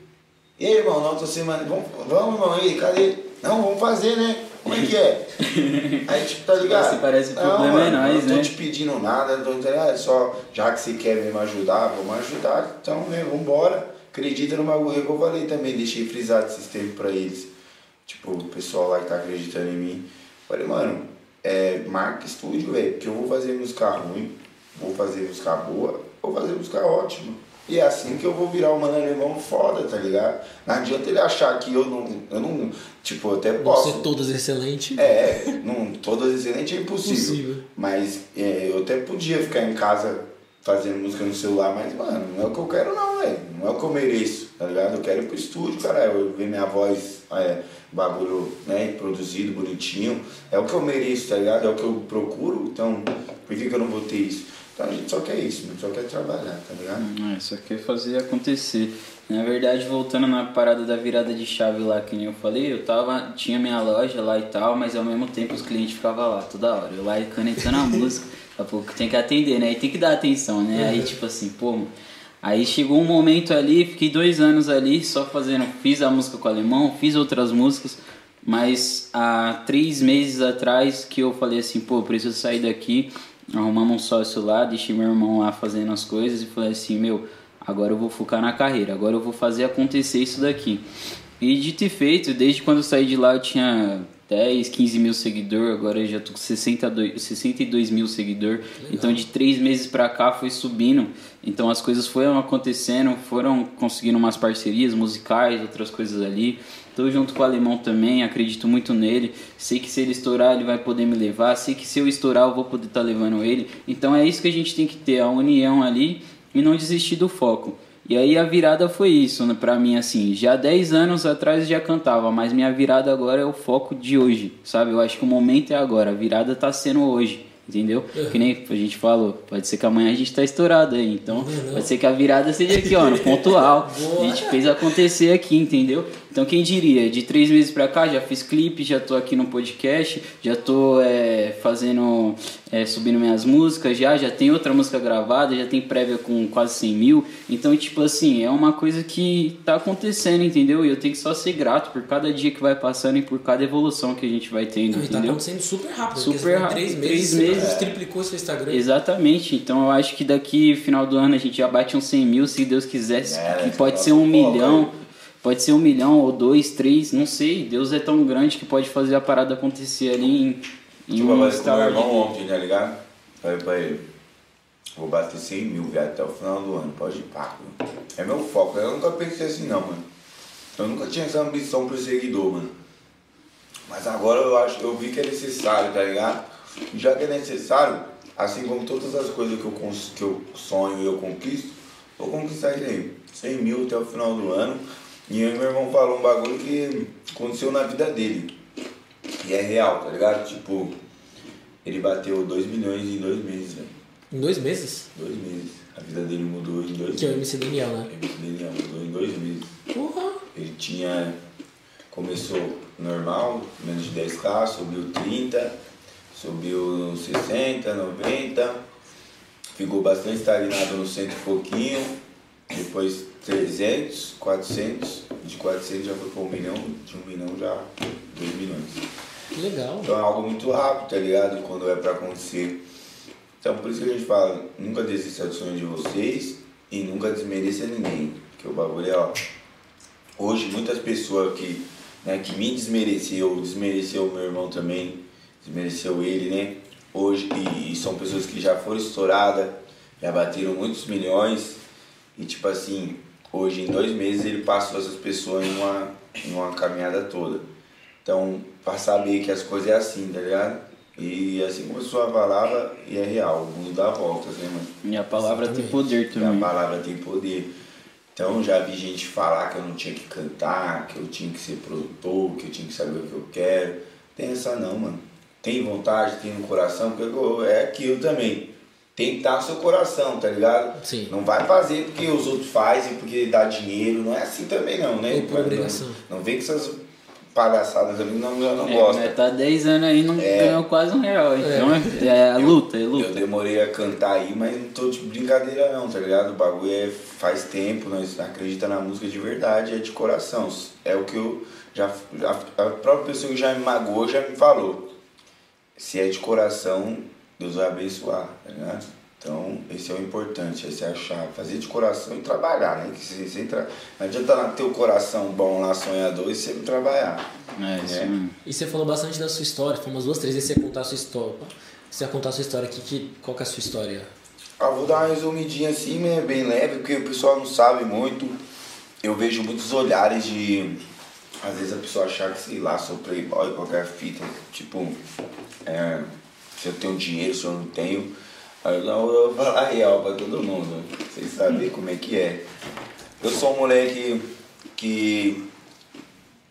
E aí, irmão, na outra semana, vamos, vamos irmão, aí, cadê? Não, vamos fazer, né? Como é que é? [LAUGHS] Aí, tipo, tá ligado? Se parece que o não, problema é nós, eu não tô né? te pedindo nada, não tô dizendo, ah, só, já que você quer me ajudar, vamos ajudar, então, né, vambora. Acredita no bagulho que eu falei também, deixei frisado esses tempos pra eles. Tipo, o pessoal lá que tá acreditando em mim. Falei, mano, é, marca estúdio, velho, porque eu vou fazer música ruim, vou fazer música boa, vou fazer música ótima. E é assim que eu vou virar um mano alemão foda, tá ligado? Não adianta ele achar que eu não. Eu não. Tipo, eu até posso. Você todas excelente. É, não, todas excelentes é impossível. Impossível. Mas é, eu até podia ficar em casa fazendo música no celular, mas, mano, não é o que eu quero não, velho. Não é o que eu mereço, tá ligado? Eu quero ir pro estúdio, cara. Eu ver minha voz, é, bagulho, né, produzido, bonitinho. É o que eu mereço, tá ligado? É o que eu procuro, então por que, que eu não vou ter isso? Então a gente só quer isso, a gente só quer trabalhar, tá ligado? É, só quer fazer acontecer. Na verdade, voltando na parada da virada de chave lá, que nem eu falei, eu tava, tinha minha loja lá e tal, mas ao mesmo tempo os clientes ficavam lá toda hora. Eu lá canetando a [LAUGHS] música, daqui a pouco tem que atender, né? E tem que dar atenção, né? Aí tipo assim, pô, mano, Aí chegou um momento ali, fiquei dois anos ali só fazendo, fiz a música com o alemão, fiz outras músicas, mas há três meses atrás que eu falei assim, pô, preciso sair daqui, arrumamos um sócio lá, deixei meu irmão lá fazendo as coisas e falei assim, meu, agora eu vou focar na carreira, agora eu vou fazer acontecer isso daqui. E dito e feito, desde quando eu saí de lá eu tinha 10, 15 mil seguidores, agora eu já tô com 62, 62 mil seguidores. Então de três meses pra cá foi subindo. Então as coisas foram acontecendo, foram conseguindo umas parcerias musicais, outras coisas ali. Tô junto com o Alemão também, acredito muito nele. Sei que se ele estourar, ele vai poder me levar. Sei que se eu estourar, eu vou poder estar levando ele. Então é isso que a gente tem que ter, a união ali e não desistir do foco. E aí a virada foi isso, né, pra mim, assim, já 10 anos atrás eu já cantava, mas minha virada agora é o foco de hoje, sabe? Eu acho que o momento é agora, a virada tá sendo hoje, entendeu? Que nem a gente falou, pode ser que amanhã a gente tá estourado aí, então pode ser que a virada seja aqui, ó, no pontual. [LAUGHS] A gente fez acontecer aqui, entendeu? Então quem diria, de três meses pra cá já fiz clipe, já tô aqui no podcast, já tô é, fazendo, é, subindo minhas músicas já, já tem outra música gravada, já tem prévia com quase 100 mil. Então, tipo assim, é uma coisa que tá acontecendo, entendeu? E eu tenho que só ser grato por cada dia que vai passando e por cada evolução que a gente vai tendo, Não, tá entendeu? acontecendo super rápido. Super assim, rápido. Três Três meses, meses. você triplicou seu Instagram. Exatamente, então eu acho que daqui final do ano a gente já bate uns 100 mil, se Deus quiser, É, que pode ser um pouco milhão. Pode ser um milhão ou dois, três, não sei. Deus é tão grande que pode fazer a parada acontecer ali em, em Tipo, um meu irmão ontem, tá ligado? Falei pra ele, vou bater 100 mil, viado, até o final do ano, pode ir pá. É meu foco, eu nunca pensei assim não, mano. Eu nunca tinha essa ambição pro seguidor, mano. Mas agora eu acho, eu vi que é necessário, tá ligado? Já que é necessário, assim como todas as coisas que eu, cons- que eu sonho e eu conquisto, vou conquistar isso aí. 100 mil até o final do ano. E aí meu irmão falou um bagulho que aconteceu na vida dele. E é real, tá ligado? Tipo, ele bateu 2 milhões em dois meses, velho. Em dois meses? Dois meses. A vida dele mudou em dois Que é o meses. MC Daniel, né? Vida dele mudou em dois meses. Porra! Ele tinha. Começou normal, menos de 10k, subiu 30, subiu 60, 90, ficou bastante estagnado no cento e pouquinho, depois 300, 400, de 400 já foi para um milhão, de um milhão já 2 milhões. Que legal. Então é algo muito rápido, tá ligado? Quando é pra acontecer. Então por isso que a gente fala, nunca desista do sonho de vocês e nunca desmereça ninguém. Porque o bagulho é, ó. Hoje muitas pessoas que, né, que me desmereceu, desmereceu o meu irmão também, desmereceu ele, né? Hoje, e, e são pessoas que já foram estouradas, já bateram muitos milhões. E tipo assim, hoje em dois meses ele passou essas pessoas em uma, em uma caminhada toda. Então, pra saber que as coisas é assim, tá ligado? E assim como a sua palavra, e é real, o mundo dá voltas, né, mano? E a palavra tem Exatamente. poder E a também. palavra tem poder. Então já vi gente falar que eu não tinha que cantar, que eu tinha que ser produtor, que eu tinha que saber o que eu quero. Tem essa não, mano. Tem vontade, tem no coração, porque é aquilo também. Tem que estar no seu coração, tá ligado? Sim. Não vai fazer porque os outros fazem, porque dá dinheiro. Não é assim também não, né? Por obrigação. Não, não vem com essas palhaçada também não, eu não É, gosto. tá 10 anos aí não É. ganhou quase um real. Então é, é luta, é Eu luta. demorei a cantar aí, mas não tô de brincadeira não, tá ligado? O bagulho é faz tempo, nós acredita na música de verdade, é de coração. É o que eu já a, a própria pessoa que já me magoou já me falou. Se é de coração, Deus vai abençoar, tá ligado? Então, esse é o importante, essa é a chave. Fazer de coração e trabalhar, né? Que se, se tra... Não adianta lá ter o coração bom lá, sonhador, e você não trabalhar. É, isso É. mesmo. E você falou bastante da sua história, foi umas duas, três vezes você ia contar a sua história. Você ia contar a sua história aqui, que, qual que é a sua história? Ah, vou dar uma resumidinha assim, né, bem leve, porque o pessoal não sabe muito. Eu vejo muitos olhares de. Às vezes a pessoa achar que, sei lá, sou playboy, qualquer fita. Tipo, é, se eu tenho dinheiro, se eu não tenho. Aí eu vou falar a real pra todo mundo, vocês saberem como é que é. Eu sou um moleque que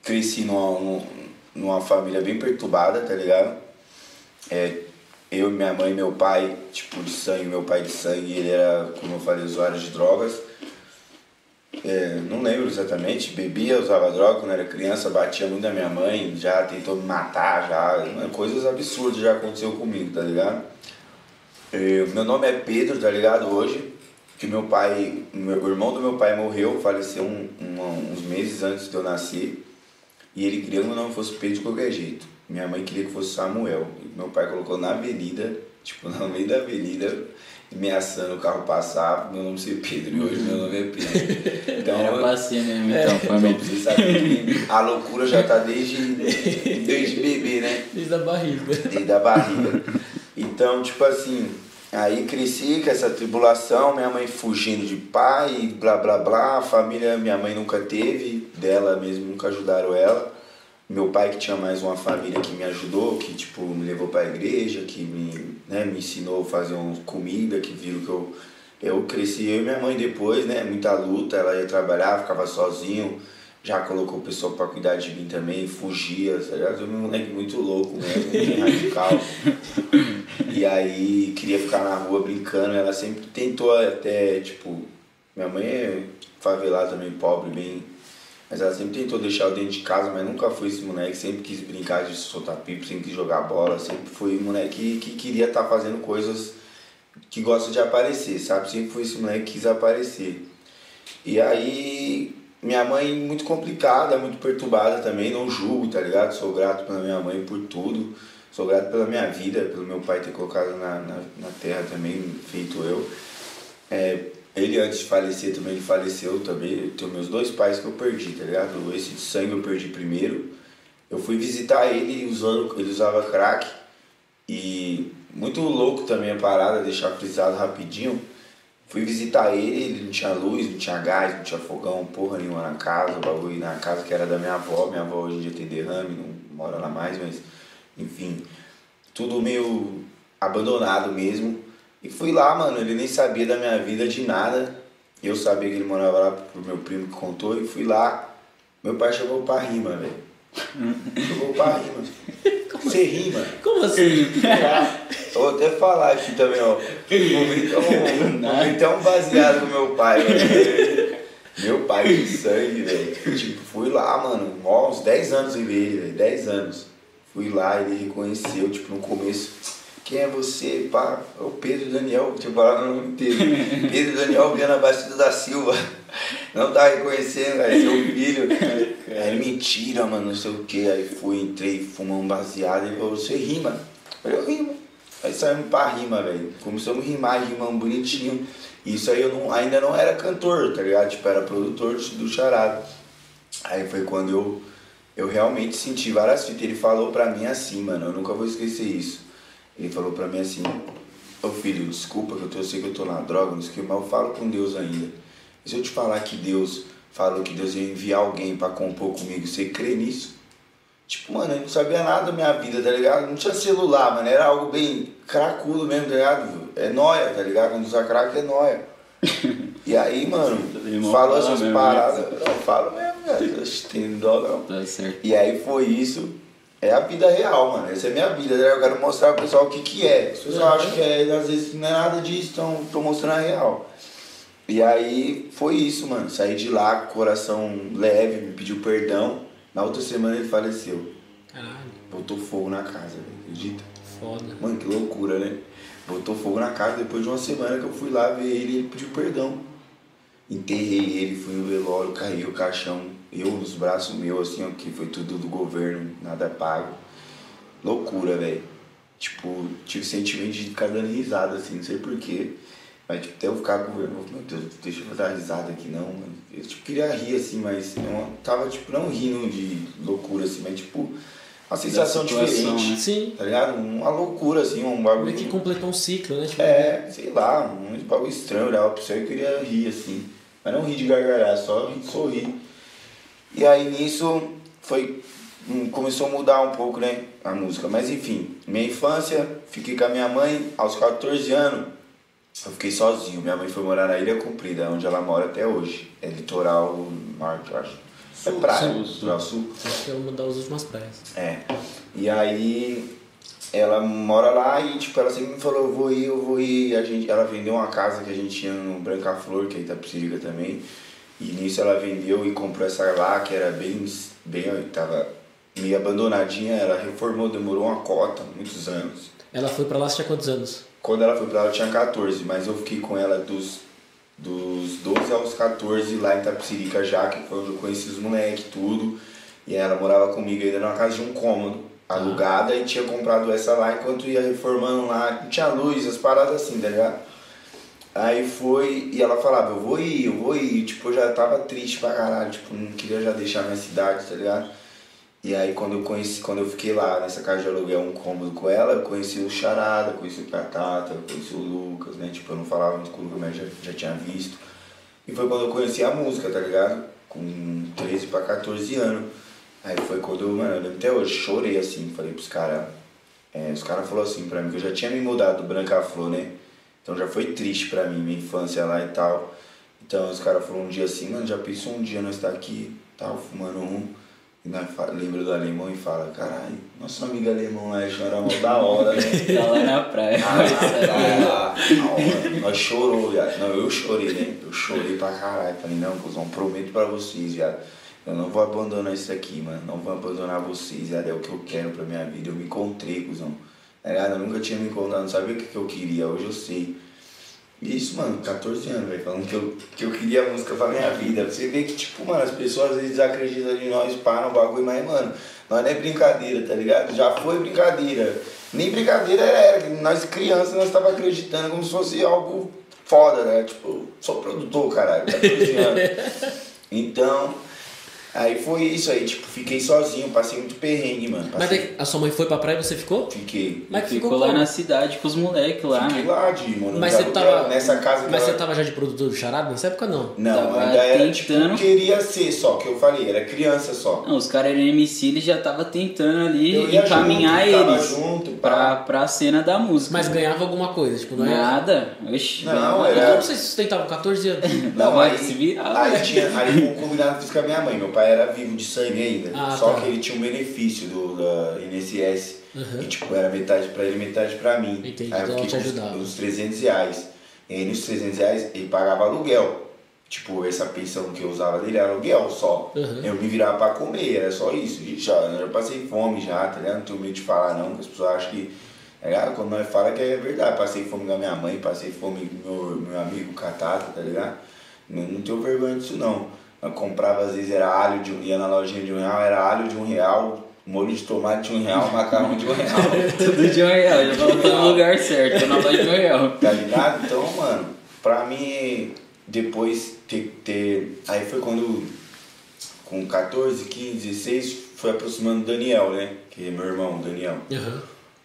cresci numa, num- numa família bem perturbada, tá ligado? É, eu, minha mãe meu pai, tipo, de sangue, meu pai de sangue, ele era, como eu falei, usuário de drogas. É, não lembro exatamente, bebia, usava droga quando era criança, batia muito na minha mãe, já tentou me matar, já, coisas absurdas já aconteceu comigo, tá ligado? É, meu nome é Pedro, tá ligado? Hoje, que meu pai, meu, o irmão do meu pai morreu, faleceu um, um- uns meses antes de eu nascer. E ele queria que meu nome fosse Pedro de qualquer jeito. Minha mãe queria que fosse Samuel. E meu pai colocou na avenida, tipo, [LAUGHS] no meio da avenida, ameaçando o carro passar, meu nome ser Pedro. E hoje meu nome é Pedro. [LAUGHS] Então, Era pra ser mesmo, então, então família. você sabe que a loucura já tá desde, desde bebê, né? Desde a barriga. Desde a barriga. Então, tipo assim, aí cresci com essa tribulação, minha mãe fugindo de pai, blá blá blá, a família minha mãe nunca teve, dela mesmo nunca ajudaram ela. Meu pai que tinha mais uma família que me ajudou, que tipo me levou para a igreja, que me, né, me ensinou a fazer uma comida, que viram que eu eu cresci eu e minha mãe depois, né, muita luta, ela ia trabalhar, ficava sozinho, já colocou o pessoal para cuidar de mim também, fugia, ligado? Eu um moleque muito louco mesmo, bem [LAUGHS] radical. E aí queria ficar na rua brincando, ela sempre tentou até, tipo, minha mãe é favelada também, pobre, bem. Mas ela sempre tentou deixar eu dentro de casa, mas nunca foi esse moleque, sempre quis brincar de soltar pipa, sempre quis jogar bola, sempre foi um moleque que queria estar fazendo coisas que gosta de aparecer, sabe? Sempre foi esse moleque que quis aparecer. E aí, minha mãe muito complicada, muito perturbada também, não julgo, tá ligado? Sou grato pela minha mãe por tudo. Sou grato pela minha vida, pelo meu pai ter colocado na, na, na terra também, feito eu. É, ele antes de falecer também, ele faleceu também. Tenho meus dois pais que eu perdi, tá ligado? Esse de sangue eu perdi primeiro. Eu fui visitar ele usando, ele usava crack. E muito louco também a parada, deixar frisado rapidinho. Fui visitar ele, ele não tinha luz, não tinha gás, não tinha fogão, porra nenhuma na casa, o bagulho na casa que era da minha avó. Minha avó hoje em dia tem derrame, não mora lá mais, mas enfim, tudo meio abandonado mesmo. E fui lá, mano, ele nem sabia da minha vida de nada. Eu sabia que ele morava lá pro meu primo que contou e fui lá. Meu pai chamou pra rima, velho. Chamou pra rima. Você rima. Como assim? [LAUGHS] Vou até falar aqui também, ó. Momentão, momentão baseado no meu pai, velho. Meu pai de sangue, velho. Tipo, fui lá, mano, ó, uns 10 anos em ele, velho. 10 anos. Fui lá, ele reconheceu, tipo, no começo. Quem é você, pá? É o Pedro Daniel, tinha falado o nome inteiro. [LAUGHS] Pedro Daniel Viana Batista da Silva. Não tá reconhecendo, velho, seu filho. Aí ele, mentira, mano, não sei o que. Aí fui, entrei, fumamos um baseado. Ele falou, você rima? Eu falei, eu rimo. Aí saímos pra rima, velho. Começamos a rimar, rimamos bonitinho. Isso aí eu não, ainda não era cantor, tá ligado? Tipo, era produtor do charado. Aí foi quando eu, eu realmente senti várias fitas. Ele falou pra mim assim, mano, eu nunca vou esquecer isso. Ele falou pra mim assim, ô filho, desculpa que eu, tô, eu sei que eu tô na droga, não sei o que, mas eu falo com Deus ainda. E se eu te falar que Deus falou que Deus ia enviar alguém pra compor comigo, você crê nisso? Tipo, mano, eu não sabia nada da minha vida, tá ligado? Não tinha celular, mano, era algo bem cracudo mesmo, tá ligado? É nóia, tá ligado? Quando usa crack é nóia. E aí, mano, [LAUGHS] Irmão, falou essas mesmo, paradas. Não, falo mesmo, velho. Tem droga não. Tá certo. E aí foi isso. É a vida real, mano. Essa é a minha vida. né? Eu quero mostrar pro pessoal o que que é. As pessoas acham que é, às vezes não é nada disso, então tô mostrando a real. E aí foi isso, mano. Saí de lá com o coração leve, me pediu perdão. Na outra semana ele faleceu. Caralho, Botou fogo na casa, velho. Acredita? foda. Mano, que loucura, né? Botou fogo na casa depois de uma semana que eu fui lá ver ele e ele pediu perdão. Enterrei ele, fui no velório, caiu o caixão, eu nos braços meus, assim, ó, que foi tudo do governo, nada pago. Loucura, velho. Tipo, tive sentimento de ficar dando risada, assim, não sei porquê. Mas tipo, até eu ficar com vergonha, meu Deus, deixa eu dar risada aqui não, mano. Eu tipo, queria rir assim, mas não, tava tipo, não rindo de loucura, assim, mas tipo, uma sensação situação, diferente. né? Sim, Tá ligado? Uma loucura, assim, um bagulho. meio que completou um ciclo, né? Tipo, É, sei lá, um bagulho estranho, eu olhava pra você e queria rir, assim. Mas não rir de gargalhar, só rir, sorrir. E aí nisso foi. hum, Começou a mudar um pouco, né? A música. Mas enfim, minha infância, fiquei com a minha mãe aos 14 anos. Eu fiquei sozinho. Minha mãe foi morar na Ilha Comprida, onde ela mora até hoje. É litoral norte, eu acho. É Sul, praia, sul, sul. litoral sul. Acho que é uma das últimas praias. É. E aí ela mora lá e tipo, ela sempre me falou, eu vou ir, eu vou ir. A gente, ela vendeu uma casa que a gente tinha no Branca Flor, que é Itapecerica também. E nisso ela vendeu e comprou essa lá, que era bem, bem, tava meio abandonadinha, ela reformou, demorou uma cota, muitos anos. Ela foi pra lá, você tinha quantos anos? Quando ela foi pra lá eu tinha 14, mas eu fiquei com ela dos, dos 12 aos 14 lá em Tapsirica já, que foi onde eu conheci os moleques, tudo. E ela morava comigo ainda numa casa de um cômodo, alugada, e tinha comprado essa lá enquanto ia reformando lá, não tinha luz, as paradas assim, tá ligado? Aí foi, e ela falava, eu vou ir, eu vou ir, tipo, eu já tava triste pra caralho, tipo, não queria já deixar minha cidade, tá ligado? E aí quando eu conheci, quando eu fiquei lá nessa casa de aluguel um cômodo com ela, eu conheci o Charada, conheci o Catata, conheci o Lucas, né? Tipo, eu não falava muito com o Lucas, mas já, já tinha visto. E foi quando eu conheci a música, tá ligado? Com 13 pra 14 anos. Aí foi quando eu, mano, eu até hoje, chorei assim, falei pros caras. É, os caras falaram assim pra mim que eu já tinha me mudado do Branca Flor, né? Então já foi triste pra mim, minha infância lá e tal. Então os caras falaram um dia assim, mano, já pensou um dia nós estar aqui, tal, fumando um. E nós lembra do alemão e fala, caralho, nosso amigo alemão lá, era mó da hora, né? [LAUGHS] Tá lá na praia. Ah, lá, na hora. Nós chorou, viado. Não, eu chorei, né? Eu chorei pra caralho. Falei, não, cuzão, prometo pra vocês, viado. Eu não vou abandonar isso aqui, mano. Não vou abandonar vocês, viado. É o que eu quero pra minha vida. Eu me encontrei, cuzão. Tá ligado? Eu nunca tinha me encontrado, não sabia o que, que eu queria. Hoje eu sei. E isso, mano, 14 anos, velho, falando que eu, que eu queria música pra minha vida. Você vê que, tipo, mano, as pessoas às vezes desacreditam de nós, param o bagulho, mas, mano, nós não é brincadeira, tá ligado? Já foi brincadeira. Nem brincadeira era, nós crianças, nós tava acreditando como se fosse algo foda, né? Tipo, sou produtor, caralho, 14 [LAUGHS] anos. Então, aí foi isso aí, tipo, fiquei sozinho, passei muito perrengue, mano. Mas Passei, daí, a sua mãe foi pra praia e você ficou? Fiquei. Mas Ficou, ficou lá na cidade com os moleques lá, Fiquei né? lá de mano, Mas de você tava. nessa casa Mas ela- você tava já de produtor do charada nessa época não? Não, Tava ainda era tipo, tentando. queria ser só, que eu falei, era criança só. Não, os caras eram MC, ele já tava tentando ali encaminhar junto, eles junto, pra, pá. pra cena da música. Mas ganhava alguma coisa, tipo, não é? Nada. Oxi, Não, ganhava- era- Como vocês sustentavam 14 anos? Não, Vai aí, se virar, aí tinha, aí o combinado fiz com a minha mãe, meu pai era vivo de sangue ainda, Ah, só tá. que ele tinha um benefício do da INSS, Uhum. e tipo, era metade pra ele, metade pra mim. Entendi, aí eu então fiquei com os 300 reais. E aí nos 300 reais ele pagava aluguel. Tipo, essa pensão que eu usava dele era aluguel só. Uhum. Eu me virava pra comer, era só isso. E já, eu já passei fome já, tá ligado? Não tenho medo de falar não, porque as pessoas acham que. Tá? Quando nós fala que é verdade. Passei fome com a minha mãe, passei fome com meu, meu amigo Catata, tá ligado? Não, não tenho vergonha disso não. Eu comprava, às vezes era alho de um, ia na lojinha de um real, era alho de um real, molho de tomate de um real, [LAUGHS] macarrão de um real. [LAUGHS] Tudo de um real, já falou no lugar certo, na loja de um real. Tá ligado? Então, mano, pra mim, depois ter, ter. Aí foi quando, com 14, 15, 16, foi aproximando o Daniel, né? Que é meu irmão, o Daniel. Aham.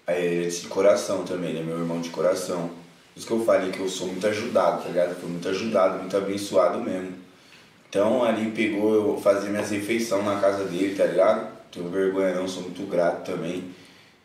Aí ele é de coração também, né? Meu irmão de coração. Por isso que eu falei que eu sou muito ajudado, tá ligado? Eu fui muito ajudado, muito abençoado mesmo. Então ali pegou eu fazer minhas refeições na casa dele, tá ligado? Tenho vergonha não, sou muito grato também.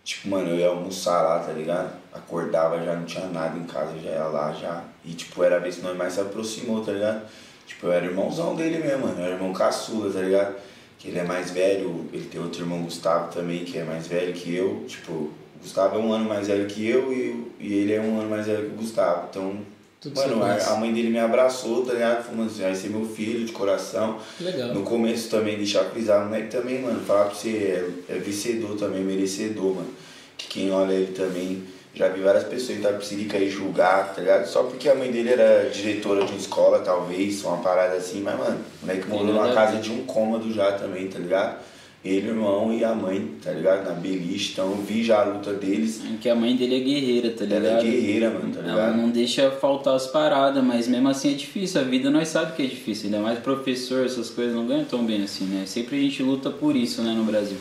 Tipo, mano, eu ia almoçar lá, tá ligado? Acordava, já não tinha nada em casa, já ia lá, já. E tipo, era a vez que nós mais se aproximou, tá ligado? Tipo, eu era irmãozão dele mesmo, mano. Eu era irmão caçula, tá ligado? Que ele é mais velho, ele tem outro irmão Gustavo também, que é mais velho que eu. Tipo, o Gustavo é um ano mais velho que eu e, e ele é um ano mais velho que o Gustavo. Então, Tudo Mano, a a mãe dele me abraçou, tá ligado? Falando assim, vai ser meu filho de coração. Legal. No começo também, deixar frisar, o moleque também, mano, falar pra você, é, é vencedor também, merecedor, mano. Que quem olha ele também, já vi várias pessoas em Itapecerica aí julgar, tá ligado? Só porque a mãe dele era diretora de uma escola, talvez, uma parada assim, mas, mano, o moleque morou numa casa de um cômodo já também, tá ligado? Ele, o irmão e a mãe, tá ligado? Na beliche, então eu vi já a luta deles. Que a mãe dele é guerreira, tá ligado? Ela é guerreira, mano, tá Ela ligado? não deixa faltar as paradas, mas mesmo assim é difícil. A vida nós sabemos que é difícil, ainda mais professor, essas coisas não ganham tão bem assim, né? Sempre a gente luta por isso, né, no Brasil.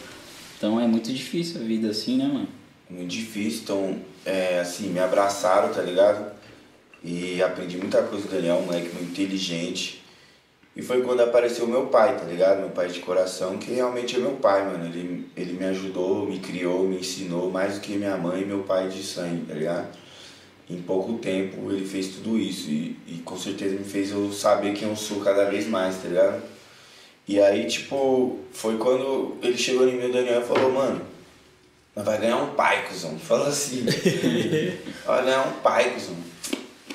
Então é muito difícil a vida assim, né, mano? muito difícil, então, é, assim, me abraçaram, tá ligado? E aprendi muita coisa o Daniel, um moleque muito inteligente. E foi quando apareceu meu pai, tá ligado? Meu pai de coração, que realmente é meu pai, mano. Ele, ele me ajudou, me criou, me ensinou mais do que minha mãe e meu pai de sangue, tá ligado? Em pouco tempo ele fez tudo isso e, e com certeza me fez eu saber quem eu sou cada vez mais, tá ligado? E aí, tipo, foi quando ele chegou em mim, o Daniel, e falou, mano, nós vai ganhar um pai, cuzão. Falou assim. [LAUGHS] vai ganhar um pai, cuzão.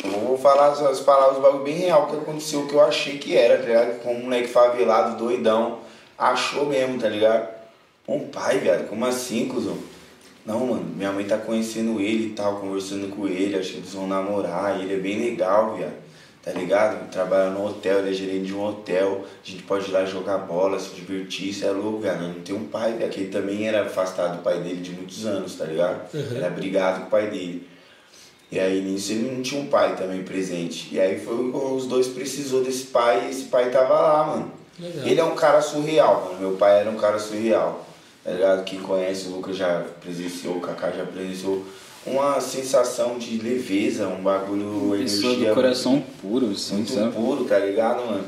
Eu vou falar as, as palavras do bagulho bem real que aconteceu, que eu achei que era, tá ligado? Como um moleque favelado, doidão, achou mesmo, tá ligado? Um pai, viado, como assim, cuzão? Não, mano, minha mãe tá conhecendo ele e tal, conversando com ele, acho que eles vão namorar, ele é bem legal, viado. Tá ligado? Trabalha no hotel, ele é gerente de um hotel, a gente pode ir lá jogar bola, se divertir, isso é louco, viado. Não tem um pai, viado, que ele também era afastado do pai dele de muitos anos, tá ligado? Uhum. Era brigado com o pai dele. E aí nisso ele não tinha um pai também presente. E aí foi os dois precisou desse pai e esse pai tava lá, mano. Legal. Ele é um cara surreal, mano. Meu pai era um cara surreal. Tá ligado? Quem conhece o Lucas já presenciou, o Kaká já presenciou. Uma sensação de leveza, um bagulho, Pessoa energia do coração puro, assim, muito sabe? puro, tá ligado, mano?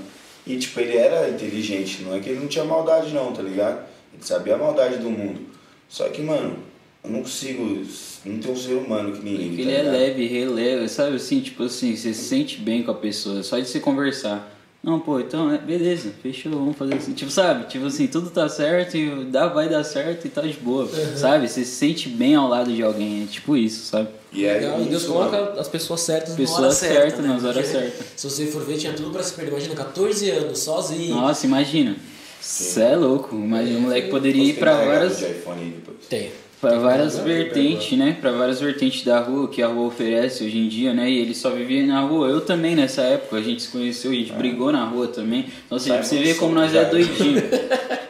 E tipo, ele era inteligente, não é que ele não tinha maldade não, tá ligado? Ele sabia a maldade do mundo. Só que, mano, eu não consigo, não tem um ser humano que nem ele. Porque tá ele é leve, releve, sabe assim, tipo assim, você se sente bem com a pessoa, só de você conversar. Não, pô, então, é, beleza, fechou, vamos fazer assim. Tipo, sabe? Tipo assim, tudo tá certo e dá, vai dar certo e tá de boa, sabe? Você se sente bem ao lado de alguém, é tipo isso, sabe? E aí, Legal, e Deus coloca mano, as pessoas certas na Pessoas hora certa, certas né? nas horas certas. Se você for ver, tinha tudo pra se perder. Imagina, 14 anos, sozinho. Nossa, imagina. Você é louco, imagina, o moleque poderia ir pra várias, de iPhone aí depois. Tem. Pra várias Tem vertentes, né? Pra várias vertentes da rua que a rua oferece hoje em dia, né? E ele só vivia na rua. Eu também nessa época, a gente se conheceu, a gente brigou na rua também. Então, assim, você ver muito como nós é já. doidinho.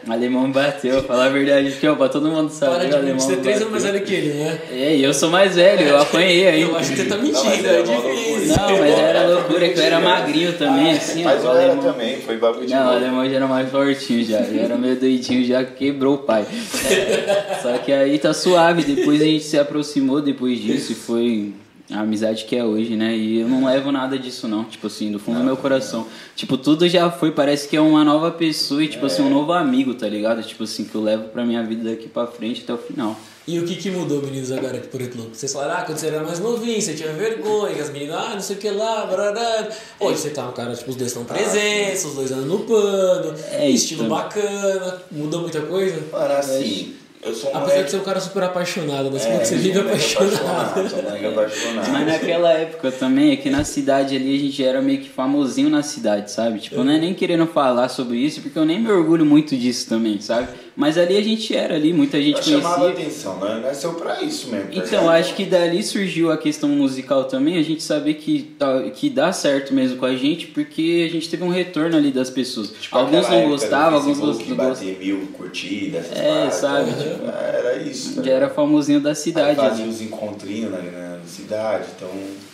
O [LAUGHS] alemão bateu, falar a verdade aqui, ó, pra todo mundo Para saber. de o alemão você é três anos mais velho que ele, né? É, e eu sou mais velho, eu apanhei aí. Eu acho que você tá Não, mas mentindo, era é difícil. Não, mas era loucura que eu era magrinho também, assim, ó. Mas o eu era alemão- também, foi bagulho de Não, o alemão já era mais fortinho já, já era meio doidinho, já quebrou o pai. [LAUGHS] Só que aí tá suave, depois a gente se aproximou depois disso e foi a amizade que é hoje, né? E eu não levo nada disso não, tipo assim, do fundo do meu coração. Tipo, tudo já foi, parece que é uma nova pessoa e tipo assim, um novo amigo, tá ligado? Tipo assim, que eu levo pra minha vida daqui pra frente até o final. E o que que mudou, meninos, agora aqui por Eclô? Vocês falaram, ah, quando você era mais novinho, você tinha vergonha, que as meninas, ah, não sei o que lá, barará. Hoje você tá um cara, tipo, os dois estão presentes, os dois andam no pano, É, estilo então. bacana, mudou muita coisa? Mano, assim, eu sou um Apesar moleque... de ser um cara super apaixonado, mas É, como que você vive moleque apaixonado? Apaixonado. Mas naquela época também, aqui na cidade ali, a gente era meio que famosinho na cidade, sabe? Tipo, não é nem querendo falar sobre isso, porque eu nem me orgulho muito disso também, sabe? Mas ali a gente era ali, muita gente Eu chamava conhecia. atenção, né? Nasceu pra isso mesmo. tá Então, ligado? acho que dali surgiu a questão musical também, a gente saber que, tá- que dá certo mesmo com a gente, porque a gente teve um retorno ali das pessoas. Tipo, alguns não gostavam, alguns gostavam. bater mil curtidas, essas É, paradas, sabe? então, tipo, era isso. tá Já era famosinho da Aí cidade. fazia ali. os encontrinhos na, na cidade, então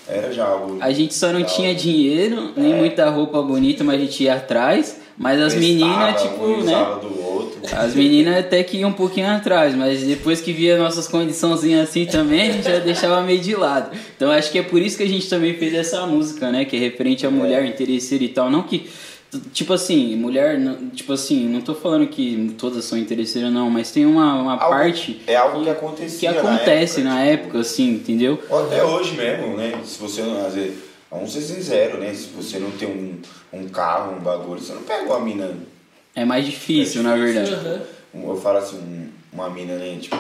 era já algo. A gente só não legal. tinha dinheiro, nem É. muita roupa bonita, mas a gente ia atrás. Mas as meninas, tipo, né? do. As meninas até que iam um pouquinho atrás, mas depois que via nossas condiçõezinhas assim também, a gente já deixava meio de lado. Então acho que é por isso que a gente também fez essa música, né? Que é referente à mulher interesseira e tal. Não que. Tipo assim, mulher. Tipo assim, não tô falando que todas são interesseiras, não, mas tem uma, uma Algo- parte É algo que que acontecia. acontece na tipo, época, assim, entendeu? Ou até hoje mesmo, né? Se você não. Às vezes, vamos ser sinceros, né? Se você não tem um, um carro, um bagulho, você não pega uma mina. É mais difícil, na verdade. Aham. um- Eu falo assim, um- uma mina, né? Tipo,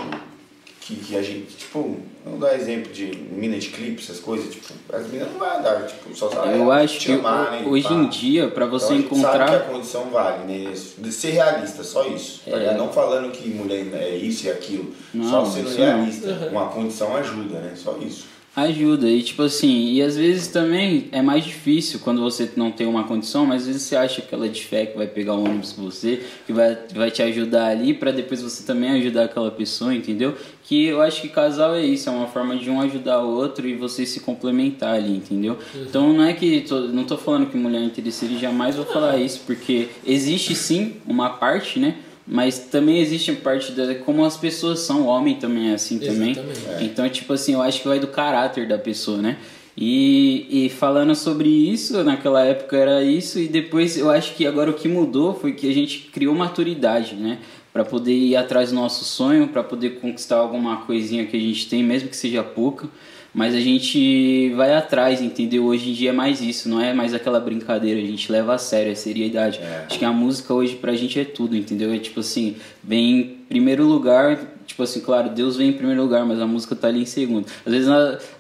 que, que a gente, tipo, vamos dar exemplo de mina de clipe, essas coisas, tipo, as meninas não vão andar, tipo, só sabe Eu acho que amar, né, hoje em dia, para você então, encontrar. Sabe que a condição vale, né? De ser realista, só isso. Tá é. Não falando que mulher é isso e aquilo. Não, só sendo realista. Não. Uma condição ajuda, né? Só isso. Ajuda, e tipo assim, e às vezes também é mais difícil quando você não tem uma condição, mas às vezes você acha que ela é de fé que vai pegar o ônibus com você, que vai, vai te ajudar ali para depois você também ajudar aquela pessoa, entendeu? Que eu acho que casal é isso, é uma forma de um ajudar o outro e você se complementar ali, entendeu? Uhum. Então não é que, tô, não tô falando que mulher é interesseira e jamais vou falar isso, porque existe sim uma parte, né? Mas também existe parte da como as pessoas são, o homem também é assim também. É. Então, tipo assim, eu acho que vai do caráter da pessoa, né? E, e falando sobre isso, naquela época era isso, e depois eu acho que agora o que mudou foi que a gente criou maturidade, né? Para poder ir atrás do nosso sonho, para poder conquistar alguma coisinha que a gente tem, mesmo que seja pouca. Mas a gente vai atrás, entendeu? Hoje em dia é mais isso, não é mais aquela brincadeira, a gente leva a sério, a seriedade. É. Acho que a música hoje pra gente é tudo, entendeu? É tipo assim, vem em primeiro lugar tipo assim, claro, Deus vem em primeiro lugar, mas a música tá ali em segundo. Às vezes,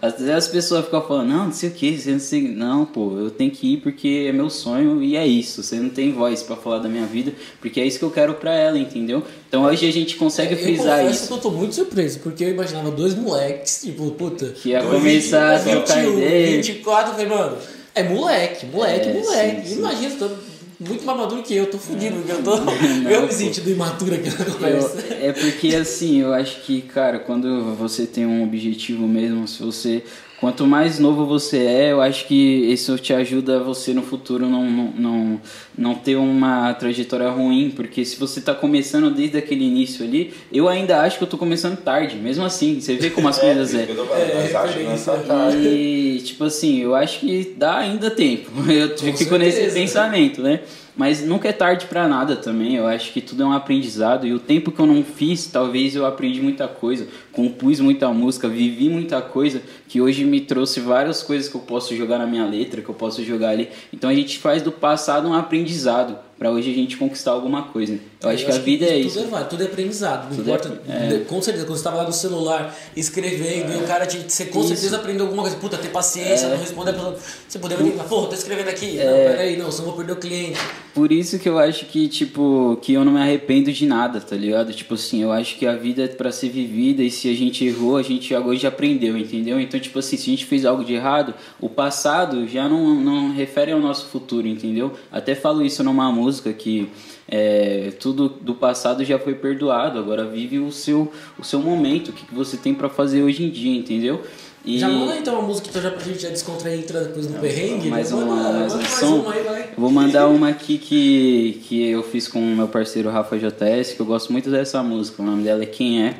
às vezes as pessoas ficam falando, não, não sei o que, você não sei. Não, pô, eu tenho que ir porque é meu sonho e é isso. Você não tem voz para falar da minha vida, porque é isso que eu quero para ela, entendeu? Então hoje a gente consegue eu frisar eu isso. Eu tô muito surpreso, porque eu imaginava dois moleques, tipo, puta. Que ia começar a trocar ideia. 24, eu falei, mano, é moleque, moleque, é, moleque. Sim, sim. Imagina, muito mais maduro que eu, tô fudido, porque eu tô. [LAUGHS] Não, [LAUGHS] eu me sentindo imaturo aqui na conversa. Eu, é porque assim, eu acho que, cara, quando você tem um objetivo mesmo, se você. Quanto mais novo você é, eu acho que isso te ajuda você no futuro não, não, não, não ter uma trajetória ruim, porque se você está começando desde aquele início ali, eu ainda acho que eu estou começando tarde, mesmo assim, você vê como as [LAUGHS] coisas é. é, é e tipo assim, eu acho que dá ainda tempo. [LAUGHS] Eu Com fico certeza. nesse pensamento, né? Mas nunca é tarde para nada também. Eu acho que tudo é um aprendizado. E o tempo que eu não fiz, talvez eu aprendi muita coisa, compus muita música, vivi muita coisa que hoje me trouxe várias coisas que eu posso jogar na minha letra, que eu posso jogar ali. Então a gente faz do passado um aprendizado para hoje a gente conquistar alguma coisa. Eu, acho, eu que acho a vida que é isso. Tudo é, tudo é aprendizado. Não tudo é importa. É, com certeza, quando você estava lá no celular escrevendo é. e o cara te, você com isso. certeza aprendeu alguma coisa. Puta, ter paciência, é. não responder a pessoa. Você poderia ligar, porra, tô escrevendo aqui. É. Não, peraí, não, senão vou perder o cliente. Por isso que eu acho que, tipo, que eu não me arrependo de nada, tá ligado? Tipo assim, eu acho que a vida é pra ser vivida e se a gente errou, a gente hoje aprendeu, entendeu? Então, tipo assim, se a gente fez algo de errado, o passado já não, não refere ao nosso futuro, entendeu? Até falo isso numa música que é, tudo do passado já foi perdoado, agora vive o seu, o seu momento, o que, que você tem para fazer hoje em dia, entendeu? E... Já manda então uma música então, já pra gente já descontrair entrar depois no perrengue. Mais uma, mais um som. Uma aí, Vou mandar uma aqui que, que eu fiz com o meu parceiro Rafa JS, que eu gosto muito dessa música. O nome dela é Quem É.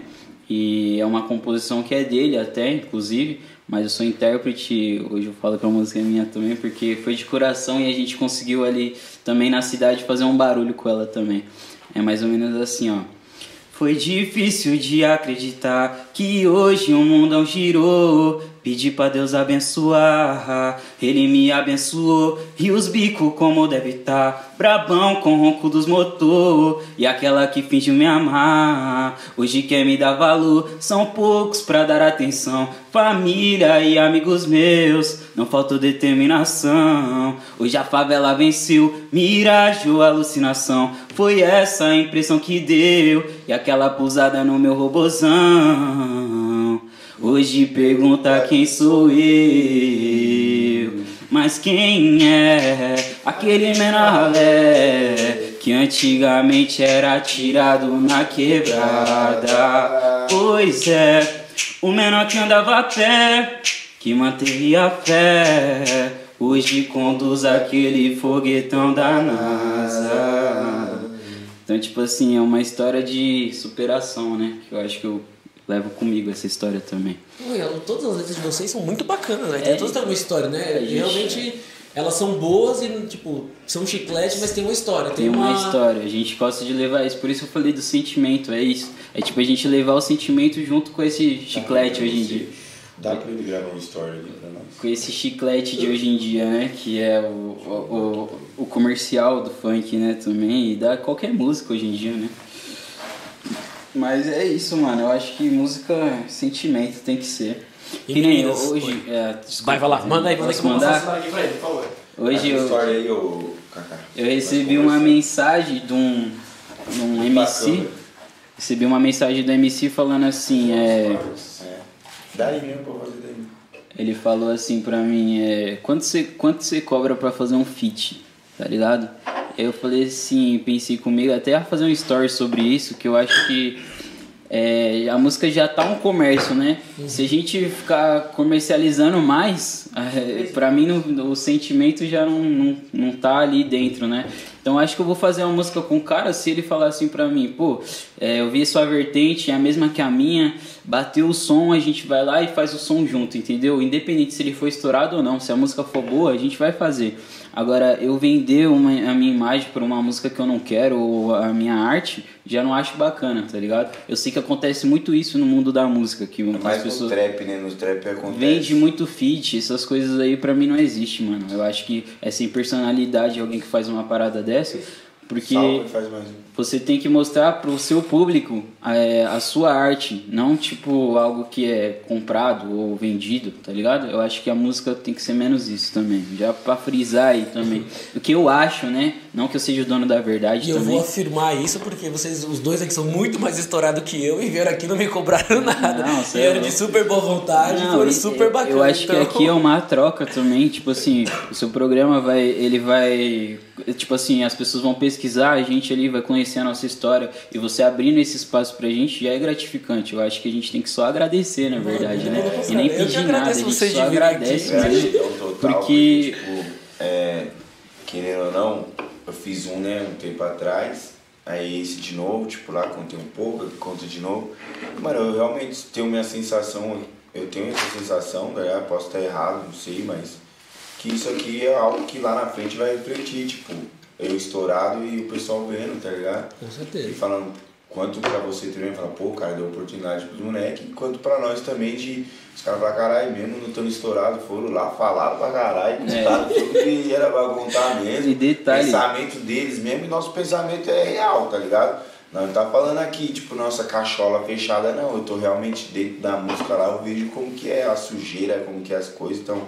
E é uma composição que é dele até, inclusive mas eu sou intérprete, hoje eu falo que a música é minha também, porque foi de coração e a gente conseguiu ali também na cidade fazer um barulho com ela também. É mais ou menos assim, ó. Foi difícil de acreditar que hoje o mundo girou. Pedi pra Deus abençoar, Ele me abençoou. E os bicos como deve tá, brabão com ronco dos motor. E aquela que fingiu me amar, hoje quer me dar valor. São poucos pra dar atenção, família e amigos meus. Não faltou determinação. Hoje a favela venceu, miragem ou alucinação. Foi essa a impressão que deu. E aquela pousada no meu robozão. Hoje pergunta quem sou eu, mas quem é aquele menor que antigamente era tirado na quebrada? Pois é, o menor que andava a pé, que manteve a fé, hoje conduz aquele foguetão da NASA. Então, tipo assim, é uma história de superação, né? Que eu acho que eu levo comigo essa história também. todas as letras de vocês são muito bacanas, né? É, todas têm uma história, né? Gente, Realmente elas são boas e, tipo, são chiclete, mas tem uma história. Tem, tem uma... uma... história, a gente gosta de levar isso. Por isso eu falei do sentimento, é isso. É tipo a gente levar o sentimento junto com esse chiclete hoje em dia. Dá pra ele gravar uma história ali pra nós. Com esse chiclete de hoje em dia, né? Que é o, o, o, o comercial do funk, né? Também. E dá qualquer música hoje em dia, né? Mas é isso, mano. Eu acho que música é sentimento, tem que ser. E que nem hoje. É, desculpa, Vai, vai lá, manda aí, manda aí eu mandar? passar aqui pra ele, por favor. Hoje eu, aí, Kaká. eu recebi uma mensagem de um, de um MC. Bacana. Recebi uma mensagem do MC falando assim, é. É. Daí mesmo pra fazer daí. Ele falou assim pra mim, é, quanto você quanto você cobra pra fazer um feat, tá ligado? Eu falei assim, pensei comigo até a fazer um story sobre isso, que eu acho que é, a música já tá um comércio, né? Se a gente ficar comercializando mais, é, pra mim no- o sentimento já não, não, não tá ali dentro, né? Então acho que eu vou fazer uma música com o cara se ele falar assim pra mim, pô, é, eu vi sua vertente, é a mesma que a minha, bateu o som, a gente vai lá e faz o som junto, entendeu? Independente se ele for estourado ou não, se a música for boa, a gente vai fazer. Agora, eu vender uma, a minha imagem por uma música que eu não quero, ou a minha arte, já não acho bacana, tá ligado? Eu sei que acontece muito isso no mundo da música, que as Mais no pessoas trap, né? No trap acontece. vende muito feat, essas coisas aí pra mim não existe, mano. Eu acho que é sem personalidade alguém que faz uma parada dessa, porque Salve, faz mais um. Você tem que mostrar pro seu público é, a sua arte, não tipo algo que é comprado ou vendido, tá ligado? Eu acho que a música tem que ser menos isso também, já pra frisar aí também. O que eu acho, né? Não que eu seja o dono da verdade E eu também. vou afirmar isso porque vocês, os dois aqui, são muito mais estourados que eu e vieram aqui não me cobraram [LAUGHS] nada. Não, é vieram de super boa vontade, Não, foram super bacanas. Eu acho que então- aqui é uma troca também, tipo assim, o seu programa vai, ele vai, tipo assim, as pessoas vão pesquisar, a gente ali vai conhecer a nossa história e você abrindo esse espaço pra gente já é gratificante. Eu acho que a gente tem que só agradecer, na verdade, né? E nem Eu pedir nada, a agradeço gente vocês só aqui. agradece É, mesmo. é total, Porque- tipo, é, querendo ou não, eu fiz um, né, um tempo atrás, aí esse de novo, tipo, lá contei um pouco, aqui conto de novo. Mano, eu realmente tenho minha sensação, eu tenho essa sensação, né, posso estar errado, não sei, mas que isso aqui é algo que lá na frente vai refletir, tipo, eu estourado e o pessoal vendo, tá ligado? Com E certeza. falando quanto pra você também, fala, pô, cara, deu oportunidade pros moleques, quanto pra nós também de os caras pra caralho, mesmo não estando estourado, foram lá, falaram pra caralho, contaram tudo que era pra contar mesmo. É. E detalhe- Pensamento deles mesmo, e nosso pensamento é real, tá ligado? Não tá falando aqui, tipo, nossa cachola fechada, não. Eu tô realmente dentro da música lá, eu vejo como que é a sujeira, como que é as coisas, então.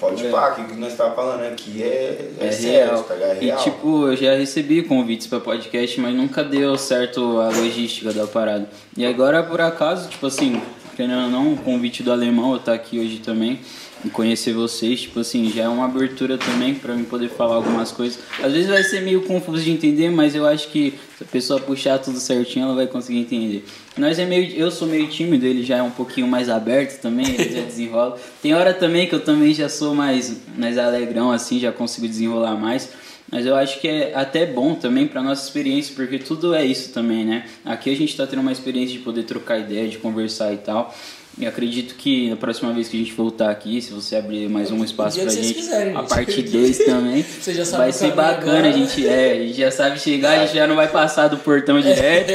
Pode É. pá, o que nós tá falando aqui é, é, É sério, real. tá ligado? É E real. tipo, eu já recebi convites pra podcast, mas nunca deu certo a logística da parada. E agora, por acaso, tipo assim, querendo ou não, o convite do alemão, estar aqui hoje também, e conhecer vocês, tipo assim, já é uma abertura também pra mim poder falar algumas coisas. Às vezes vai ser meio confuso de entender, mas eu acho que se a pessoa puxar tudo certinho, ela vai conseguir entender. Nós é meio, eu sou meio tímido, ele já é um pouquinho mais aberto também, ele já [LAUGHS] desenrola. Tem hora também que eu também já sou mais, mais alegrão assim, já consigo desenrolar mais. Mas eu acho que é até bom também para nossa experiência, porque tudo é isso também, né? Aqui a gente tá tendo uma experiência de poder trocar ideia, de conversar e tal. E acredito que na próxima vez que a gente voltar aqui, se você abrir mais um espaço pra gente, quiserem, a gente. parte 2 também, [LAUGHS] Você já sabe vai ser bacana, agora. a gente é, a gente já sabe chegar, a gente já não vai passar do portão [LAUGHS] direto,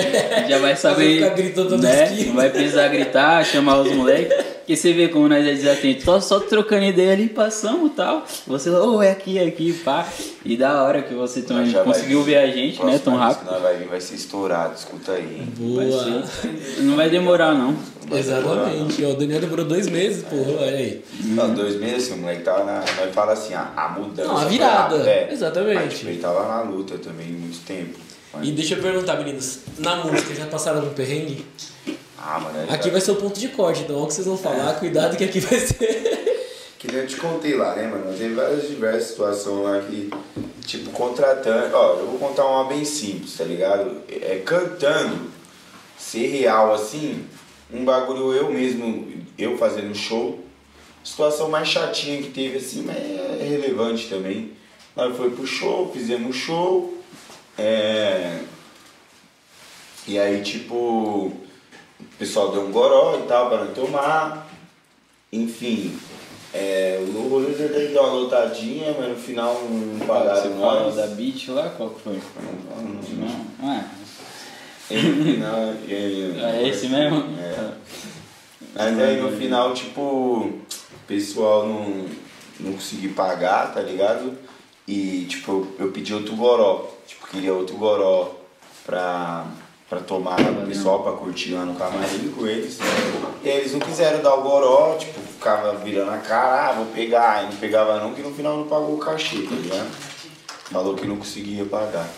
já vai saber, né? Não vai precisar gritar, chamar os moleques. Porque você vê como nós é desatento, só, só trocando ideia ali, passamos e tal. Você, ô, é aqui, é aqui, pá. E da hora que você também conseguiu vir. ver a gente, né, tão rápido. vai vir vai ser estourado, escuta aí. hein? Vai Boa. ser- Não vai demorar, não. Exatamente. Ó, O Daniel demorou dois meses, porra, olha aí. Não, dois meses o moleque tava na. Nós fala assim, a, a mudança. Não, a virada. é. Exatamente. Mas, tipo, ele tava na luta também muito tempo. Mas- E deixa eu perguntar, meninos, na música já passaram no perrengue? Ah, mano. ele Aqui tá- vai ser o ponto de corte, então o que vocês vão falar, cuidado que aqui vai ser. [LAUGHS] Que nem eu te contei lá, né, mano? Teve várias diversas situações lá que, tipo, contratando. Ó, eu vou contar uma bem simples, tá ligado? É cantando, ser real assim, um bagulho eu mesmo, eu fazendo show. Situação mais chatinha que teve assim, mas é relevante também. Nós foi pro show, fizemos show. É... E aí, tipo, o pessoal deu um goró e tal para não tomar. Enfim, é, o rolê já deu uma lotadinha, mas no final não Você pagaram falou nós. da beat lá? Qual que foi? Não? Ah, E no final, e [LAUGHS] aí- é esse mesmo? É. Mas aí no final, tipo, o pessoal não, não consegui pagar, tá ligado? E tipo, eu, eu pedi outro goró. Tipo, queria outro goró pra, pra tomar o pessoal pra curtir lá no camarim com eles. E eles não quiseram dar o goró, tipo, ficava virando a cara, ah, vou pegar. E não pegava não, que no final não pagou o cachê, tá ligado? Falou que não conseguia pagar.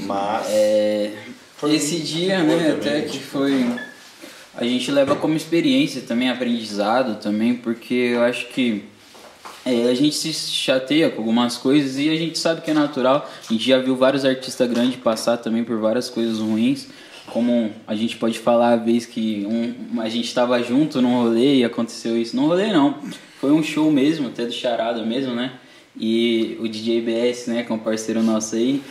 Mas. É, esse dia, né, até que foi. A gente leva como experiência também, aprendizado também, porque eu acho que é, a gente se chateia com algumas coisas e a gente sabe que é natural. A gente já viu vários artistas grandes passar também por várias coisas ruins. Como a gente pode falar a vez que um, a gente estava junto num rolê e aconteceu isso. Não rolê não, foi um show mesmo, até do Charada mesmo, né? E o DJ BS, né, que é um parceiro nosso aí,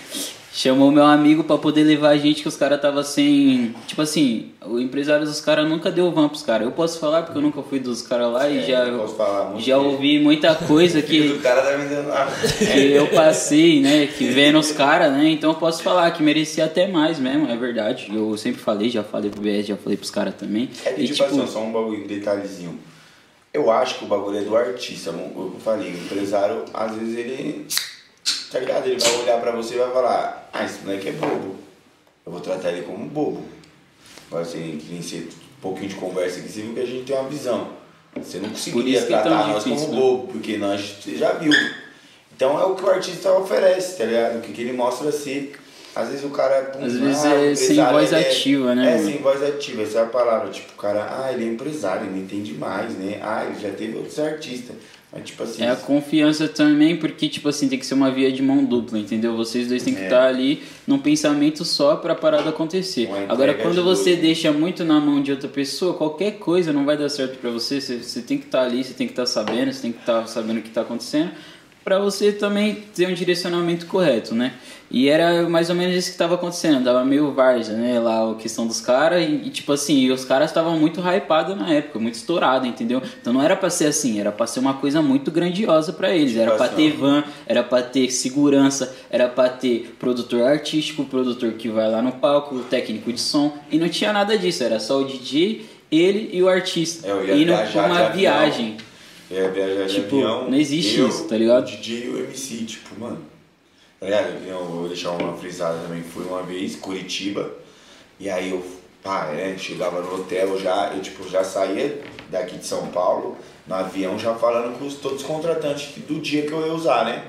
chamou meu amigo pra poder levar a gente que os caras tava sem. Tipo assim, o empresário dos caras nunca deu van pros caras. Eu posso falar porque eu nunca fui dos caras lá e É, já, eu já ouvi muita coisa que, [LAUGHS] O cara tá me dando lá. que eu passei, né? Que vendo os caras, né? Então eu posso falar que merecia até mais mesmo, é verdade. Eu sempre falei, já falei pro BS, já falei pros caras também. É E tipo, assim, só um bagulho, um detalhezinho. Eu acho que o bagulho é do artista, eu falei, o empresário, às vezes ele. Tá ligado? Ele vai olhar pra você e vai falar, ah, esse moleque é bobo. Eu vou tratar ele como bobo. Vai ser que nem ser um pouquinho de conversa aqui, você viu que a gente tem uma visão. Você não conseguiria é tratar nós difícil, como né? bobo, porque nós você já viu. Então é o que o artista oferece, tá ligado? O que, que ele mostra ser. Às vezes o cara. pum, Às vezes ah, é sem voz é- ativa, né, É, mano? sem voz ativa, essa é a palavra. Tipo, o cara, ah, ele é empresário, ele entende mais, né? Ah, ele já teve outros artistas. Mas, tipo assim. É a confiança também, porque, tipo assim, tem que ser uma via de mão dupla, entendeu? Vocês dois têm que É. estar ali num pensamento só pra parada acontecer. Agora, quando você dois. deixa muito na mão de outra pessoa, qualquer coisa não vai dar certo pra você. Você, você tem que estar ali, você tem que estar sabendo, você tem que estar sabendo o que tá acontecendo, pra você também ter um direcionamento correto, né? E era mais ou menos isso que tava acontecendo, dava meio várzea, né? Lá a questão dos caras, e, e, tipo assim, os caras estavam muito hypados na época, muito estourado, entendeu? Então não era pra ser assim, era pra ser uma coisa muito grandiosa pra eles, era pra ter van, era pra ter segurança, era pra ter produtor artístico, produtor que vai lá no palco, técnico de som, e não tinha nada disso, era só o DJ, ele e o artista, É, eu ia indo pra uma avião. É, viajar de Tipo, avião. não existe eu, isso, tá ligado? DJ e o MC, tipo, mano. Tá ligado? Eu vou deixar uma frisada também. Fui uma vez, Curitiba. E aí eu, pá, é, chegava no hotel, já, eu tipo, já saía daqui de São Paulo, no avião, já falando com os, todos os contratantes do dia que eu ia usar, né?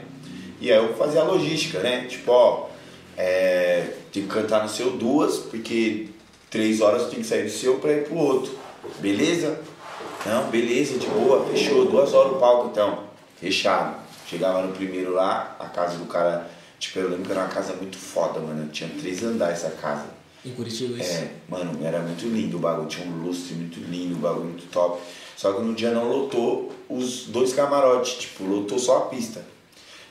E aí eu fazia a logística, né? Tipo, ó, é, tem que cantar no seu duas, porque três horas tem que sair do seu pra ir pro outro. Beleza? Não, beleza, de boa, fechou. Duas horas o palco então. Fechado. Chegava no primeiro lá, a casa do cara. Tipo, eu lembro que era uma casa muito foda, mano. Tinha três andares essa casa. Em Curitiba, isso. É, mano, era muito lindo o bagulho. Tinha um lustre muito lindo, o bagulho muito top. Só que no dia não lotou os dois camarotes, tipo, lotou só a pista.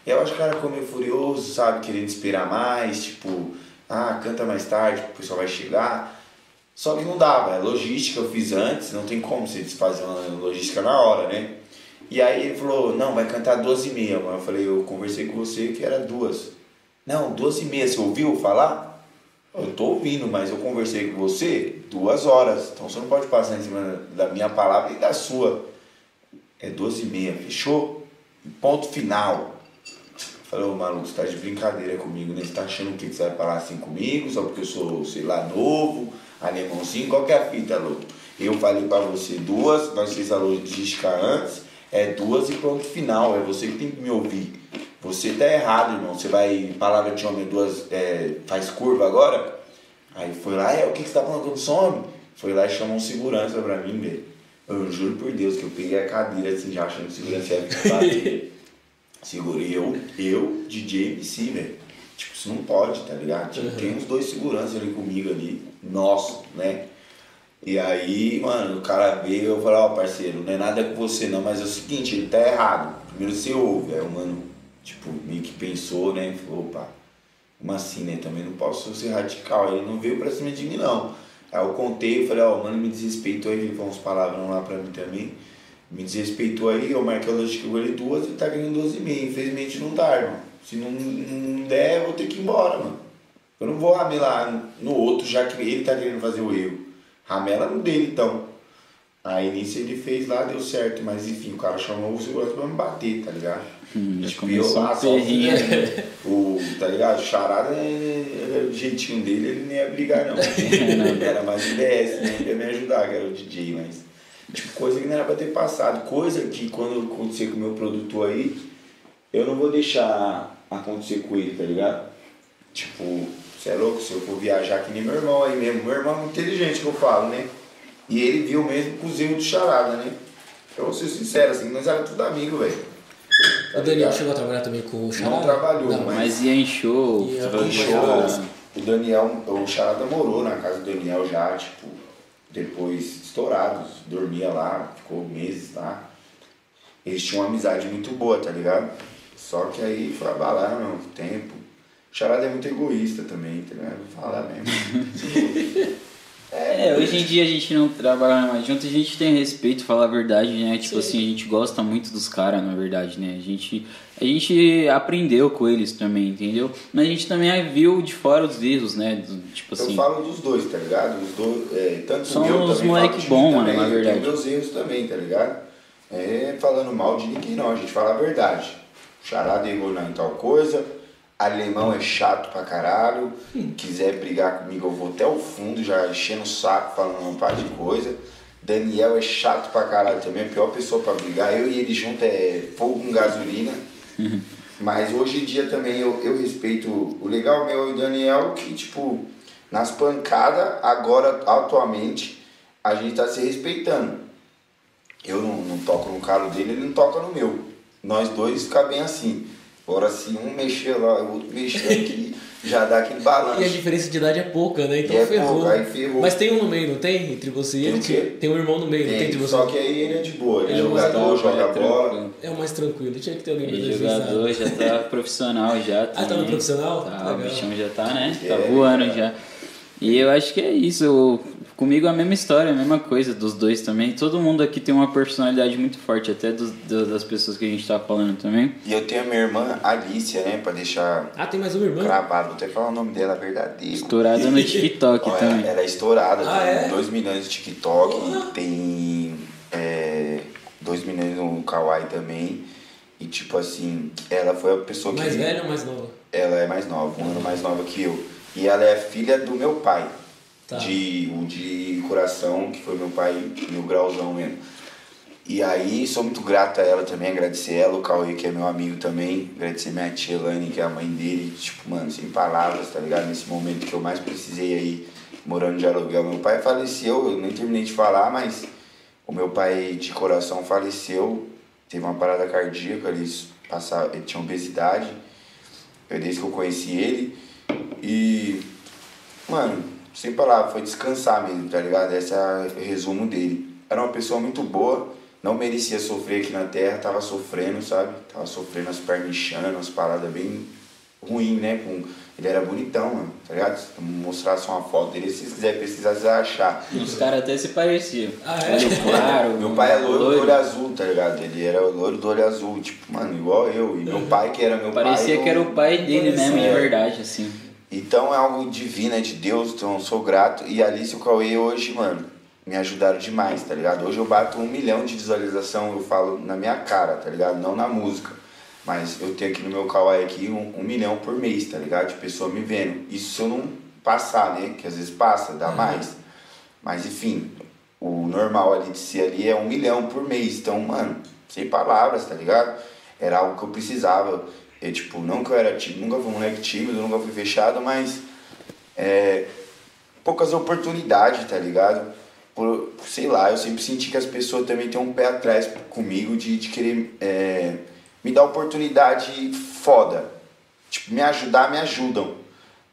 E eu acho que o cara ficou meio furioso, sabe? Querendo esperar mais, tipo, ah, canta mais tarde, o pessoal vai chegar. Só que não dava, é logística, eu fiz antes, não tem como você desfazer uma logística na hora, né? E aí ele falou, não, vai cantar duas e meia. Eu falei, eu conversei com você que era duas. Não, duas e meia, você ouviu falar? Eu tô ouvindo, mas eu conversei com você duas horas. Então você não pode passar em cima da minha palavra e da sua. É duas e meia, fechou? Ponto final. Falei, ô maluco, você tá de brincadeira comigo, né? Você tá achando que você vai falar assim comigo? Só porque eu sou, sei lá, novo, alemãozinho? Qual que é a fita, louco? Eu falei pra você duas, nós fizemos a logística antes, é duas e ponto final. É você que tem que me ouvir. Você tá errado, irmão. Você vai, palavra de homem, duas, é, faz curva agora? Aí foi lá, é, o que, que você tá falando sou homem? Foi lá e chamou um segurança pra mim, velho. Eu juro por Deus que eu peguei a cadeira assim, já achando que segurança ia me bater. [LAUGHS] Segurei eu, eu, DJ MC, velho. Tipo, isso não pode, tá ligado? Tipo, Tem uns dois seguranças ali comigo ali, nosso, né? E aí, mano, o cara veio eu falei, ó, parceiro, não é nada com você não, mas é o seguinte, ele tá errado. Primeiro você ouve. Aí o mano, tipo, meio que pensou, né? Falou, opa, como assim, né? Também não posso ser radical. Ele não veio pra cima de mim, não. Aí eu contei, eu falei, ó, o mano me desrespeitou aí, falou uns palavrão lá pra mim também. Me desrespeitou aí, eu marquei lógica com ele duas e tá ganhando duas e meia. Infelizmente não dá, irmão. Se não, não der, eu vou ter que ir embora, mano. Eu não vou ramelar no outro, já que ele tá querendo fazer o erro. Ramela no dele, então. Aí nisso ele fez lá, deu certo, mas enfim, o cara chamou o segurança pra me bater, tá ligado? Hum, Tipo, começou eu lá, só- perrinho. O, tá ligado? O Charada, é, é o jeitinho dele, ele nem ia brigar, não. [LAUGHS] era mais o DS, né? Ele ia me ajudar, que era o DJ, mas. Tipo, coisa que não era pra ter passado. Coisa que quando acontecer com o meu produtor aí, eu não vou deixar acontecer com ele, tá ligado? Tipo, você é louco, se eu for viajar que nem meu irmão aí mesmo. Meu irmão é muito inteligente que eu falo, né? E ele viu mesmo erros do Charada, né? Eu vou ser sincero, assim, nós era tudo amigo, velho. O Daniel chegou a trabalhar também com o Charada? Não trabalhou, Não, mas- Mas ia em show. Ia em show. o Daniel, o Charada morou na casa do Daniel já, tipo, depois estourados, dormia lá, ficou meses lá. Eles tinham uma amizade muito boa, tá ligado? Só que aí foi abalando o tempo. O Charada é muito egoísta também, tá ligado? Vou falar mesmo. [LAUGHS] É, hoje em dia a gente não trabalha mais junto, a gente tem respeito, falar a verdade, né? Tipo Sim. assim, a gente gosta muito dos caras, na verdade, né? A gente, a gente aprendeu com eles também, entendeu? Mas a gente também viu de fora os erros, né? Do- Tipo Eu assim. falo dos dois, tá ligado? Os dois, é, tanto São o meu uns também, moleque falo de bom, mim mano, na eu tenho verdade. meus erros também, tá ligado? É falando mal de ninguém não, a gente fala a verdade. Charada errou em tal coisa, alemão é chato pra caralho, quiser brigar comigo eu vou até o fundo, já enchendo o saco, falando uma par de coisa. Daniel é chato pra caralho também, é a pior pessoa pra brigar. Eu e ele junto é fogo com gasolina. Mas hoje em dia também eu, eu respeito. O legal meu e o Daniel que, tipo, nas pancadas, agora, atualmente, a gente tá se respeitando. Eu não, não toco no calo dele, ele não toca no meu. Nós dois fica bem assim. Agora se um mexer lá, o outro mexer aqui, [LAUGHS] já dá aquele balanço. E a diferença de idade é pouca, né? Então É ferrou. pouca, aí ferrou. Mas tem um no meio, não tem? Entre você e Tem ele? o quê? Tem um irmão no meio, não tem entre Tem, você? só que aí ele é de boa, ele é Ele é jogador, Tá, joga é bola. tranquilo. É o mais tranquilo. Tinha que ter alguém pra E defesa. jogador já tá [LAUGHS] profissional já. Ah, tá no profissional? Tá, Legal. o bichão já tá, né? Tá É, voando cara. já. E eu acho que é isso. eu- comigo a mesma história, a mesma coisa dos dois também. Todo mundo aqui tem uma personalidade muito forte, até dos- das pessoas que a gente tá falando também. E eu tenho a minha irmã Alicia, né, pra deixar Ah, tem mais uma irmã? gravado, vou até falar o nome dela verdadeiro. Estourada no TikTok também. Ela é estourada, Ah, tem é? 2 milhões de TikTok, tem 2 milhões no Kawaii também. E tipo assim, ela foi a pessoa Mais que. velha ou mais nova? Ela é mais nova, um ano mais nova que eu. E ela é filha do meu pai. Tá. De, o de coração, que foi meu pai, meu grauzão mesmo. E aí, sou muito grato a ela também, agradecer ela, o Cauê, que é meu amigo também, agradecer minha tia Elane, que é a mãe dele, tipo, mano, sem palavras, tá ligado? Nesse momento que eu mais precisei aí, morando de aluguel. Meu pai faleceu, eu nem terminei de falar, mas o meu pai de coração faleceu, teve uma parada cardíaca, eles passaram, ele tinha obesidade, eu, desde que eu conheci ele, e, mano, sem palavras, foi descansar mesmo, tá ligado? Esse é o resumo dele. Era uma pessoa muito boa, não merecia sofrer aqui na Terra, tava sofrendo, sabe? Tava sofrendo as pernas inchando, umas paradas bem ruim, né? Com... Ele era bonitão, mano, tá ligado? Se eu mostrasse uma foto dele, se vocês quiserem pesquisar, vocês vão achar. Os caras até se pareciam. Ah, é? Claro. Meu pai é loiro do olho azul, tá ligado? Ele era o loiro do olho azul, tipo, mano, igual eu. E meu pai, que era meu Parecia pai. que era o pai dele Parecia. mesmo, de verdade, assim. Então é algo divino, é de Deus, então eu sou grato. E a Alice e o Cauê hoje, mano, me ajudaram demais, tá ligado? Hoje eu bato um milhão de visualização, eu falo na minha cara, tá ligado? Não na música. Mas eu tenho aqui no meu Kawaii aqui um, um milhão por mês, tá ligado? De pessoa me vendo. Isso se eu não passar, né? Que às vezes passa, dá mais. Mas enfim, o normal ali de ser ali é um milhão por mês. Então, mano, sem palavras, tá ligado? Era algo que eu precisava. Eu, tipo, não que eu era tímido, nunca fui um moleque tímido, nunca fui fechado, mas é, poucas oportunidades, tá ligado? Por, sei lá, eu sempre senti que as pessoas também têm um pé atrás comigo de, de querer é, me dar oportunidade foda. Tipo, me ajudar, me ajudam.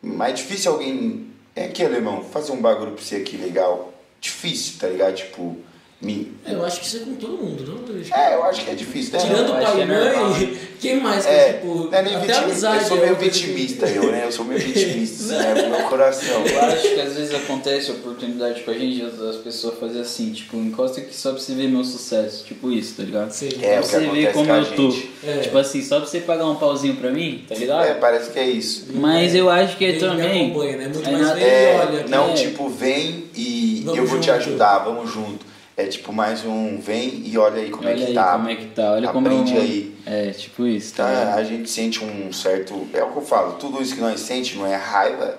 Mas é difícil alguém. É aqui, alemão, fazer um bagulho pra você aqui legal. Difícil, tá ligado? Tipo, me. É, eu acho que isso é com todo mundo, não? Luiz? É, eu acho que é difícil, né? Tirando eu o pai que e é mãe, [LAUGHS] quem mais? que, É, tipo, não é nem até vitimista, amizade. eu sou é meio que- vitimista, eu, né? Eu sou meio vitimista, [LAUGHS] né? No meu coração. Eu acho que às vezes acontece oportunidade com a gente, as, as pessoas fazem assim, tipo, encosta aqui só pra você ver meu sucesso, tipo isso, tá ligado? Sim. É, pra o que você ver como com a eu tô. É. Tipo assim, só pra você pagar um pauzinho pra mim, tá ligado? É, parece que é isso. Mas eu acho que me também. acompanha, né? Muito é mais vem É, olha. não, é. tipo, vem e Vamos eu vou te junto. ajudar, vamos junto. É tipo mais um vem e olha aí como Olha é que aí tá. como é que tá, olha como Aprende eu- aí. É, tipo isso, tá? Tá, a gente sente um certo. É o que eu falo, tudo isso que nós sente não é raiva.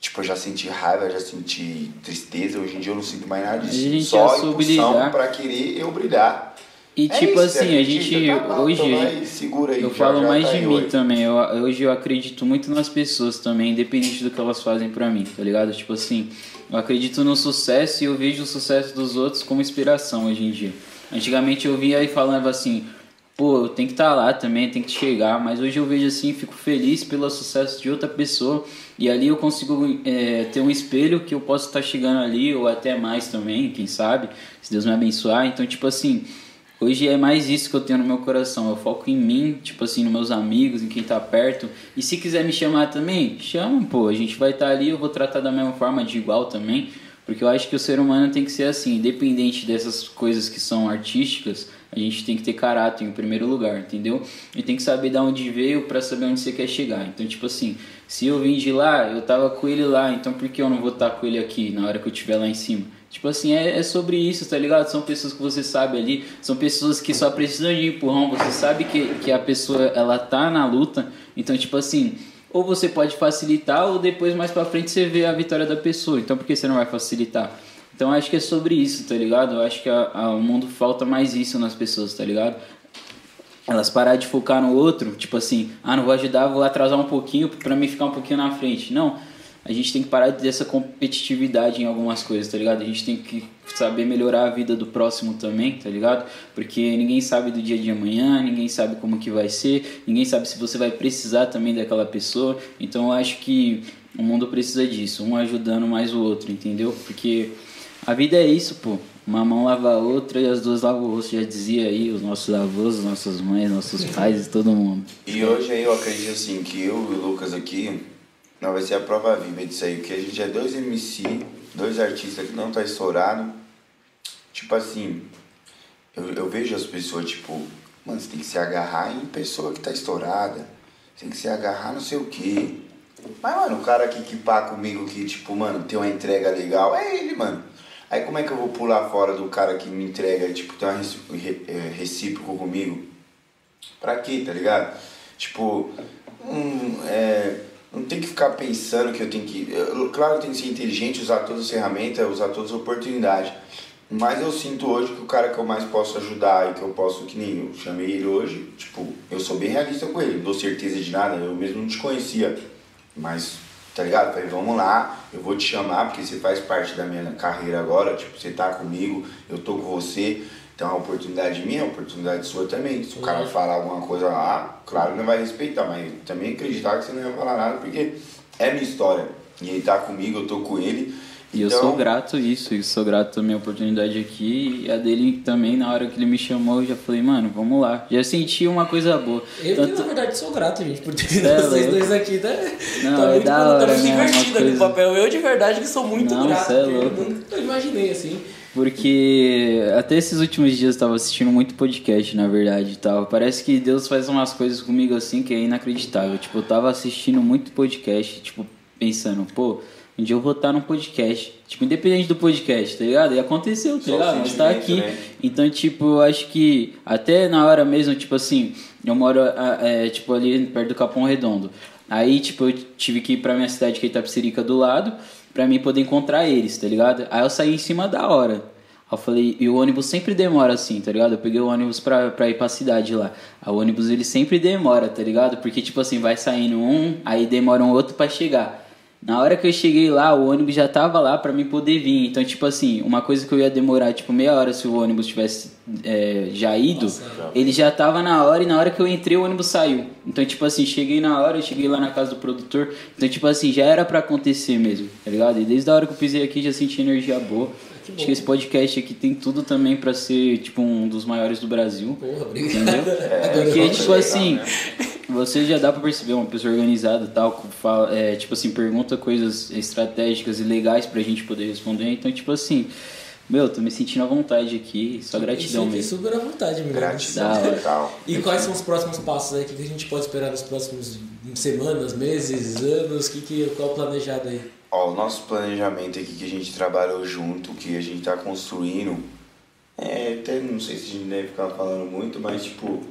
Tipo, eu já senti raiva, já senti tristeza, hoje em dia eu não sinto mais nada disso. Só impulsão pra querer eu brilhar. E É tipo isso, assim, a acredita? gente Tá hoje segura aí, eu falo mais tá de mim hoje. também. Eu, hoje eu acredito muito nas pessoas também, independente do que elas fazem pra mim, tá ligado? Tipo assim, eu acredito no sucesso e eu vejo o sucesso dos outros como inspiração hoje em dia. Antigamente eu via e falava assim, pô, eu tenho que estar lá também, tem que chegar, mas hoje eu vejo assim, fico feliz pelo sucesso de outra pessoa e ali eu consigo é, ter um espelho que eu posso estar chegando ali ou até mais também, quem sabe, se Deus me abençoar. Então, tipo assim, Hoje é mais isso que eu tenho no meu coração. Eu foco em mim, tipo assim, nos meus amigos, em quem tá perto. E se quiser me chamar também, chama, pô. A gente vai estar ali, eu vou tratar da mesma forma, de igual também. Porque eu acho que o ser humano tem que ser assim, independente dessas coisas que são artísticas, a gente tem que ter caráter em primeiro lugar, entendeu? E tem que saber de onde veio para saber onde você quer chegar. Então, tipo assim, se eu vim de lá, eu tava com ele lá, então por que eu não vou estar com ele aqui na hora que eu estiver lá em cima? Tipo assim, é, é sobre isso, tá ligado? São pessoas que você sabe ali, são pessoas que só precisam de empurrão, você sabe que, que a pessoa, ela tá na luta, então, tipo assim, ou você pode facilitar, ou depois mais pra frente você vê a vitória da pessoa, então por que você não vai facilitar? Então acho que é sobre isso, tá ligado? Eu acho que a, a, o mundo falta mais isso nas pessoas, tá ligado? Elas parar de focar no outro, tipo assim, ah, não vou ajudar, vou atrasar um pouquinho pra mim ficar um pouquinho na frente. Não, a gente tem que parar de ter essa competitividade em algumas coisas, tá ligado? A gente tem que saber melhorar a vida do próximo também, tá ligado? Porque ninguém sabe do dia de amanhã, ninguém sabe como que vai ser, ninguém sabe se você vai precisar também daquela pessoa. Então eu acho que o mundo precisa disso, um ajudando mais o outro, entendeu? Porque a vida é isso, pô. Uma mão lava a outra e as duas lavam o rosto, já dizia aí os nossos avós, nossas mães, nossos pais todo mundo. E hoje aí eu acredito assim que eu e o Lucas aqui, não vai ser a prova viva disso aí, porque a gente é dois MC, dois artistas que não tá estourado. Tipo assim, eu, eu vejo as pessoas, tipo, mano, você tem que se agarrar em pessoa que tá estourada, tem que se agarrar não sei o quê. Mas, mano, o cara que pá comigo que, tipo, mano, tem uma entrega legal, é ele, mano. Aí como é que eu vou pular fora do cara que me entrega, tipo, tem uma recíproco comigo? Pra quê, tá ligado? Tipo, um, é, não tem que ficar pensando que eu tenho que. Claro, eu tenho que ser inteligente, usar todas as ferramentas, usar todas as oportunidades. Mas eu sinto hoje que o cara que eu mais posso ajudar e que eu posso, que nem eu chamei ele hoje, tipo, eu sou bem realista com ele, não dou certeza de nada, eu mesmo não te conhecia. Mas, tá ligado? Falei, vamos lá, eu vou te chamar porque você faz parte da minha carreira agora, tipo, você tá comigo, eu tô com você. Então a oportunidade minha, a oportunidade sua também. Se o cara falar alguma coisa lá, claro que não vai respeitar, mas também acreditar que você não ia falar nada, porque é minha história. E ele tá comigo, eu tô com ele. E eu sou grato a isso, eu sou grato à minha oportunidade aqui e a dele também, na hora que ele me chamou, eu já falei, mano, vamos lá. Já senti uma coisa boa. Eu, Tanto- que, na verdade, sou grato, gente, por ter É, vocês louco. dois aqui. Tá, Não, tá é muito, tá hora, muito né? Uma divertido ali no coisa- papel. Eu, de verdade, que sou muito Não, grato. cê é porque eu louco. nunca imaginei assim. Porque até esses últimos dias eu tava assistindo muito podcast, na verdade, e tal. Parece que Deus faz umas coisas comigo assim que é inacreditável. Tipo, eu tava assistindo muito podcast, tipo, pensando, pô, um dia eu vou estar num podcast. Tipo, independente do podcast, tá ligado? E aconteceu, tá Só ligado? Mas tá aqui. né? Então, tipo, eu acho que até na hora mesmo, tipo assim, eu moro é, tipo, ali perto do Capão Redondo. Aí, tipo, eu tive que ir pra minha cidade, que é Itapecerica, do lado, pra mim poder encontrar eles, tá ligado? Aí eu saí em cima da hora. Aí eu falei, e o ônibus sempre demora assim, tá ligado? Eu peguei o ônibus pra, pra ir pra cidade lá. Aí o ônibus ele sempre demora, tá ligado? Porque, tipo assim, vai saindo um, aí demora um outro pra chegar. Na hora que eu cheguei lá, o ônibus já tava lá pra mim poder vir. Então, tipo assim, uma coisa que eu ia demorar, tipo, meia hora se o ônibus tivesse é, já ido, ele já tava na hora e na hora que eu entrei, o ônibus saiu. Então, tipo assim, cheguei na hora, eu cheguei lá na casa do produtor. Então, tipo assim, já era pra acontecer mesmo, tá ligado? E desde a hora que eu pisei aqui, já senti energia boa. Acho que esse podcast aqui tem tudo também pra ser, tipo, um dos maiores do Brasil. Porra, obrigado. Entendeu? Agora Porque, tipo assim, você já dá pra perceber uma pessoa organizada e tal, que fala, é, tipo assim, pergunta coisas estratégicas e legais pra gente poder responder. Então, tipo assim, meu, tô me sentindo à vontade aqui, só gratidão Isso aqui, mesmo. super à vontade, menino. Gratidão [LAUGHS] total. E quais são os próximos passos aí? O que que a gente pode esperar nos próximos semanas, meses, anos? Que que, qual o planejado aí? Ó, o nosso planejamento aqui que a gente trabalhou junto, que a gente tá construindo, é, até não sei se a gente deve ficar falando muito, mas tipo,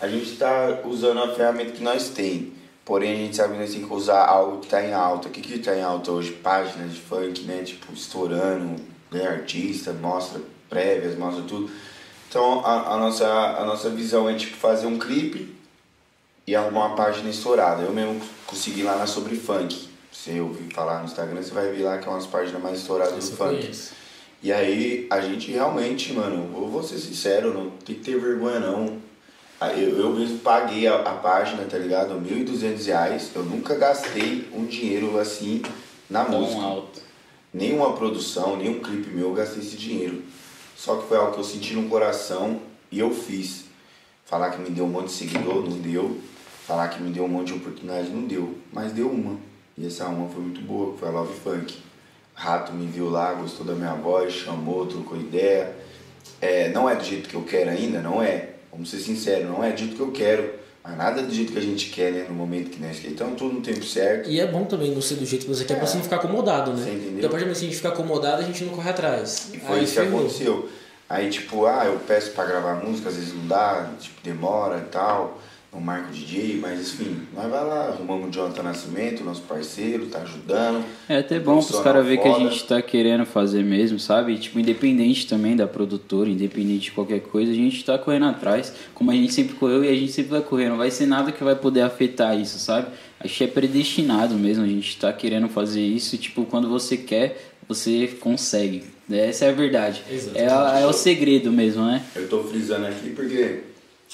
a gente está usando a ferramenta que nós tem. Porém, a gente sabe que nós temos que usar algo que está em alta. O que que está em alta hoje? Páginas de funk, né? Tipo, estourando, né? artista, mostra prévias, mostra tudo. Então, a, a, nossa, a nossa visão é, tipo, fazer um clipe e arrumar uma página estourada. Eu mesmo consegui lá na Sobre Funk. Você ouvir falar no Instagram, você vai ver lá que é uma das páginas mais estouradas do funk. E aí, a gente realmente, mano, eu vou ser sincero, não tem que ter vergonha não. Aí Eu, eu mesmo paguei a, a página, tá ligado? 1.200 reais. Eu nunca gastei um dinheiro assim na música. Tão alto. Nenhuma produção, nenhum clipe meu eu gastei esse dinheiro. Só que foi algo que eu senti no coração e eu fiz. Falar que me deu um monte de seguidor, não deu. Falar que me deu um monte de oportunidade, não deu. Mas deu uma. E essa uma foi muito boa, foi a Love Funk. Rato me viu lá, gostou da minha voz, chamou, trocou ideia. É, não é do jeito que eu quero ainda, não é. Vamos ser sinceros, não é do jeito que eu quero. Mas nada do jeito que a gente quer, né? No momento que nós quer. Então tudo no tempo certo. E é bom também não ser do jeito que você quer pra É. você não ficar acomodado, né? Você entendeu? Porque a partir do momento que a gente fica acomodado, a gente não corre atrás. E foi Aí isso que aconteceu. Aí, tipo, ah, eu peço pra gravar música, às vezes não dá, tipo, demora e tal. Não marco DJ, mas enfim, nós vai lá, arrumamos o Jonathan Nascimento, nosso parceiro, tá ajudando. É até bom pros caras ver que a gente tá querendo fazer mesmo, sabe? Tipo, independente também da produtora, independente de qualquer coisa, a gente tá correndo atrás, como a gente sempre correu e a gente sempre vai correr. Não vai ser nada que vai poder afetar isso, sabe? Acho que é predestinado mesmo, a gente tá querendo fazer isso, tipo, quando você quer, você consegue. Essa é a verdade. É, é o segredo mesmo, né? Eu tô frisando aqui porque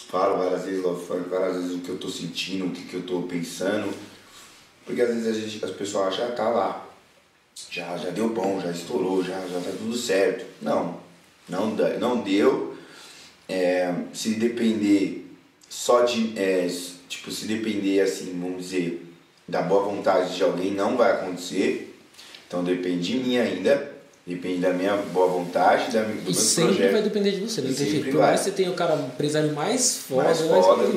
falo várias vezes love funk, várias vezes o que eu tô sentindo, o que, que eu tô pensando. Porque às vezes a gente, as pessoas acham, ah, tá lá. Já, já deu bom, já estourou, já, já tá tudo certo. Não, não, não deu. É, se depender só de. é, tipo, se depender assim, vamos dizer, da boa vontade de alguém, não vai acontecer. Então depende de mim ainda. Depende da minha boa vontade, da, do E meu sempre projeto. vai depender de você, não jeito. Por mais que você tenha o cara, o empresário mais foda, Mais mais foda.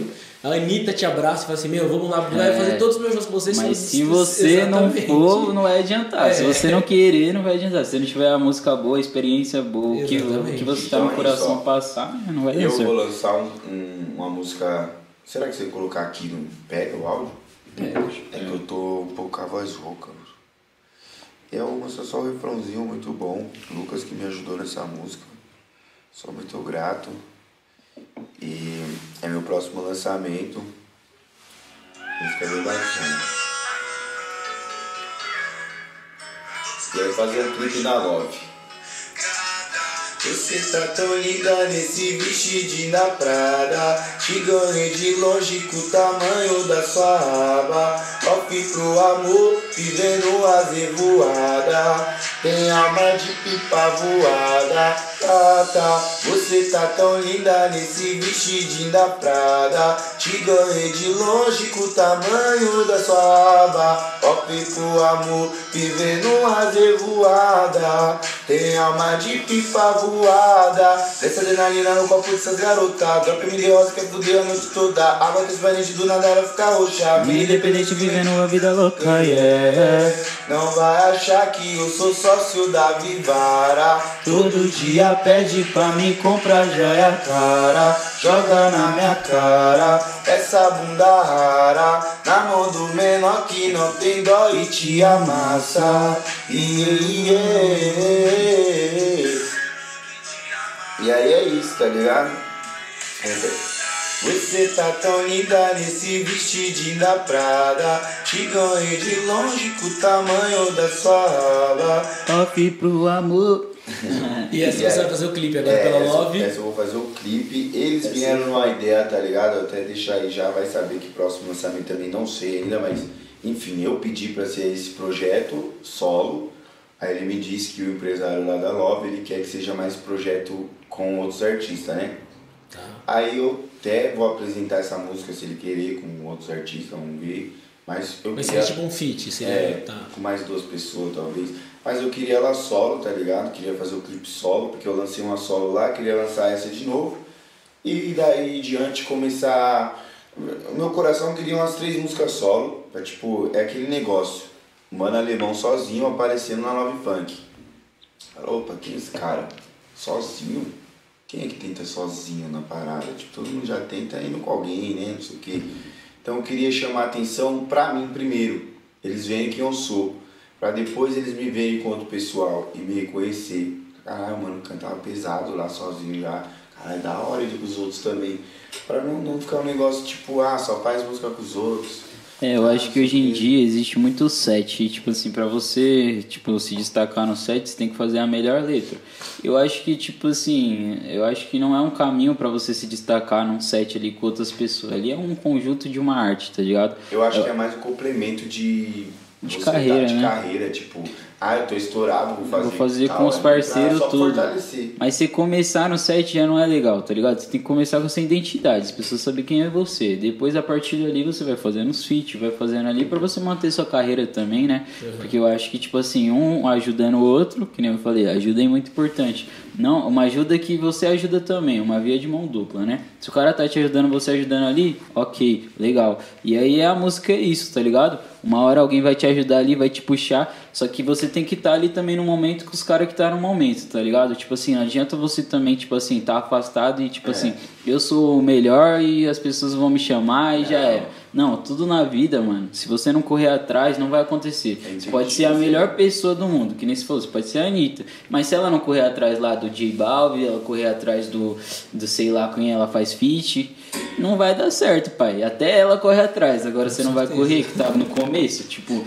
A Anitta te abraça e fala assim, meu, vamos lá, vai É. fazer todos os meus shows com vocês. Mas se você [LAUGHS] não Exatamente. for, não vai adiantar. Se É. você não querer, não vai adiantar. Se não tiver a música boa, a experiência boa, o que, que você tá Então no é coração isso, ó. passar, não vai dar Eu vou lançar um, um- uma música. Será que você colocar aqui no. Pega o áudio? É que eu tô um pouco com a voz rouca. E vou mostrar só o refrãozinho muito bom. Lucas que me ajudou nessa música. Sou muito grato. E é meu próximo lançamento. Música bem bacana. Aí fazer um clipe na Love. Você tá tão linda nesse vestidinho da Prada Te ganhei de longe com o tamanho da sua aba. Off pro amor, vivendo a voada Tem alma de pipa voada Tá, tá, você tá tão linda nesse vestidinho da Prada. Te ganhei de longe com o tamanho da sua aba. Off pro amor, vivendo a voada. Tem alma de pipa voada. Desce adrenalina no copo dessas garotas. Drop me de rosa que é fuder a noite toda. Água transparente do nada ela fica roxa. Vida independente vivendo a vida louca, yeah. Não vai achar que eu sou sócio da Vivara. Todo dia pede pra me comprar joia cara. Joga na minha cara Essa bunda rara Na mão do menor que não tem dó e te amassa. E aí é isso, tá ligado? Você tá tão linda nesse vestidinho da Prada Te ganhei de longe com o tamanho da sua aba Off pro amor. [LAUGHS] E essa E você aí? vai fazer o clipe agora É, pela essa, Love. essa eu vou fazer o clipe. Eles Essa vieram é numa ideia, tá ligado? Eu até deixar aí já, vai saber que próximo lançamento também não sei ainda, mas enfim, eu pedi pra ser esse projeto solo. Aí ele me disse que o empresário lá da Love, ele quer que seja mais projeto com outros artistas, né? Tá. Aí eu até vou apresentar essa música se ele querer com outros artistas, vamos ver. Mas eu Mas queria... seria tipo um feat, seria. É, Tá. com mais duas pessoas talvez. Mas eu queria ela solo, tá ligado? Queria fazer o clipe solo, porque eu lancei uma solo lá, queria lançar essa de novo. E daí em diante começar. O meu coração queria umas três músicas solo, pra tipo, é aquele negócio. Mano alemão sozinho aparecendo na Love Funk. Falei, opa, quem é esse cara? Sozinho? quem é que tenta sozinho na parada? Tipo, todo mundo já tenta indo com alguém, né? Não sei o quê. Então eu queria chamar a atenção pra mim primeiro. Eles veem quem eu sou. Pra depois eles me verem enquanto pessoal e me reconhecer. Caralho, mano, cantava pesado lá sozinho já. Caralho, é da hora de com os outros também. Pra não, não ficar um negócio tipo, ah, só faz música com os outros. É, eu acho que hoje em dia existe muito set, tipo assim, para você, tipo, se destacar no set, você tem que fazer a melhor letra. Eu acho que, tipo assim, eu acho que não é um caminho para você se destacar num set ali com outras pessoas. Ali é um conjunto de uma arte, tá ligado? Eu acho eu... que é mais um complemento de de carreira, de né? carreira, tipo, ah, eu tô estourado, vou fazer. Vou fazer tal, com os parceiros tudo. Mas você começar no site já não é legal, tá ligado? Você tem que começar com essa identidade, as pessoas sabem quem é você. Depois, a partir dali, você vai fazendo os feats, vai fazendo ali para você manter sua carreira também, né? Uhum. Porque eu acho que, tipo assim, um ajudando o outro, que nem eu falei, ajuda é muito importante. Não, uma ajuda que você ajuda também, uma via de mão dupla, né? Se o cara tá te ajudando, você ajudando ali, ok, legal. E aí a música é isso, tá ligado? Uma hora alguém vai te ajudar ali, vai te puxar, só que você tem que estar tá ali também no momento com os caras que tá no momento, tá ligado? Tipo assim, não adianta você também, tipo assim, tá afastado e tipo é. assim, eu sou o melhor e as pessoas vão me chamar e é. já era. Não, tudo na vida, mano. Se você não correr atrás, não vai acontecer. É você pode ser a melhor pessoa do mundo, que nem se fosse, pode ser a Anitta. Mas se ela não correr atrás lá do J Balvin, ela correr atrás do, do sei lá quem ela faz feat, não vai dar certo, pai. Até ela corre atrás. Agora Com você não vai correr, que tá no começo. Tipo,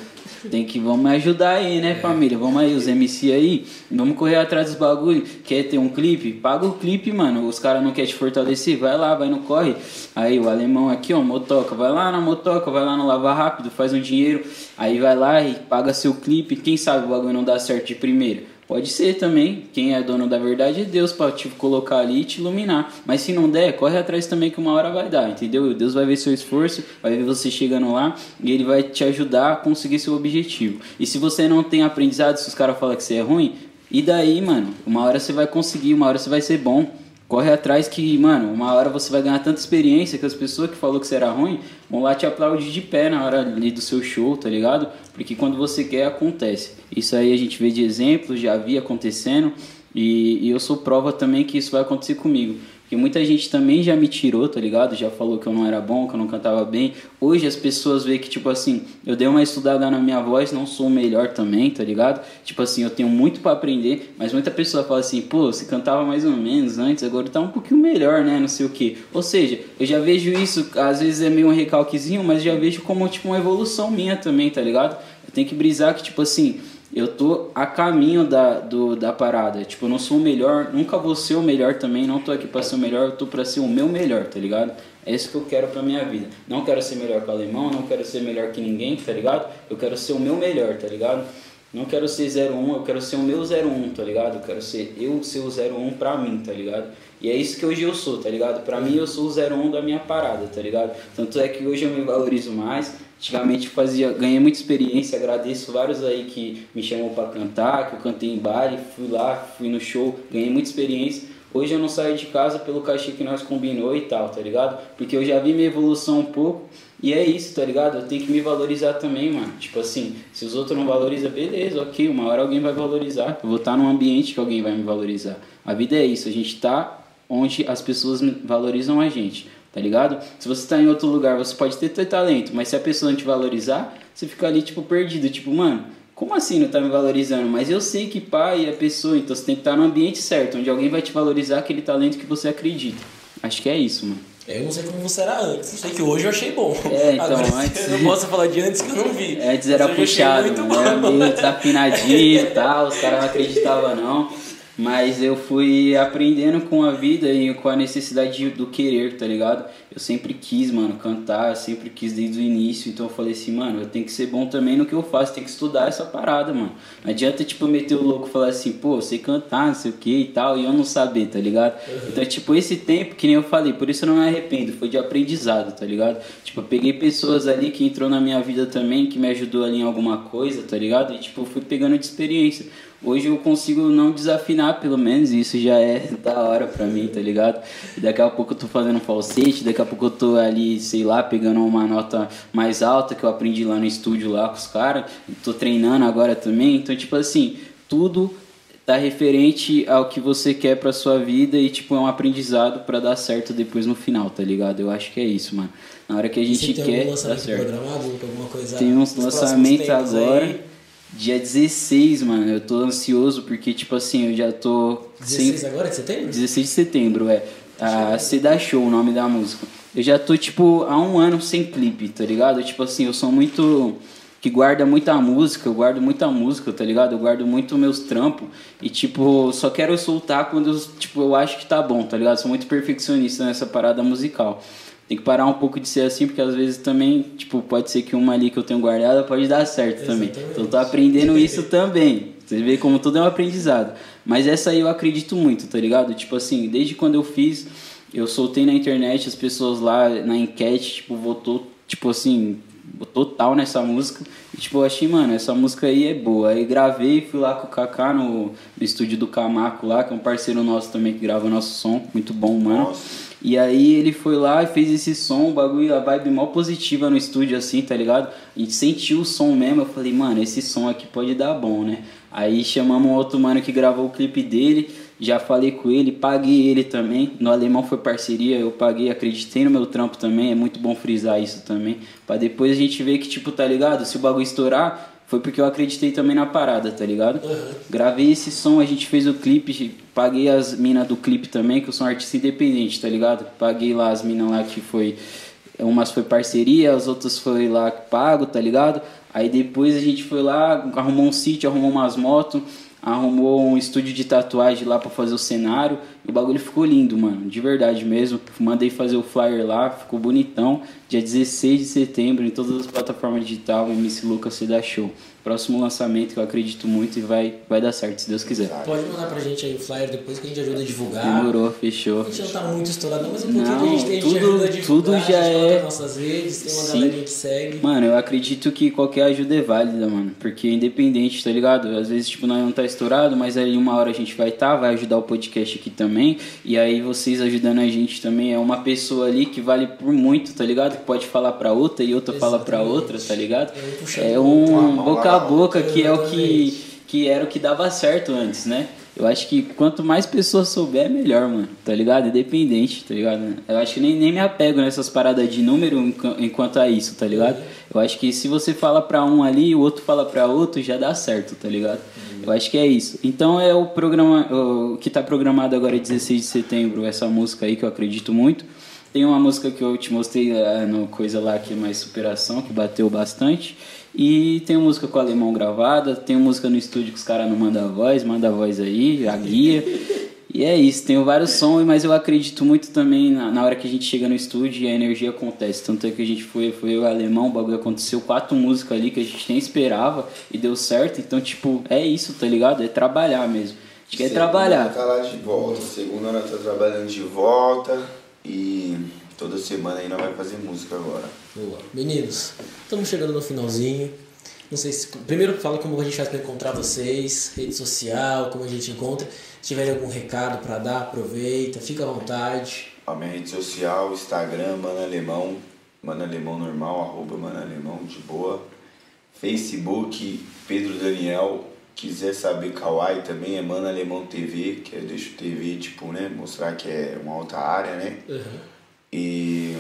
tem que, vamos ajudar aí, né, família? Vamos aí, os MC aí, vamos correr atrás dos bagulho. Quer ter um clipe? Paga o clipe, mano. Os caras não querem te fortalecer, vai lá, vai no corre. Aí o alemão aqui, ó, motoca, vai lá na motoca, vai lá no Lava Rápido, faz um dinheiro. Aí vai lá e paga seu clipe. Quem sabe o bagulho não dá certo de primeira. Pode ser também. Quem é dono da verdade é Deus para te colocar ali e te iluminar. Mas se não der, corre atrás também que uma hora vai dar, entendeu? Deus vai ver seu esforço, vai ver você chegando lá e ele vai te ajudar a conseguir seu objetivo. E se você não tem aprendizado, se os caras falam que você é ruim, e daí, mano? Uma hora você vai conseguir, uma hora você vai ser bom. Corre atrás que, mano, uma hora você vai ganhar tanta experiência que as pessoas que falou que você era ruim vão lá te aplaudir de pé na hora ali do seu show, tá ligado? Porque quando você quer, acontece. Isso aí a gente vê de exemplos, já vi acontecendo e, e eu sou prova também que isso vai acontecer comigo. Porque muita gente também já me tirou, tá ligado? Já falou que eu não era bom, que eu não cantava bem. Hoje as pessoas veem que, tipo assim, eu dei uma estudada na minha voz, não sou o melhor também, tá ligado? Tipo assim, eu tenho muito para aprender, mas muita pessoa fala assim, pô, você cantava mais ou menos antes, agora tá um pouquinho melhor, né? Não sei o que. Ou seja, eu já vejo isso, às vezes é meio um recalquezinho, mas já vejo como, tipo, uma evolução minha também, tá ligado? Eu tenho que brisar que, tipo assim, eu tô a caminho da, do, da parada. Tipo, eu não sou o melhor, nunca vou ser o melhor também, não tô aqui pra ser o melhor, eu tô pra ser o meu melhor, tá ligado? É isso que eu quero pra minha vida. Não quero ser melhor que o alemão, não quero ser melhor que ninguém, tá ligado? Eu quero ser o meu melhor, tá ligado? Não quero ser 01, eu quero ser o meu 01, tá ligado? Eu quero ser eu ser o 01 pra mim, tá ligado? E é isso que hoje eu sou, tá ligado? Pra mim eu sou o 01 da minha parada, tá ligado? Tanto é que hoje eu me valorizo mais, Antigamente fazia, ganhei muita experiência, agradeço vários aí que me chamam para cantar, que eu cantei em baile, fui lá, fui no show, ganhei muita experiência. Hoje eu não saio de casa pelo cachê que nós combinou e tal, tá ligado? Porque eu já vi minha evolução um pouco e é isso, tá ligado? Eu tenho que me valorizar também, mano. Tipo assim, se os outros não valorizam, beleza, ok, uma hora alguém vai valorizar. Eu vou estar num ambiente que alguém vai me valorizar. A vida é isso, a gente tá onde as pessoas valorizam a gente tá ligado? Se você tá em outro lugar, você pode ter teu talento, mas se a pessoa não te valorizar, você fica ali, tipo, perdido. Tipo, mano, como assim não tá me valorizando? Mas eu sei que pai é a pessoa, então você tem que estar no ambiente certo, onde alguém vai te valorizar aquele talento que você acredita. Acho que é isso, mano. Eu não sei como você era antes, sei que hoje eu achei bom. É, então, [LAUGHS] Agora, antes... Eu não posso falar de antes que eu não vi. Antes era puxado, era meio desafinadinho e tal, os caras não acreditavam não. Mas eu fui aprendendo com a vida e com a necessidade do querer, tá ligado? Eu sempre quis, mano, cantar, sempre quis desde o início. Então eu falei assim, mano, eu tenho que ser bom também no que eu faço, tem que estudar essa parada, mano. Não adianta, tipo, meter o louco e falar assim, pô, eu sei cantar, não sei o que e tal, e eu não saber, tá ligado? Uhum. Então, tipo, esse tempo, que nem eu falei, por isso eu não me arrependo, foi de aprendizado, tá ligado? Tipo, eu peguei pessoas ali que entrou na minha vida também, que me ajudou ali em alguma coisa, tá ligado? E, tipo, fui pegando de experiência. Hoje eu consigo não desafinar, pelo menos, e isso já é [LAUGHS] da hora pra mim, tá ligado? daqui a pouco eu tô fazendo falsete, daqui a pouco eu tô ali, sei lá, pegando uma nota mais alta que eu aprendi lá no estúdio lá com os caras, tô treinando agora também, então, tipo assim, tudo tá referente ao que você quer pra sua vida e, tipo, é um aprendizado para dar certo depois no final, tá ligado? Eu acho que é isso, mano. Na hora que a gente tem quer, algum dá lançamento certo. programado, alguma coisa Tem uns lançamentos agora. aí? Dia 16, mano. Eu tô ansioso porque, tipo assim, eu já tô. 16 sem- agora de setembro? 16 de setembro, é. A Seda Show, o nome da música. Eu já tô, tipo, há um ano sem clipe, tá ligado? Tipo assim, eu sou muito. que guarda muita música, eu guardo muita música, tá ligado? Eu guardo muito meus trampos. E, tipo, só quero soltar quando eu, tipo, eu acho que tá bom, tá ligado? Sou muito perfeccionista nessa parada musical. Tem que parar um pouco de ser assim, porque às vezes também, tipo, pode ser que uma ali que eu tenho guardada pode dar certo também. Exatamente. Então eu tô aprendendo isso também. Você vê como tudo é um aprendizado. Mas essa aí eu acredito muito, tá ligado? Tipo assim, desde quando eu fiz, eu soltei na internet, as pessoas lá na enquete, tipo, votou, tipo assim, total nessa música. E, tipo, eu achei, mano, essa música aí é boa. Aí gravei, fui lá com o Kaká no, no estúdio do Camaco lá, que é um parceiro nosso também que grava nosso som. Muito bom, mano. Nossa. E aí ele foi lá e fez esse som, o bagulho, a vibe mó positiva no estúdio, assim, tá ligado? Gente sentiu o som mesmo, eu falei, mano, esse som aqui pode dar bom, né? Aí chamamos um outro mano que gravou o clipe dele, já falei com ele, paguei ele também. No alemão foi parceria, eu paguei, acreditei no meu trampo também, é muito bom frisar isso também. Pra depois a gente ver que, tipo, tá ligado? Se o bagulho estourar, foi porque eu acreditei também na parada, tá ligado? Gravei esse som, a gente fez o clipe, paguei as minas do clipe também, que eu sou um artista independente, tá ligado? Paguei lá as minas lá que foi. Umas foi parceria, as outras foi lá pago, tá ligado? Aí depois a gente foi lá, arrumou um sítio, arrumou umas motos, arrumou um estúdio de tatuagem lá pra fazer o cenário. E o bagulho ficou lindo, mano, de verdade mesmo. Mandei fazer o flyer lá, ficou bonitão. Dia 16 de setembro, em todas as plataformas digitais, MC Lucas se dá show. Próximo lançamento que eu acredito muito e vai, vai dar certo, se Deus quiser. Pode mandar pra gente aí o flyer depois que a gente ajuda a divulgar. Demorou, fechou. A gente não tá muito estourado, mas um pouquinho Não, que a gente tem, a gente tudo- ajuda a divulgar, tudo a gente já é- nossas redes, tem uma Sim. galerinha que segue. Mano, eu acredito que qualquer ajuda é válida, mano. Porque independente, tá ligado? Às vezes, tipo, nós não tá estourado, mas aí uma hora a gente vai estar, vai ajudar o podcast aqui também. E aí vocês ajudando a gente também é uma pessoa ali que vale por muito, tá ligado? Que pode falar pra outra e outra fala pra Exatamente. outra, tá ligado? É um É boca a boca que é o que, que era o que dava certo antes, né? Eu acho que quanto mais pessoas souber, é melhor, mano. Tá ligado? Independente, tá ligado? Eu acho que nem, nem me apego nessas paradas de número enqu- enquanto a isso, tá ligado? Eu acho que se você fala pra um ali e o outro fala pra outro, já dá certo, tá ligado? Eu acho que é isso. Então é o programa o que tá programado agora é 16 de setembro, essa música aí que eu acredito muito. Tem uma música que eu te mostrei eh, no coisa lá que é mais superação, que bateu bastante. E tem música com o alemão gravada, tem música no estúdio que os caras não mandam a voz, manda a voz aí, a guia. E é isso, tenho vários sons, mas eu acredito muito também na, na hora que a gente chega no estúdio e a energia acontece. Tanto é que a gente foi, foi o alemão, o bagulho aconteceu, quatro músicas ali que a gente nem esperava e deu certo. Então, tipo, é isso, tá ligado? É trabalhar mesmo. A gente quer Segunda trabalhar. Tá lá de volta. Segunda nós tá trabalhando de volta. E toda semana aí nós vai fazer música agora. Boa. Meninos, estamos chegando no finalzinho. Não sei se. Primeiro fala como a gente faz para encontrar vocês, rede social, como a gente encontra. Se tiverem algum recado para dar, aproveita, fica à vontade. A minha rede social, Instagram, Mano Alemão, Mano Alemão normal, arroba Mano Alemão, de boa. Facebook, Pedro Daniel. Quiser saber Kawaii também é Mano Alemão TV, que eu deixo TV, tipo, né? Mostrar que é uma outra área, né? E,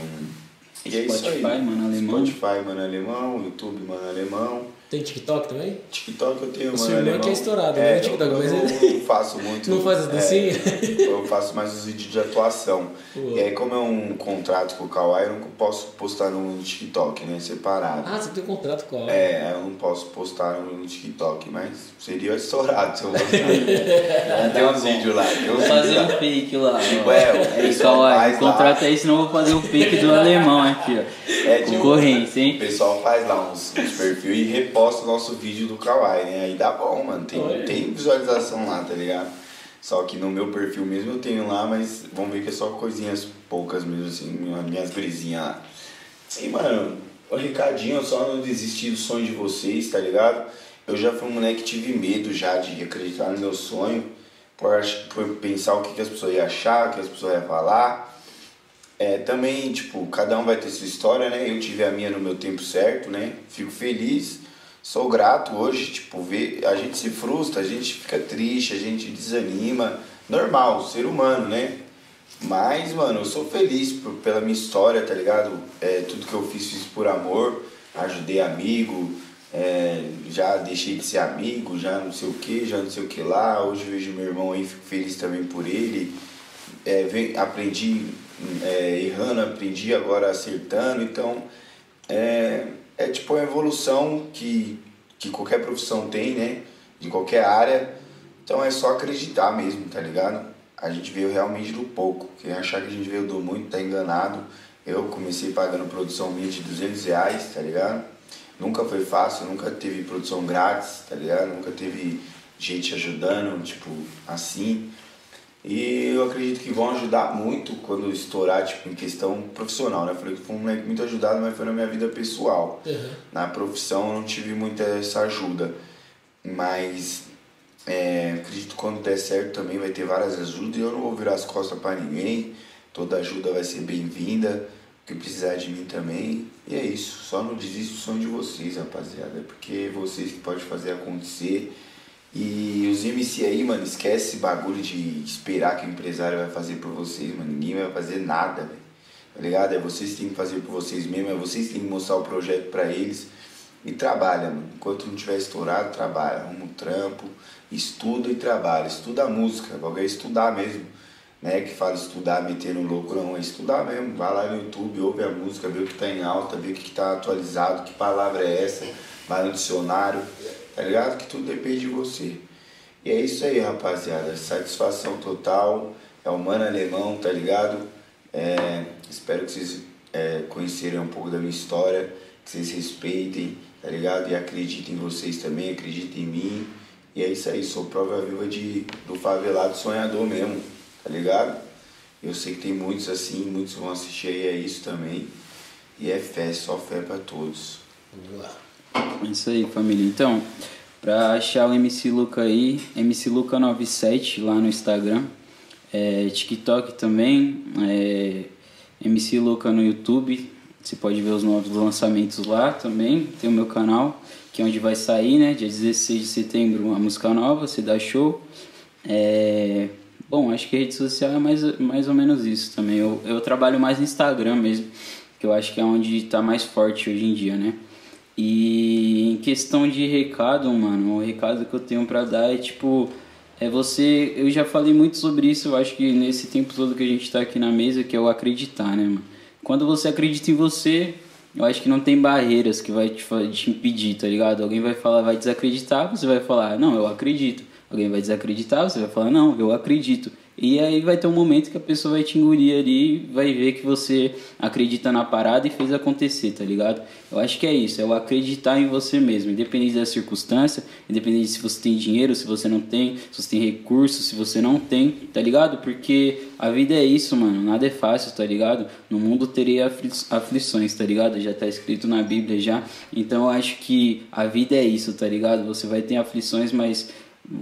e é isso aí. Spotify, Mano Alemão. Spotify, Mano Alemão, YouTube, Mano Alemão. Tem TikTok também? TikTok eu tenho, O Mano seu irmão Alemão. que é estourado, né? é, No TikTok, eu, mas eu não [LAUGHS] faço muito. Não faz as dancinhas? É, eu faço mais os vídeos de atuação. Boa. E aí, como é um contrato com o Kawaii, eu não posso postar no TikTok, né? Separado. Ah, você tem um contrato com a É, eu não posso postar no TikTok, mas seria estourado se eu mostrar. [LAUGHS] tem uns vídeos lá, tem Vou uns fazer um lá. fake lá. Tipo, é, o pessoal Kawai, faz lá. contrata aí, senão eu vou fazer o fake do [LAUGHS] alemão aqui, ó. É, tipo, Concorrência, O hein? pessoal faz lá uns, uns perfis e reposta o nosso vídeo do Kawaii, né? Aí dá bom, mano. Tem, tem visualização lá, tá ligado? Só que no meu perfil mesmo eu tenho lá, mas vamos ver que é só coisinhas poucas mesmo, assim, as minhas brisinhas lá. Sim, mano, o recadinho, só não desisti do sonho de vocês, tá ligado? Eu já fui um moleque que tive medo já de acreditar no meu sonho, por, por pensar o que, que as pessoas iam achar, o que as pessoas iam falar. É, também, tipo, cada um vai ter sua história, né? Eu tive a minha no meu tempo certo, né? Fico feliz. Sou grato hoje, tipo, ver, a gente se frustra, a gente fica triste, a gente desanima, normal, ser humano, né? Mas, mano, eu sou feliz por, pela minha história, tá ligado? É, tudo que eu fiz, fiz por amor, ajudei amigo, é, já deixei de ser amigo, já não sei o que, já não sei o que lá. Hoje vejo meu irmão aí, fico feliz também por ele. É, vem, aprendi é, errando, aprendi agora acertando, então é, é tipo uma evolução que, que qualquer profissão tem, né? De qualquer área. Então é só acreditar mesmo, tá ligado? A gente veio realmente do pouco. Quem achar que a gente veio do muito tá enganado. Eu comecei pagando produção minha de 200 reais, tá ligado? Nunca foi fácil, nunca teve produção grátis, tá ligado? Nunca teve gente ajudando, tipo, assim. E eu acredito que vão ajudar muito quando estourar, tipo, em questão profissional, né? Falei que foi um moleque muito ajudado, mas foi na minha vida pessoal. Uhum. Na profissão eu não tive muita essa ajuda. Mas é, acredito que quando der certo também vai ter várias ajudas e eu não vou virar as costas para ninguém. Toda ajuda vai ser bem-vinda, que precisar de mim também. E é isso, só não desisto do sonho de vocês, rapaziada. É porque vocês que podem fazer acontecer. E os MC aí, mano, esquece esse bagulho de esperar que o empresário vai fazer por vocês, mano. Ninguém vai fazer nada, velho. Tá ligado? É vocês que têm que fazer por vocês mesmo, é vocês que têm que mostrar o projeto para eles. E trabalha, mano. Enquanto não tiver estourado, trabalha. Arruma um trampo, estuda e trabalha. Estuda a música, o é estudar mesmo. Né? Que fala estudar, meter no louco, não. É estudar mesmo. Vai lá no YouTube, ouve a música, vê o que tá em alta, vê o que tá atualizado, que palavra é essa. Vai no dicionário, tá ligado? Que tudo depende de você. E é isso aí, rapaziada. Satisfação total. É o Mano Alemão, tá ligado? É, espero que vocês é, um pouco da minha história, que vocês respeitem tá ligado? E acredito em vocês também, acredito em mim. E é isso aí, sou prova viva de, do favelado sonhador mesmo, tá ligado? Eu sei que tem muitos assim, muitos vão assistir aí a isso também. E é fé, só fé para todos. Vamos lá. É isso aí, família. Então, pra achar o MC Luca aí, MC Luca97 lá no Instagram. É, TikTok também, é, MC Luca no YouTube, você pode ver os novos lançamentos lá também. Tem o meu canal, que é onde vai sair, né? Dia 16 de setembro, uma música nova, se dá show. É... Bom, acho que rede social é mais, mais ou menos isso também. Eu, eu trabalho mais no Instagram mesmo, que eu acho que é onde está mais forte hoje em dia, né? E em questão de recado, mano, o recado que eu tenho para dar é tipo. É você. Eu já falei muito sobre isso, eu acho que nesse tempo todo que a gente tá aqui na mesa, que é o acreditar, né, mano? Quando você acredita em você, eu acho que não tem barreiras que vai te, te impedir, tá ligado? Alguém vai falar, vai desacreditar, você vai falar, não, eu acredito. Alguém vai desacreditar, você vai falar, não, eu acredito. E aí vai ter um momento que a pessoa vai te engolir ali, vai ver que você acredita na parada e fez acontecer, tá ligado? Eu acho que é isso, é o acreditar em você mesmo, independente da circunstância, independente se você tem dinheiro, se você não tem, se você tem recursos, se você não tem, tá ligado? Porque a vida é isso, mano, nada é fácil, tá ligado? No mundo teria aflições, tá ligado? Já tá escrito na Bíblia já. Então eu acho que a vida é isso, tá ligado? Você vai ter aflições, mas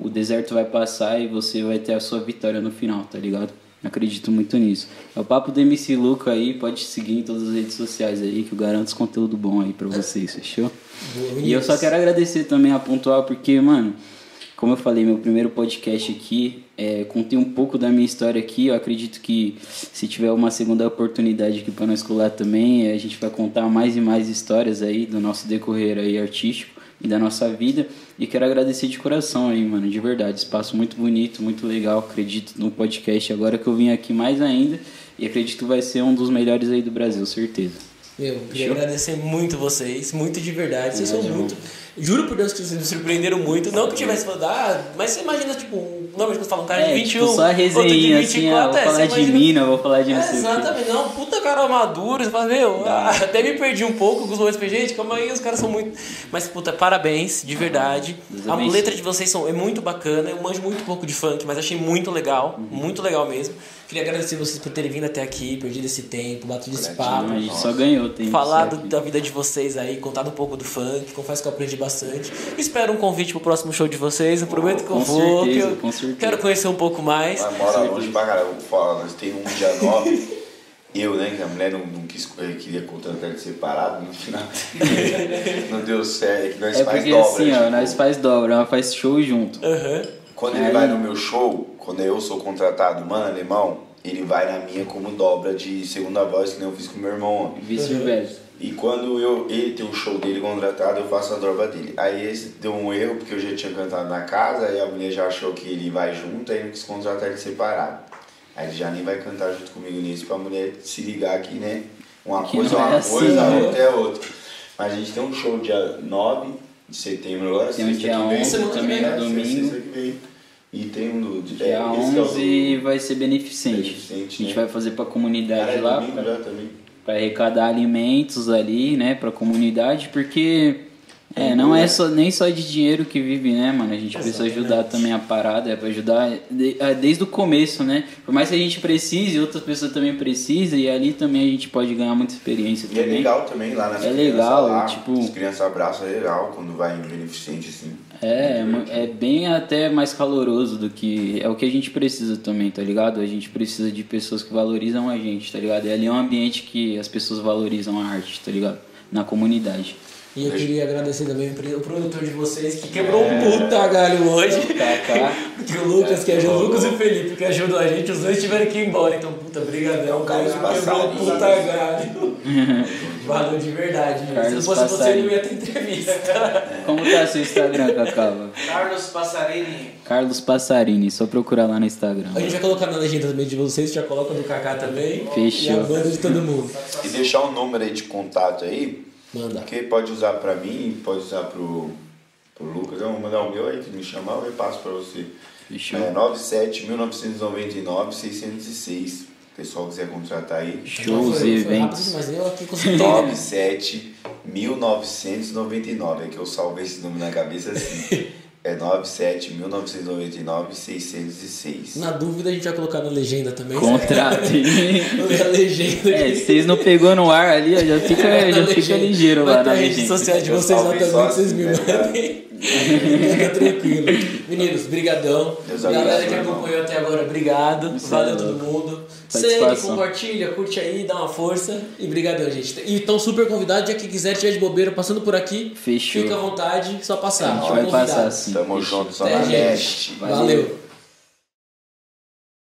o deserto vai passar e você vai ter a sua vitória no final, tá ligado? Acredito muito nisso. É o papo do MC Luca aí, pode seguir em todas as redes sociais aí, que eu garanto conteúdo bom aí pra vocês, fechou? E eu só quero agradecer também a Pontual, porque, mano, como eu falei, meu primeiro podcast aqui, é, contei um pouco da minha história aqui. Eu acredito que se tiver uma segunda oportunidade aqui para nós colar também, a gente vai contar mais e mais histórias aí do nosso decorrer aí artístico e da nossa vida. E quero agradecer de coração aí, mano, de verdade. Espaço muito bonito, muito legal. Acredito no podcast agora que eu vim aqui mais ainda. E acredito que vai ser um dos melhores aí do Brasil, certeza. Meu, queria agradecer muito vocês, muito de verdade. Vocês é, são muito. Juro por Deus que vocês me surpreenderam muito. Não que tivesse falado, ah, mas você imagina, tipo, normalmente quando fala um cara é, de 21, tipo, só a resenha, assim, ah, vou é, falar de imagina... mina, vou falar de é, Exatamente, não, puta cara maduro, você fala, meu, ah, até me perdi um pouco com os momentos, gente, calma aí, os caras são muito. Mas, puta, parabéns, de verdade. a letra de vocês são, é muito bacana, eu manjo muito pouco de funk, mas achei muito legal, uhum. muito legal mesmo. Queria agradecer vocês por terem vindo até aqui, perdido esse tempo, batido esse papo. A gente só ganhou tempo. Falado da vida de vocês aí, contado um pouco do funk, confesso que eu aprendi bastante. Espero um convite pro próximo show de vocês, eu prometo que eu vou, certeza, que eu quero conhecer um pouco mais. Mas mora longe pra caramba, nós temos um dia 9. [LAUGHS] eu, né, que a mulher não, não quis, eh, queria contratar de separado, no final [LAUGHS] não deu certo, é que nós É faz porque dobra. assim, ó, tipo, nós faz dobra, nós faz show junto. Aham. Quando ele vai no meu show, quando eu sou contratado, mano, alemão, ele vai na minha como dobra de segunda voz, que nem eu fiz com meu irmão. Vice-versa. E quando eu, ele tem o show dele contratado, eu faço a dobra dele. Aí esse deu um erro, porque eu já tinha cantado na casa, aí a mulher já achou que ele vai junto, aí não quis contratar ele separado. Aí ele já nem vai cantar junto comigo nisso, pra mulher se ligar que, né? Uma Que coisa é uma é assim, coisa, a né? outra é outra. Mas a gente tem um show dia 9 de setembro agora, Tem um sexta dia que vem. 11 também, É, no domingo. E tem um do... Dia é, esse que é o do- 11 vai ser beneficente. Beneficente, a gente né? vai fazer pra Cara, comunidade é lá, pra arrecadar alimentos ali, né, pra comunidade, porque é, não é só, nem só de dinheiro que vive, né, mano? A gente precisa ajudar também a parada, é pra ajudar é, desde o começo, né? Por mais que a gente precise, outras pessoas também precisam, e ali também a gente pode ganhar muita experiência E é também. legal também lá nas É crianças legal, lá, tipo- As crianças abraçam, é legal quando vai em beneficente assim. É, é é bem até mais caloroso do que. É o que a gente precisa também, tá ligado? A gente precisa de pessoas que valorizam a gente, tá ligado? E ali é um ambiente que as pessoas valorizam a arte, tá ligado? Na comunidade. E eu queria agradecer também o produtor de vocês que quebrou um puta galho hoje. Kaká. [LAUGHS] Que o Lucas, que ajudou, o Lucas e o Felipe, que ajudou a gente, os dois tiveram que ir embora. Então, puta, brigadão, cara. Quebrou um puta galho. [LAUGHS] Valeu de verdade. Se Carlos não fosse você, Passarinho. não ia ter entrevista. Como tá seu Instagram, Cacava? Carlos Passarini. Carlos Passarini, só procurar lá no Instagram. A gente vai colocar na legenda também de vocês, já coloca do Kaká também. Fechou. E a banda de todo mundo. E deixar um número aí de contato aí, Manda. que pode usar pra mim, pode usar pro, pro Lucas. Eu vou mandar o meu aí, que me chamar, eu repasso pra você. Fechou. É 97 1999 606. O pessoal quiser contratar aí. Shows Foi- e rápido eventos. demais, eu aqui consegui entender. 97 1999. É que eu salvei esse número na cabeça assim. [LAUGHS] É 97 1999 606. Na dúvida, a gente vai colocar na legenda também. Contrato. Vou ler [LAUGHS] a legenda É, vocês não pegou no ar ali, já fica, [LAUGHS] Na já fica legenda. ligeiro Vai lá na as redes legenda. sociais de vocês lá também, só que vocês assim, me né, mandem. Fica tranquilo. Meninos, brigadão. Deus Galera que irmão. acompanhou até agora, obrigado. Isso Valeu é todo mundo. Segue, compartilha, curte aí, dá uma força. E brigadão, gente. E estão super convidados, já que quiser, tiver de bobeira, passando por aqui, Fechou. fica à vontade, só A passar. gente Tão vai convidado. passar assim. Tamo junto, Até, Zona gente. Leste. Valeu.